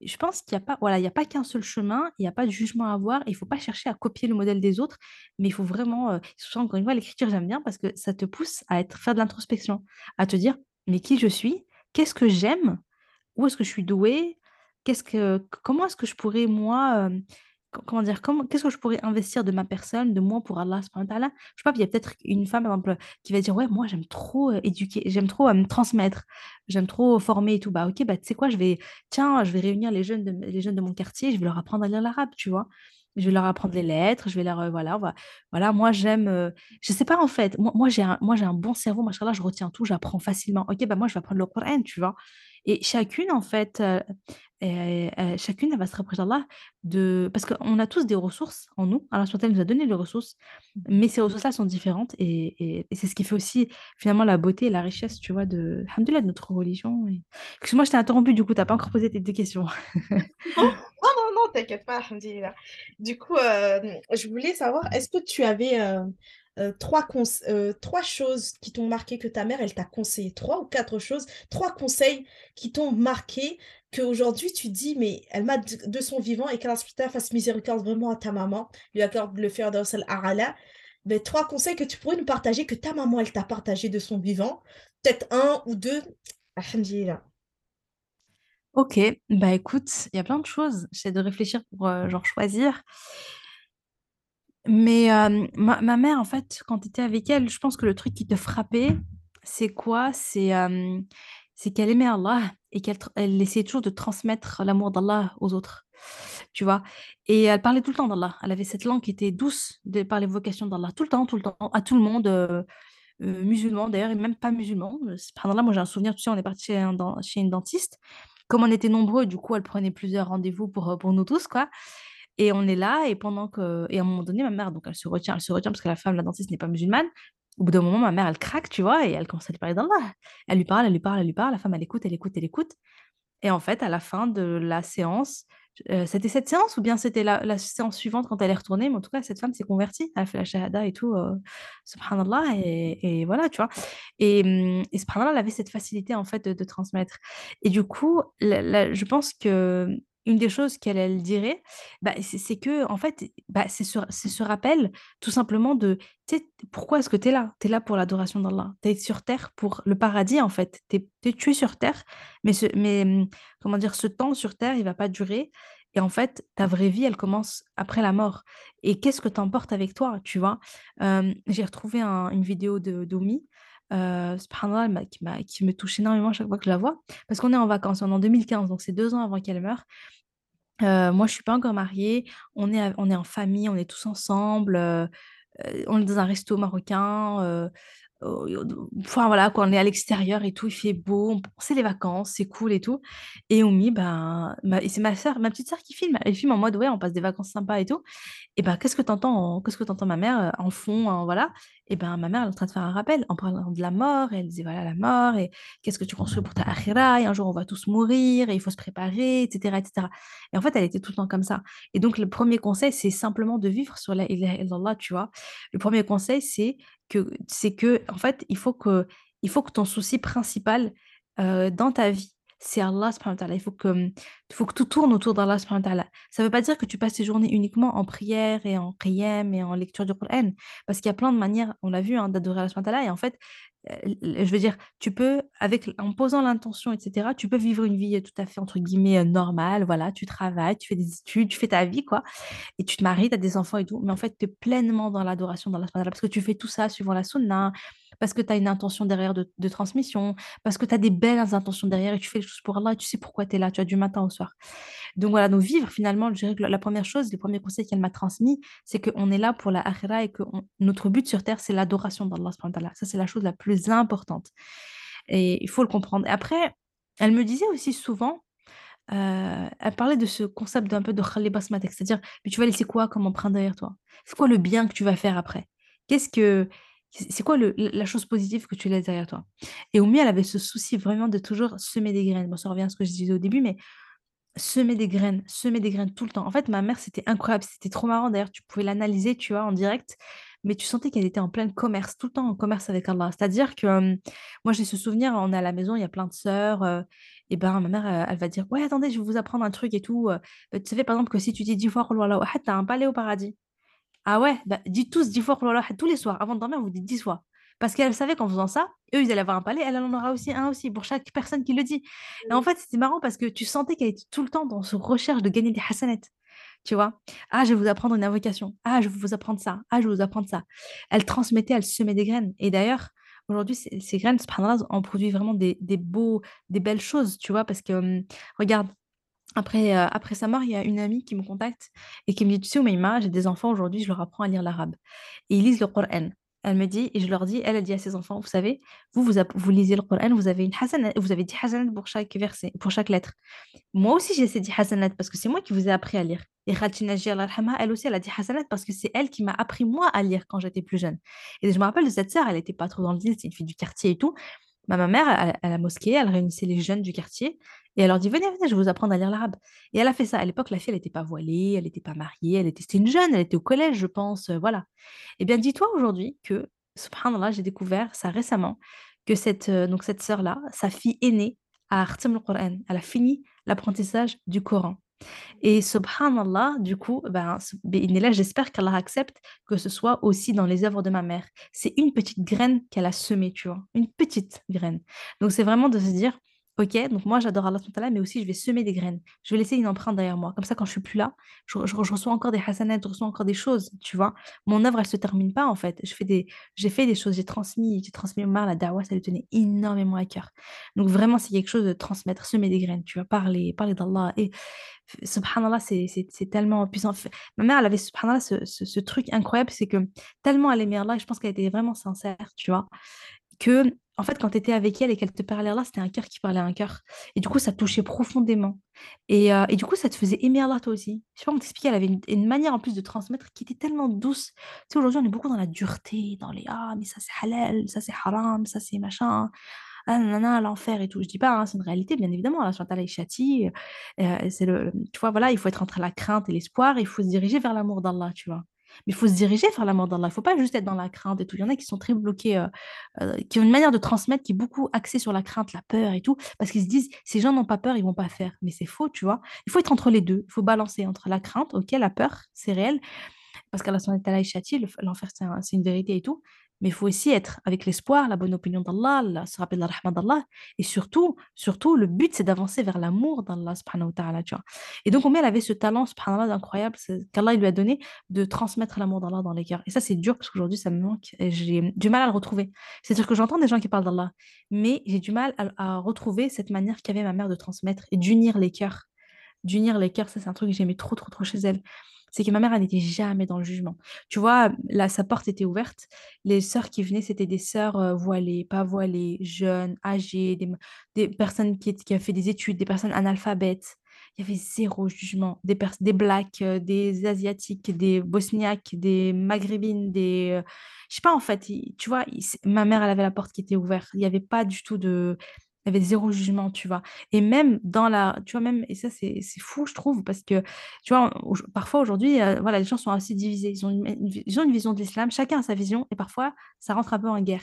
je pense qu'il n'y a pas, voilà, il a pas qu'un seul chemin, il n'y a pas de jugement à avoir, il ne faut pas chercher à copier le modèle des autres, mais il faut vraiment, euh, encore une fois, l'écriture, j'aime bien parce que ça te pousse à être, faire de l'introspection, à te dire, mais qui je suis, qu'est-ce que j'aime, où est-ce que je suis douée, qu'est-ce que, comment est-ce que je pourrais, moi, euh, co- comment dire, qu'est-ce que je pourrais investir de ma personne, de moi pour Allah, subhanahu wa. Je sais pas, il y a peut-être une femme, par exemple, qui va dire, ouais, moi, j'aime trop euh, éduquer, j'aime trop euh, me transmettre, j'aime trop former et tout. Bah, ok, bah, tu sais quoi, je vais, tiens, je vais réunir les jeunes de, les jeunes de mon quartier, je vais leur apprendre à lire l'arabe, tu vois? je vais leur apprendre les lettres, je vais leur, heu, voilà, voilà, moi j'aime, heu, je sais pas en fait, moi j'ai un un bon cerveau, machallah, je retiens tout, j'apprends facilement. OK, bah, moi je vais apprendre le Coran, tu vois? Et chacune en fait, chacune elle va se rapprocher d'Allah de parce qu'on a tous des ressources en nous. Allah wa ta'ala nous a donné des ressources, mais ces ressources-là sont différentes et c'est ce qui fait aussi finalement la beauté et la richesse, tu vois, de de notre religion excuse-moi, je t'ai interrompu du coup, tu as pas encore posé tes 2 questions. Non, non, non, t'inquiète pas. Du coup, je voulais savoir, est-ce que tu avais, heu, heu, 3 conse heu, 3 choses qui t'ont marqué que ta mère, elle t'a conseillé? 3 ou 4 choses, 3 conseils qui t'ont marqué, qu'aujourd'hui tu dis: «Mais elle m'a de son vivant et wa ta'ala fasse miséricorde vraiment à ta maman, lui accorde le firdaus al-a'la». Beh, 3 conseils que tu pourrais nous partager, que ta maman, elle t'a partagé de son vivant. Peut-être 1 ou 2, alhamdoulilah. OK, bah, écoute, il y a plein de choses. J'essaie de réfléchir pour, heu, genre choisir. Mais, hem, ma mère en fait, quand tu étais avec elle, je pense que le truc qui te frappait, c'est quoi? C'est, c'est qu'elle aimait Allah et qu'elle elle essayait toujours de transmettre l'amour d'Allah aux autres, tu vois? Et elle parlait tout le temps d'Allah. Elle avait cette langue qui était douce de par l'évocation d'Allah, tout le temps, tout le temps, à tout le monde, heu, heu, musulmans d'ailleurs et même pas musulmans, heu, subhanallah, moi j'ai un souvenir, tu sais, on est parti chez chez une dentiste. Comme on était nombreux, du coup, elle prenait plusieurs rendez-vous pour, pour nous tous, quoi et on est là et pendant que et à un moment donné, ma mère donc elle se retient elle se retient parce que la femme, la dentiste n'est pas musulmane. Au bout d'un moment, ma mère, elle craque, tu vois? Et elle commence à lui parler d'Allah. Elle lui parle, elle lui parle, elle lui parle, la femme, elle écoute, elle écoute, elle écoute et en fait, à la fin de la séance, heu, c'était cette séance ou bien c'était la séance suivante quand elle est retournée, mais en tout cas, cette femme s'est convertie. Elle fait la shahada et tout, heu, subhanallah et et voilà, tu vois? Et mmh et subhanallah, elle avait cette facilité en fait de transmettre et du coup, je pense que une des choses qu'elle elle dirait, bah, c'est c'est qu'en fait, bah, c'est ce rappel tout simplement de, pourquoi est-ce que tu es là? Tu es là pour l'adoration d'Allah. Tu es sur terre pour le paradis en fait. Tu es sur terre, mais ce mmh, comment dire? Ce temps sur terre, il va pas durer et en fait, ta vraie vie, elle commence après la mort et qu'est-ce que tu emportes avec toi, tu vois? J'ai retrouvé un une vidéo de m'a qui qui me touche énormément chaque fois que je la vois parce qu'on est en vacances, on est en 2015 donc c'est 2 ans avant qu'elle meure Moi, je suis pas encore mariée. On est on est en famille, on est tous ensemble, on est dans un resto marocain, enfin voilà quoi, on est à l'extérieur et tout, il fait beau, c'est les vacances, c'est cool et tout et Oumi, ben, c'est ma sœur, ma petite sœur qui filme. Elle filme en mode: «Ouais, on passe des vacances sympas et tout» et ben, qu'est-ce que tu entends qu'est-ce que tu entends ma mère, en fond, voilà et ben, ma mère, est en train de faire un rappel. En parlant de la mort elle disait: «Voilà la mort et qu'est-ce que tu construis pour ta akhira? Et un jour on va tous mourir et il faut se préparer» et cetera et en fait, elle était tout le temps comme ça. Et donc le premier conseil, c'est simplement de vivre sur la ilaha illallah, tu vois? Le premier conseil, c'est que c'est que en fait, il faut que il faut que ton souci principal, heu, dans ta vie, c'est Allah. Il faut que, mmh, faut que tout tourne autour d'Allah. Ça ne veut pas dire que tu passes tes journées uniquement en prière et en qiyam et en lecture du Coran, parce qu'il y a plein de manières, on l'a vu, hein, d'adorer Allah et en fait, heu, l je veux dire, tu peux avec en posant l'intention et cetera, tu peux vivre une vie, tout à fait entre guillemets, «normale», voilà, tu travailles, tu fais des études, tu fais ta vie quoi et tu te maries, tu as des enfants et tout, mais en fait, tu es pleinement dans l'adoration d'Allah parce que tu fais tout ça suivant la sunna, parce que tu as une intention derrière de transmission, parce que tu as des belles intentions derrière et tu fais les choses pour Allah et tu sais pourquoi tu es là, tu vois, du matin au soir. Donc voilà, donc vivre finalement, je dirais que la 1 chose, le premier conseil qu'elle m'a transmis, c'est qu'on est là pour la akhira et que notre but sur terre, c'est l'adoration d'Allah. Ça, c'est la chose la plus importante et il faut le comprendre. Et après, elle me disait aussi souvent, heu, elle parlait de ce concept d'un peu de khali basmatek, c'est-à-dire: «Mais tu vas laisser quoi comme empreinte derrière toi? C'est quoi le bien que tu vas faire après? Qu'est-ce que c'est quoi la chose positive que tu laisses derrière toi?» et Oumi, elle avait ce souci vraiment de toujours semer des graines. Bon, ça revient à ce que je disais au début, mais Semer des graines, semer des graines tout le temps. En fait, ma mère, c'était incroyable, c'était trop marrant d'ailleurs, tu pouvais l'analyser, tu vois, en direct, mais tu sentais qu'elle était en plein commerce, tout le temps en commerce avec Allah. C'est-à-dire que, moi, j'ai ce souvenir, on est à la maison, il y a plein de sœurs, et ben, ma mère, elle va dire: «Ouais, attendez, je vais vous apprendre un truc et tout, tu savais, par exemple, que si tu dis 10 fois tu as un palais au paradis». Ah ouais? Bah, dites tous 10 fois tous les soirs, avant de dormir, vous dites 10 fois. Parce qu'elle savait qu'en faisant ça, eux, ils allaient avoir un palais, elle, en aura aussi un aussi, pour chaque personne qui le dit. Et en Mmh. fait, c'était marrant parce que tu sentais qu'elle était tout le temps dans ce recherche de gagner des hasanettes, tu vois? «Ah, je vais vous apprendre une invocation. Ah, je vais vous apprendre ça. Ah, je vais vous apprendre ça». Elle transmettait, elle semait des graines et d'ailleurs, aujourd'hui, ces ces graines, subhanallah, en produit vraiment des des beaux des belles choses, tu vois? Parce que, hem, regarde après, euh, après sa mort, il y a une amie qui me contacte et qui me dit, tu sais, Oumaima, j'ai des enfants aujourd'hui, je leur apprends à lire l'arabe. Et ils lisent le Coran. Elle me dit, et je leur dis, elle a dit à ses enfants, vous savez, vous, vous, vous lisez le Coran, vous avez une hasana, vous avez 10 hasanat pour chaque verset, pour chaque lettre. Moi aussi, j'ai ces 10 hasanat parce que c'est moi qui vous ai appris à lire. Et yarhamha, elle aussi, elle a 10 hasanat parce que c'est elle qui m'a appris moi à lire quand j'étais plus jeune. Et je me rappelle de cette sœur, elle n'était pas trop dans le deal, c'est une fille du quartier et tout. Bah, ma mère, à, la mosquée, elle réunissait les jeunes du quartier et elle leur dit, venez, venez, je vais vous apprendre à lire l'arabe. Et elle a fait ça. À l'époque, la fille, elle n'était pas voilée, elle n'était pas mariée, elle était, c'était une jeune, elle était au collège, je pense, euh, voilà. Eh bien, dis-toi aujourd'hui que, subhanallah, j'ai découvert ça récemment, que cette, euh, sœur-là, sa fille aînée, a Khatam le Coran. Elle a fini l'apprentissage du Coran. Et subhanallah, du coup, ben, sub- là, j'espère qu'Allah accepte que ce soit aussi dans les œuvres de ma mère. C'est une petite graine qu'elle a semée, tu vois, une petite graine. Donc, c'est vraiment de se dire, ok, donc moi, j'adore Allah, mais aussi je vais semer des graines. Je vais laisser une empreinte derrière moi. Comme ça, quand je suis plus là, je, reçois encore des hasanats, je reçois encore des choses, tu vois. Mon œuvre, elle se termine pas, en fait. Je fais des, j'ai fait des choses, j'ai transmis, j'ai transmis au Mar, la dawa, ça lui tenait énormément à cœur. Donc, vraiment, c'est quelque chose de transmettre, semer des graines, tu vois, parler, parler d'Allah. Et Subhanallah, c'est c'est- tellement puissant. Ma mère, elle avait, subhanallah, ce, ce- ce truc incroyable, c'est que tellement elle aimait Allah, et je pense qu'elle était vraiment sincère, tu vois, que, en fait, quand tu étais avec elle et qu'elle te parlait Allah, c'était un cœur qui parlait à un cœur. Et du coup, ça touchait profondément. Et, euh, et du coup, ça te faisait aimer Allah, toi aussi. Je sais pas comment t'expliquer, elle avait une, manière en plus de transmettre qui était tellement douce. Tu sais, aujourd'hui, on est beaucoup dans la dureté, dans les Ah, mais ça c'est halal, ça c'est haram, ça c'est machin ah nanana, l'enfer et tout. Je dis pas, hein, c'est une réalité, bien évidemment. Ta'ala, il châtie. euh, c'est le, tu vois, voilà, il faut être entre la crainte et l'espoir. Il faut se diriger vers l'amour d'Allah, tu vois. Mais il faut se diriger vers l'amour d'Allah. Il ne faut pas juste être dans la crainte et tout. Il y en a qui sont très bloqués, euh, euh, qui ont une manière de transmettre qui est beaucoup axée sur la crainte, la peur et tout, parce qu'ils se disent, ces gens n'ont pas peur, ils vont pas faire. Mais c'est faux, tu vois. Il faut être entre les deux. Il faut balancer entre la crainte, ok, la peur, c'est réel, parce qu'Allah il châtie, le- l'enfer, c'est une vérité et tout. Mais il faut aussi être avec l'espoir, la bonne opinion d'Allah, la- se rappeler de la rahma d'Allah. Et surtout, surtout, le but, c'est d'avancer vers l'amour d'Allah, subhanahu wa ta'ala. Et donc, elle avait ce talent, subhanallah, incroyable, qu'Allah lui a donné de transmettre l'amour d'Allah dans les cœurs. Et ça, c'est dur parce qu'aujourd'hui, ça me manque et j'ai du mal à le retrouver. C'est-à-dire que j'entends des gens qui parlent d'Allah, mais j'ai du mal à, à retrouver cette manière qu'avait ma mère de transmettre et d'unir les cœurs d'unir les cœurs, ça c'est un truc que j'aimais trop, trop, trop chez elle. C'est que ma mère, elle n'était jamais dans le jugement. Tu vois, là, sa porte était ouverte. Les sœurs qui venaient, c'était des sœurs euh, voilées, pas voilées, jeunes, âgées, des, personnes qui, qui fait des études, des personnes analphabètes. Il y avait zéro jugement. Des, des blacks, euh, des asiatiques, des bosniaques, des maghrébines, des... euh, je sais pas, en fait, tu vois, ma mère, elle avait la porte qui était ouverte. Il n'y avait pas du tout de... Il y avait zéro jugement, tu vois. Et même dans la, tu vois, même, et ça, c'est fou, je trouve, parce que, tu vois, parfois aujourd'hui, euh, voilà, les gens sont assez divisés. Ils ont une, ils ont une vision de l'islam, chacun a sa vision, et parfois, ça rentre un peu en guerre.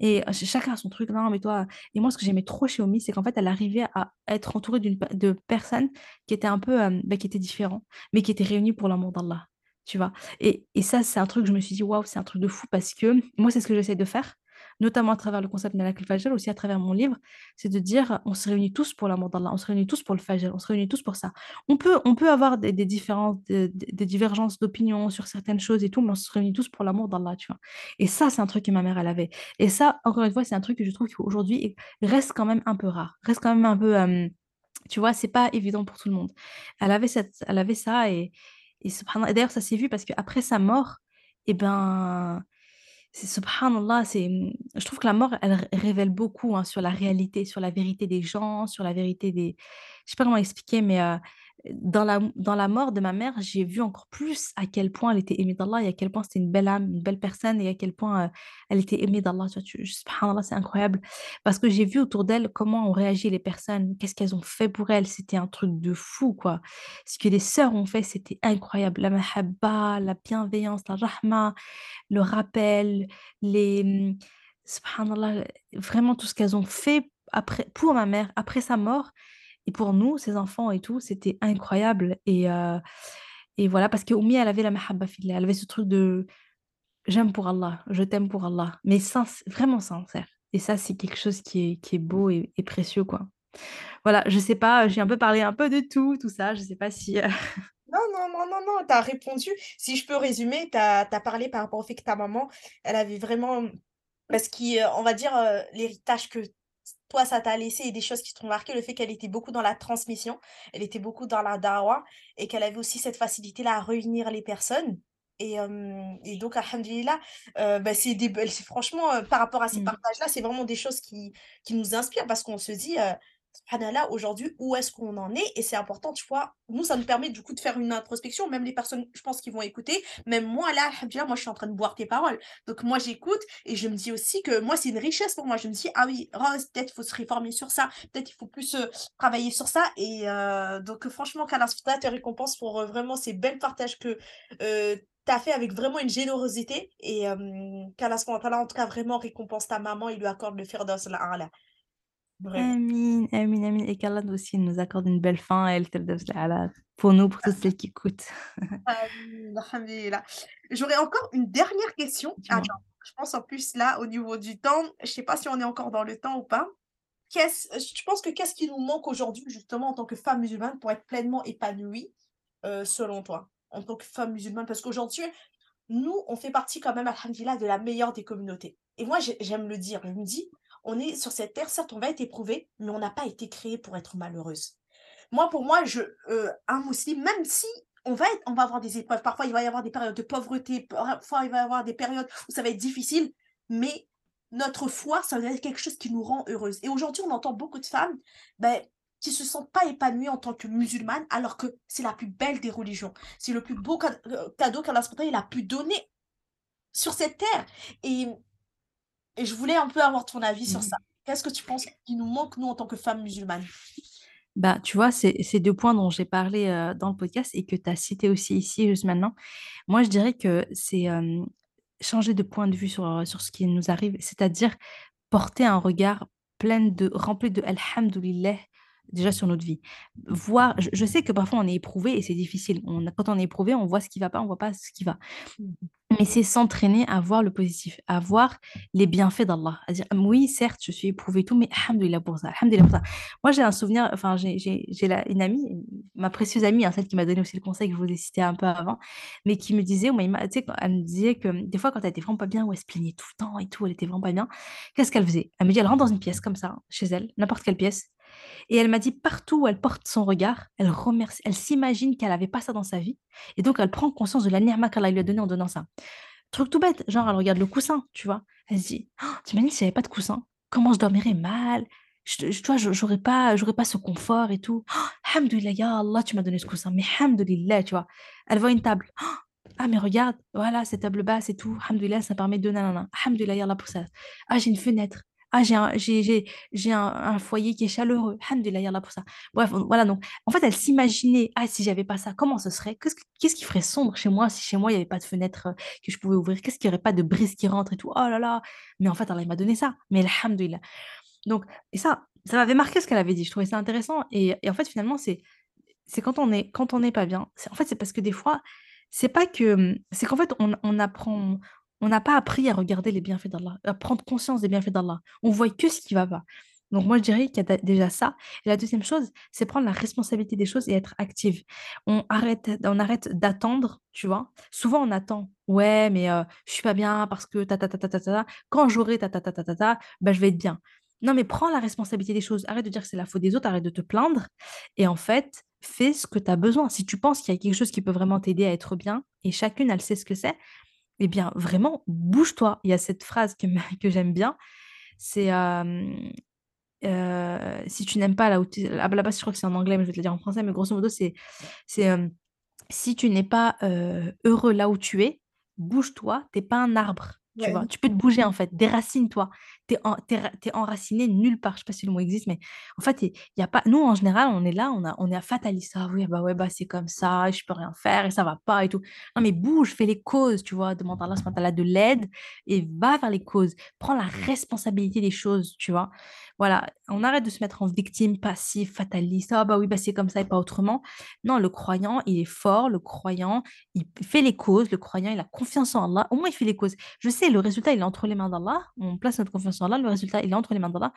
Et euh, ch- chacun a son truc, non, mais toi, et moi, ce que j'aimais trop chez Omi, c'est qu'en fait, elle arrivait à être entourée de personnes qui étaient un peu, euh, bah, qui étaient différents, mais qui étaient réunies pour l'amour d'Allah, tu vois. Et, et ça, c'est un truc, je me suis dit, waouh, c'est un truc de fou, parce que moi, c'est ce que j'essaie de faire notamment à travers le concept de la Fajr, aussi à travers mon livre, c'est de dire on se réunit tous pour l'amour d'Allah, on se réunit tous pour le Fajr, on se réunit tous pour ça. On peut, on peut avoir des, des des, divergences d'opinion sur certaines choses et tout, mais on se réunit tous pour l'amour d'Allah, tu vois. Et ça, c'est un truc que ma mère, elle avait. Et ça, encore une fois, c'est un truc que je trouve qu'aujourd'hui reste quand même un peu rare, reste quand même un peu, euh, tu vois, c'est pas évident pour tout le monde. Elle avait, cette, elle avait ça et, et, et d'ailleurs, ça s'est vu parce qu'après sa mort, eh ben, c'est subhanallah, c'est, je trouve que la mort, elle ré révèle beaucoup, hein, sur la réalité, sur la vérité des gens, sur la vérité des je sais pas comment expliquer, mais heu, dans la dans la mort de ma mère, j'ai vu encore plus à quel point elle était aimée d'Allah et à quel point c'était une belle âme, une belle personne et à quel point, heu, elle était aimée d'Allah, subhanallah, c'est incroyable parce que j'ai vu autour d'elle comment ont réagi les personnes, qu'est-ce qu'elles ont fait pour elle, c'était un truc de fou, quoi. Ce que les sœurs ont fait, c'était incroyable. La mahabba, la bienveillance, la rahma, le rappel, les, mmh, subhanallah, vraiment tout ce qu'elles ont fait après pour ma mère, après sa mort et pour nous, ses enfants et tout, c'était incroyable et et voilà, parce qu'Oumi, elle avait la mahabba elle avait ce truc de: «J'aime pour Allah, je t'aime pour Allah», mais sinc vraiment sincère et ça, c'est quelque chose qui est qui est beau et précieux, quoi. Voilà, je sais pas, j'ai un peu parlé un peu de tout, tout ça, je sais pas si, Non, non, non, non, non, tu as répondu. Si je peux résumer, tu as parlé par rapport au fait que ta maman, elle avait vraiment Parce qui, heu, on va dire, l'héritage que toi, ça t'a laissé des choses qui t'ont marqué, le fait qu'elle était beaucoup dans la transmission, elle était beaucoup dans la dawa et qu'elle avait aussi cette facilité-là à réunir les personnes. Et, hem, et donc, alhamdoulilah, heu, bah, c'est des franchement, heu, par rapport à ces Mmh. partages-là, c'est vraiment des choses qui qui nous inspirent parce qu'on se dit, heu: «Subhanallah, aujourd'hui, où est-ce qu'on en est?» et c'est important, tu vois? Nous, ça nous permet du coup de faire une introspection, même les personnes, je pense, qui vont écouter, même moi là, moi, je suis en train de boire tes paroles. Donc moi, j'écoute et je me dis aussi que moi, c'est une richesse pour moi. Je me dis: «Ah oui, Rose, peut-être il faut se réformer sur ça, peut-être il faut plus, heu, travailler sur ça» et heu, donc franchement, subhanahu te récompense pour, heu, vraiment ces belles partages que, tu as fait avec vraiment une générosité et qu'Allah en tout cas, vraiment récompense ta maman et lui accorde le firdaus al-a'la. Vraiment. Amin, amin, amin et qu'Allah aussi nous accorde une belle fin et le pour nous, pour toutes celles qui écoutent. Amin, alhamdoulilah. J'aurais encore une dernière question. Attends, je pense en plus là, au niveau du temps, je sais pas si on est encore dans le temps ou pas. Qu'est-ce tu penses que qu'est-ce qui nous manque aujourd'hui justement en tant que femme musulmane pour être pleinement épanouie, heu, selon toi? En tant que femme musulmane? Parce qu'aujourd'hui, nous, on fait partie quand même, alhamdoulilah, de la meilleure des communautés. Et moi, j'ai j'aime le dire, je me dis: «On est sur cette terre, certes, on va être éprouvé, mais on n'a pas été créé pour être malheureuse». Moi, pour moi, je, heu, un musulman, même si on va être on va avoir des épreuves, parfois il va y avoir des périodes de pauvreté, parfois il va y avoir des périodes où ça va être difficile, mais notre foi, ça va être quelque chose qui nous rend heureuse. Et aujourd'hui, on entend beaucoup de femmes, beh, qui se sentent pas épanouies en tant que musulmanes, alors que c'est la plus belle des religions. C'est le plus beau heu, cadeau qu'Allah a pu donner sur cette terre. Et et je voulais un peu avoir ton avis sur Mmh. ça. Qu'est-ce que tu penses qui nous manque, nous, en tant que femmes musulmanes? Bah, tu vois, c'est ces 2 points dont j'ai parlé, heu, dans le podcast et que tu as cité aussi ici juste maintenant. Moi, je dirais que c'est, changer de point de vue sur, heu, sur ce qui nous arrive, c'est-à-dire porter un regard plein de rempli de alhamdoulilah déjà sur notre vie. Voir je je sais que parfois on est éprouvé et c'est difficile. On quand on est éprouvé, on voit ce qui va pas, on voit pas ce qui va. Mmh Mais c'est s'entraîner à voir le positif, à voir les bienfaits d'Allah, à dire: «Oui, certes, je suis éprouvée et tout, mais alhamdoulilah pour ça, pour ça». Moi, j'ai un souvenir, enfin, j'ai une amie, ma précieuse amie, hein, celle qui m'a donné aussi le conseil que je vous ai cité un peu avant, mais qui me disait, sais, quand elle me disait que, mmh, des fois, quand elle était vraiment pas bien, ou elle se plaignait tout le temps et tout, elle était vraiment pas bien, qu'est-ce qu'elle faisait? Elle me dit: «Elle rentre dans une pièce comme ça, chez elle, n'importe quelle pièce et elle m'a dit: «Partout où elle porte son regard, elle remercie, elle s'imagine qu'elle avait pas ça dans sa vie et donc elle prend conscience de la ni'ma qu'Allah lui a donnée en donnant ça». Truc tout bête, genre elle regarde le coussin, tu vois? Elle se dit: «Oh, «Tu imagines s'il y avait pas de coussin? Comment je dormirais mal? Je je je j'aurais pas j'aurais pas ce confort et tout. Oh, ya Allah, tu m'as donné ce coussin, mais Alhamdoulilah», tu vois? Elle voit une table: «Oh, «Ah mais regarde, voilà, cette table basse et tout, Alhamdoulilah, ça permet de nanana. Alhamdoulilah, ya Allah pour ça. Ah, j'ai une fenêtre. Ah, j'ai un un un foyer qui est chaleureux. Alhamdoulilah, ya Allah pour ça». Bref, voilà donc en fait, elle s'imaginait: «Ah, si j'avais pas ça, comment ce serait? Qu'est-ce qui ferait sombre chez moi si chez moi il y avait pas de fenêtre, que je pouvais ouvrir? Qu'est-ce qu'il y aurait pas de brise qui rentre et tout? Oh là là! Mais en fait, Allah il m'a donné ça. Mais alhamdoulilah. Donc et ça, ça m'avait marqué ce qu'elle avait dit. Je trouvais ça intéressant et en fait, finalement, c'est c'est quand on est quand on n'est pas bien, en fait, c'est parce que des fois, c'est pas que, c'est qu'en fait, on apprend on n'a pas appris à regarder les bienfaits d'Allah, à prendre conscience des bienfaits d'Allah. On voit que ce qui va pas. Donc moi, je dirais qu'il y a dé déjà ça et la deuxième chose, c'est prendre la responsabilité des choses et être active. On arrête on arrête d'attendre, tu vois? Souvent, on attend: «Ouais, mais heu, je suis pas bien parce que ta ta ta ta ta ta. Quand j'aurai ta ta ta ta ta ta, bah, je vais être bien». Non, mais prends la responsabilité des choses. Arrête de dire que c'est la faute des autres, arrête de te plaindre et en fait, fais ce que tu as besoin. Si tu penses qu'il y a quelque chose qui peut vraiment t'aider à être bien et chacune, elle sait ce que c'est, eh bien, vraiment, bouge-toi. Il y a cette phrase que que j'aime bien, c'est, si tu n'aimes pas là où la base, je crois que c'est en anglais, mais je vais te le dire en français, mais grosso modo, c'est si tu n'es pas, heu, heureux là où tu es, bouge-toi, tu es pas un arbre, tu Ouais. vois? Tu peux te bouger en fait, déracine-toi. Tu es en enraciné nulle part. Je sais pas si le mot existe, mais en fait, il y a pas nous, en général, on est là, on a on est fataliste: «Ah oui, bah ouais, bah c'est comme ça, je peux rien faire et ça va pas et tout». Non mais bouge, fais les causes, tu vois? Demande à Allah de l'aide et va vers les causes. Prends la responsabilité des choses, tu vois? Voilà, on arrête de se mettre en victime passive, fataliste: «Ah bah oui, bah c'est comme ça et pas autrement». Non, le croyant, il est fort, le croyant, il fait les causes, le croyant, il a confiance en Allah, au moins il fait les causes. Je sais, le résultat, il est entre les mains d'Allah, on place notre confiance en Allah, le résultat, il est entre les mains d'Allah,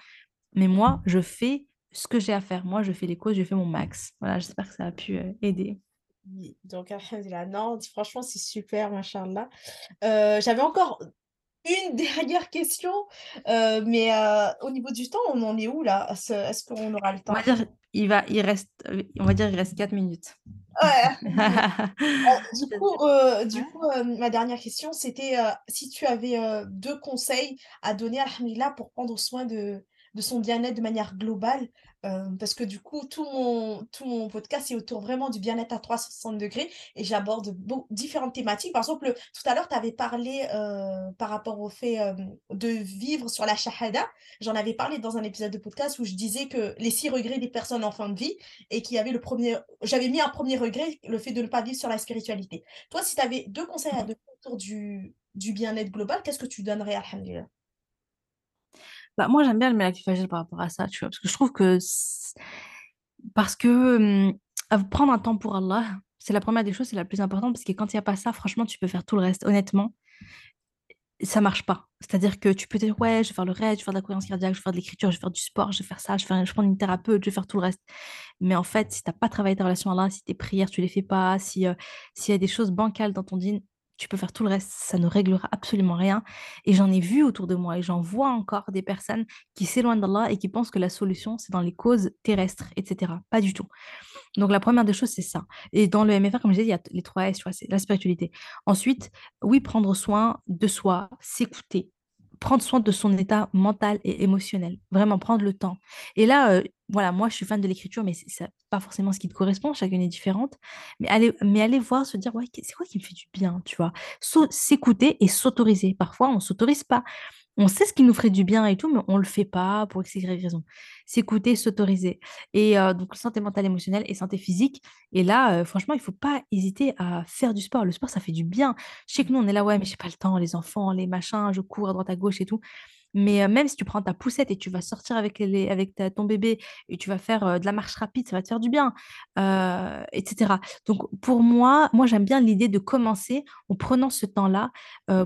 mais moi, je fais ce que j'ai à faire. Moi, je fais les causes, je fais mon max. Voilà, j'espère que ça a pu, heu, aider. Donc alhamdoulilah. Non, franchement, c'est super, machallah. Heu, j'avais encore une dernière question, euh, mais euh, au niveau du temps, on en est où là? Est-ce, qu'on aura le On va temps? dire, il va, il reste, euh, on va dire, il reste 4 minutes. Ouais. Du coup, euh, du coup ma dernière question, c'était si tu avais deux conseils à donner à Alhamdulillah pour prendre soin de, de son bien-être de manière globale, euh, parce que du coup, tout mon, tout mon podcast est autour vraiment du bien-être à 360 degrés et j'aborde différentes thématiques. Par exemple, tout à l'heure, tu avais parlé euh, par rapport au fait euh, de vivre sur la shahada. J'en avais parlé dans un épisode de podcast où je disais que les six regrets des personnes en fin de vie et qu'il y avait le premier, j'avais mis un premier regret, le fait de ne pas vivre sur la spiritualité. Toi, si tu avais deux conseils à donner autour du, du bien-être global, qu'est-ce que tu donnerais, Alhamdulillah? Bah, moi, j'aime bien le Fajr par rapport à ça, tu vois, parce que je trouve que parce que prendre un temps pour Allah, c'est la première des choses, c'est la plus importante, parce que quand il n'y a pas ça, franchement, tu peux faire tout le reste. Honnêtement, ça marche pas. C'est-à-dire que tu peux dire, ouais, je vais faire le raid, je vais faire de la cohérence cardiaque, je vais faire de l'écriture, je vais faire du sport, je vais faire ça, je vais, faire, je prendre une thérapeute, je vais faire tout le reste. Mais en fait, si tu n'as pas travaillé ta relation à Allah, si tes prières, tu les fais pas, si, s'il y a des choses bancales dans ton dîne, tu peux faire tout le reste, ça ne réglera absolument rien. Et j'en ai vu autour de moi et j'en vois encore des personnes qui s'éloignent d'Allah et qui pensent que la solution, c'est dans les causes terrestres, etc. Pas du tout. Donc, la première des choses, c'est ça. Et dans le MFR, comme je disais, il y a les trois S, c'est la spiritualité. Ensuite, oui, prendre soin de soi, s'écouter, prendre soin de son état mental et émotionnel. Vraiment, prendre le temps. Et là, euh, voilà, moi, je suis fan de l'écriture, mais c'est pas forcément ce qui te correspond, chacune est différente. Mais aller, mais aller voir, se dire, ouais, c'est quoi qui me fait du bien, tu vois? S'écouter et s'autoriser. Parfois, on s'autorise pas. On sait ce qui nous ferait du bien et tout, mais on le fait pas pour x, y raison. S'écouter, s'autoriser. Et donc, santé mentale, émotionnelle et santé physique. Et là, franchement, il faut pas hésiter à faire du sport. Le sport, ça fait du bien. Je sais que nous, on est là, ouais, mais j'ai pas le temps, les enfants, les machins, je cours à droite à gauche et tout. Mais même si tu prends ta poussette et tu vas sortir avec, les, avec ta- ton bébé et tu vas faire de la marche rapide, ça va te faire du bien, etc. Donc pour moi, moi j'aime bien l'idée de commencer en prenant ce temps-là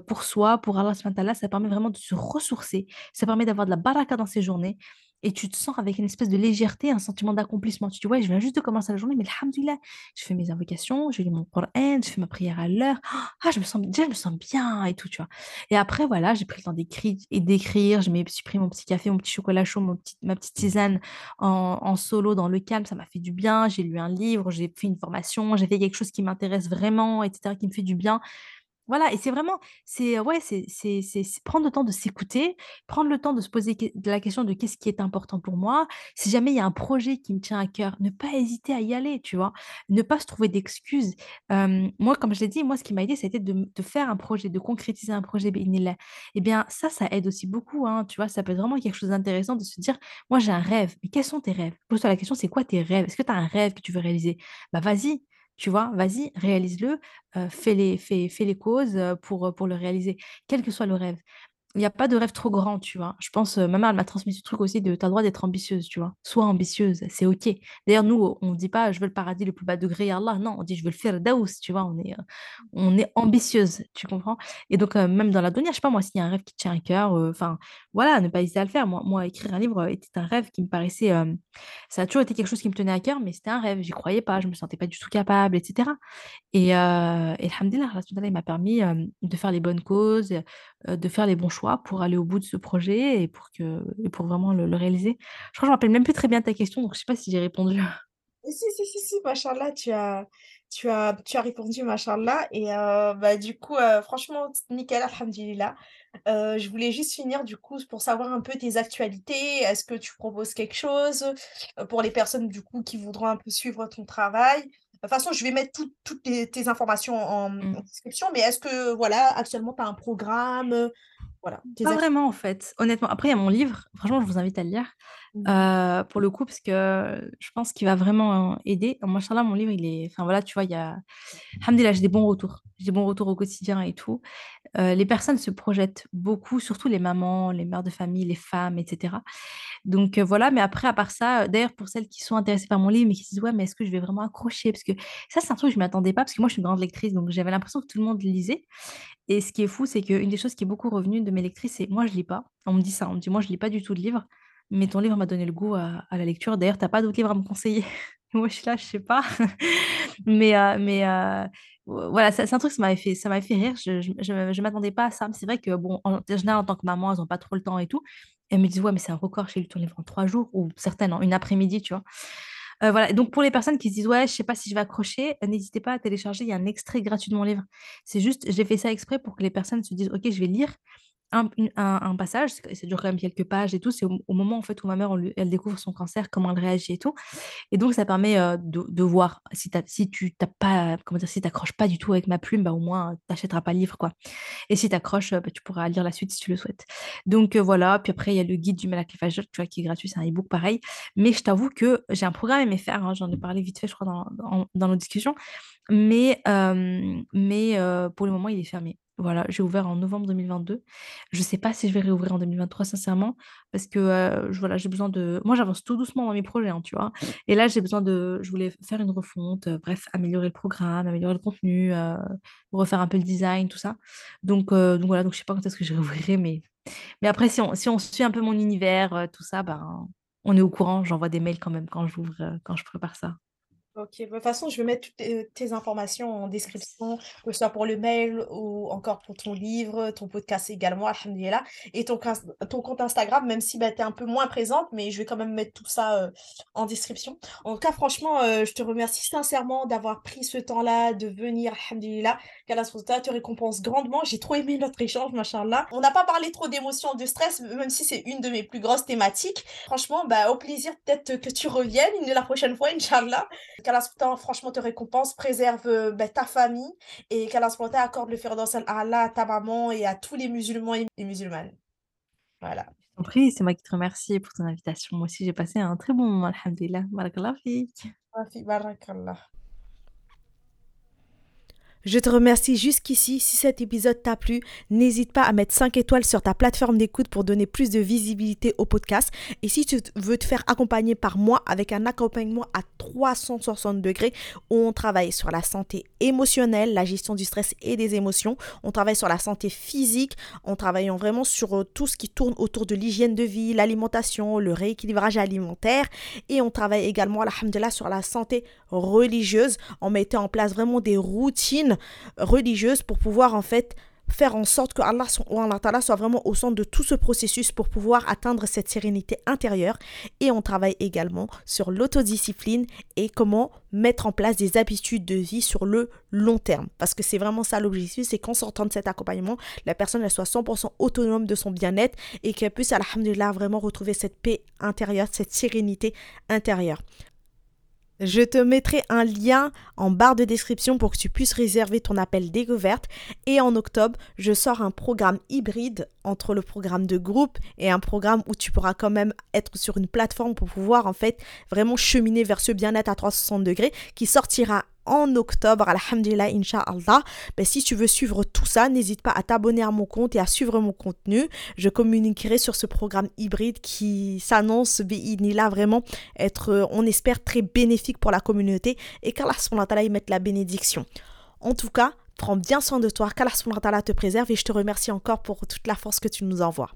pour soi, pour Allah. Ça permet vraiment de se ressourcer, ça permet d'avoir de la baraka dans ses journées. Et tu te sens avec une espèce de légèreté, un sentiment d'accomplissement. Tu te dis, ouais, je viens juste de commencer la journée, mais alhamdoulilah, je fais mes invocations, je lis mon Coran, je fais ma prière à l'heure. Ah, je me sens, déjà, je me sens bien et tout, tu vois. Et après, voilà, j'ai pris le temps d'écrire, et d'écrire. Je me suis pris mon petit café, mon petit chocolat chaud, mon petit, ma petite tisane en, en solo dans le calme. Ça m'a fait du bien. J'ai lu un livre, j'ai fait une formation, j'ai fait quelque chose qui m'intéresse vraiment, etc., qui me fait du bien. Voilà, et c'est vraiment, c'est ouais, c'est prendre le temps de s'écouter, prendre le temps de se poser la question de qu'est-ce qui est important pour moi. Si jamais il y a un projet qui me tient à cœur, ne pas hésiter à y aller, tu vois, ne pas se trouver d'excuses. Moi, comme je l'ai dit, moi, ce qui m'a aidé, c'était de, de faire un projet, de concrétiser un projet, bénillah. Eh bien, ça, ça aide aussi beaucoup, hein, tu vois, ça peut être vraiment quelque chose d'intéressant de se dire, moi, j'ai un rêve, mais quels sont tes rêves? Pose-toi la question, c'est quoi tes rêves? Est-ce que tu as un rêve que tu veux réaliser? Bah, vas-y. Tu vois, vas-y, réalise-le fais les, fais, fais les causes pour, pour le réaliser, quel que soit le rêve. Il n'y a pas de rêve trop grand, tu vois. Je pense, euh, ma mère, m'a transmis ce truc aussi de, tu as le droit d'être ambitieuse, tu vois. Sois ambitieuse, c'est OK. D'ailleurs, nous, on ne dit pas, je veux le paradis le plus bas degré, Allah. Non, on dit, je veux le faire daous, tu vois. On est, euh, on est ambitieuse, tu comprends? Et donc, euh, même dans la dunya, je sais pas, moi, s'il y a un rêve qui tient à cœur, euh, enfin, voilà, ne pas hésiter à le faire. Moi, moi, écrire un livre était un rêve qui me paraissait, ça a toujours été quelque chose qui me tenait à cœur, mais c'était un rêve. J'y croyais pas, je me sentais pas du tout capable, etc. Et, et ta'ala, il m'a permis de faire les bonnes causes, de faire les bons choix pour aller au bout de ce projet et pour, que, et pour vraiment le, réaliser. Je crois que je ne rappelle même plus très bien ta question, donc je ne sais pas si j'ai répondu. Si, si, si, si, machallah, tu as, tu as, tu as répondu, machallah. Et euh, bah, du coup, euh, franchement, nickel, alhamdulillah. Euh, je voulais juste finir, du coup, pour savoir un peu tes actualités. Est-ce que tu proposes quelque chose euh, pour les personnes, du coup, qui voudront un peu suivre ton travail? De toute façon, je vais mettre tout- toutes tes, tes informations en, Mm. en description. Mais est-ce que, voilà, actuellement, tu as un programme? euh, Voilà, Pas vraiment, en fait, honnêtement. Après, il y a mon livre, franchement, je vous invite à le lire. Mhm. euh, pour le coup, parce que je pense qu'il va vraiment euh, aider. Machallah, mon livre, il est. Enfin voilà, tu vois, il y a. Alhamdulillah, j'ai des bons retours. J'ai des bons retours au quotidien et tout. Euh, les personnes se projettent beaucoup, surtout les mamans, les mères de famille, les femmes, etc. Donc euh, voilà, mais après, à part ça, euh, d'ailleurs, pour celles qui sont intéressées par mon livre, mais qui se disent, ouais, mais est-ce que je vais vraiment accrocher? Parce que ça, c'est un truc que je ne m'attendais pas, parce que moi, je suis une grande lectrice, donc j'avais l'impression que tout le monde lisait. Et ce qui est fou, c'est qu'une des choses qui est beaucoup revenue de mes lectrices, c'est moi, je lis pas. On me dit ça, on me dit, moi, je lis pas du tout de livres, mais ton livre m'a donné le goût à, la lecture. D'ailleurs, tu n'as pas d'autres livres à me conseiller? Moi, je suis là, je sais pas. mais euh, mais euh, voilà, c'est un truc, ça m'avait fait, ça m'avait fait rire. Je, je, m'attendais pas à ça. C'est vrai que, bon, en général, en tant que maman, elles n'ont pas trop le temps et tout. elles me disent, ouais, mais c'est un record, j'ai lu ton livre en trois jours, ou certaines en une après-midi, tu vois. Euh, voilà. Donc, pour les personnes qui se disent, ouais, je sais pas si je vais accrocher, n'hésitez pas à télécharger. Il y a un extrait gratuit de mon livre. C'est juste, j'ai fait ça exprès pour que les personnes se disent, ok, je vais lire un, passage, ça dure quand même quelques pages et tout, c'est au, moment en fait où ma mère, elle découvre son cancer, comment elle réagit et tout. Et donc, ça permet de, voir si, tu t'as pas, t'accroches pas du tout avec ma plume, bah, au moins, t'achèteras pas le livre, quoi. Et si t'accroches, bah, tu pourras lire la suite si tu le souhaites. Donc, voilà. Puis après, il y a le guide du mal tu vois, qui est gratuit, c'est un e-book pareil. Mais je t'avoue que j'ai un programme faire, hein, j'en ai parlé vite fait, je crois, dans, dans, nos discussions. Mais, mais pour le moment, il est fermé. Voilà, j'ai ouvert en novembre 2022. Je ne sais pas si je vais réouvrir en 2023 sincèrement parce que, voilà, j'ai besoin de moi j'avance tout doucement dans mes projets, hein, tu vois? Et là, j'ai besoin de je voulais faire une refonte, bref, améliorer le programme, améliorer le contenu, refaire un peu le design, tout ça. Donc donc voilà, donc je sais pas quand est-ce que je réouvrirai mais mais après si on si on suit un peu mon univers, tout ça, ben, on est au courant. J'envoie des mails quand même quand j'ouvre, quand je prépare ça. Ok, bah, de toute façon, je vais mettre toutes tes, informations en description, que ce soit pour le mail ou encore pour ton livre, ton podcast également, alhamdulillah, et ton, compte Instagram, même si bah, tu es un peu moins présente, mais je vais quand même mettre tout ça euh, en description. En tout cas, franchement, euh, je te remercie sincèrement d'avoir pris ce temps-là, de venir, alhamdulillah, qu'Allah te récompense grandement. J'ai trop aimé notre échange, machallah. On n'a pas parlé trop d'émotions, de stress, même si c'est une de mes plus grosses thématiques. Franchement, bah, au plaisir peut-être que tu reviennes la prochaine fois, Inch'Allah qu'Allah franchement te récompense, préserve euh, ben, ta famille et qu'Allah accorde le faire à Allah, à ta maman et à tous les musulmans et musulmanes. Voilà. prie, c'est moi qui te remercie pour ton invitation. Moi aussi, j'ai passé un très bon moment, alhamdulillah. Barakallah Barakallah. Je te remercie jusqu'ici. Si cet épisode t'a plu, n'hésite pas à mettre 5 étoiles sur ta plateforme d'écoute pour donner plus de visibilité au podcast. Et si tu veux te faire accompagner par moi avec un accompagnement à 360 degrés où on travaille sur la santé émotionnelle, la gestion du stress et des émotions, on travaille sur la santé physique, on travaille vraiment sur euh, tout ce qui tourne autour de l'hygiène de vie, l'alimentation, le rééquilibrage alimentaire et on travaille également, alhamdulillah, sur la santé religieuse en mettant en place vraiment des routines religieuse pour pouvoir en fait faire en sorte que Allah, soit vraiment au centre de tout ce processus pour pouvoir atteindre cette sérénité intérieure. Et on travaille également sur l'autodiscipline et comment mettre en place des habitudes de vie sur le long terme. Parce que c'est vraiment ça l'objectif, c'est qu'en sortant de cet accompagnement, la personne elle soit 100% autonome de son bien-être et qu'elle puisse, alhamdulillah, vraiment retrouver cette paix intérieure, cette sérénité intérieure. Je te mettrai un lien en barre de description pour que tu puisses réserver ton appel découverte. Et en octobre, je sors un programme hybride entre le programme de groupe et un programme où tu pourras quand même être sur une plateforme pour pouvoir en fait vraiment cheminer vers ce bien-être à 360 degrés qui sortira en octobre, alhamdulillah, inshallah. Ben, si tu veux suivre tout ça, n'hésite pas à t'abonner à mon compte et à suivre mon contenu. Je communiquerai sur ce programme hybride qui s'annonce, là vraiment être, euh, on espère, très bénéfique pour la communauté et qu'Allah y mette la bénédiction. En tout cas, prends bien soin de toi, qu'Allah te préserve et je te remercie encore pour toute la force que tu nous envoies.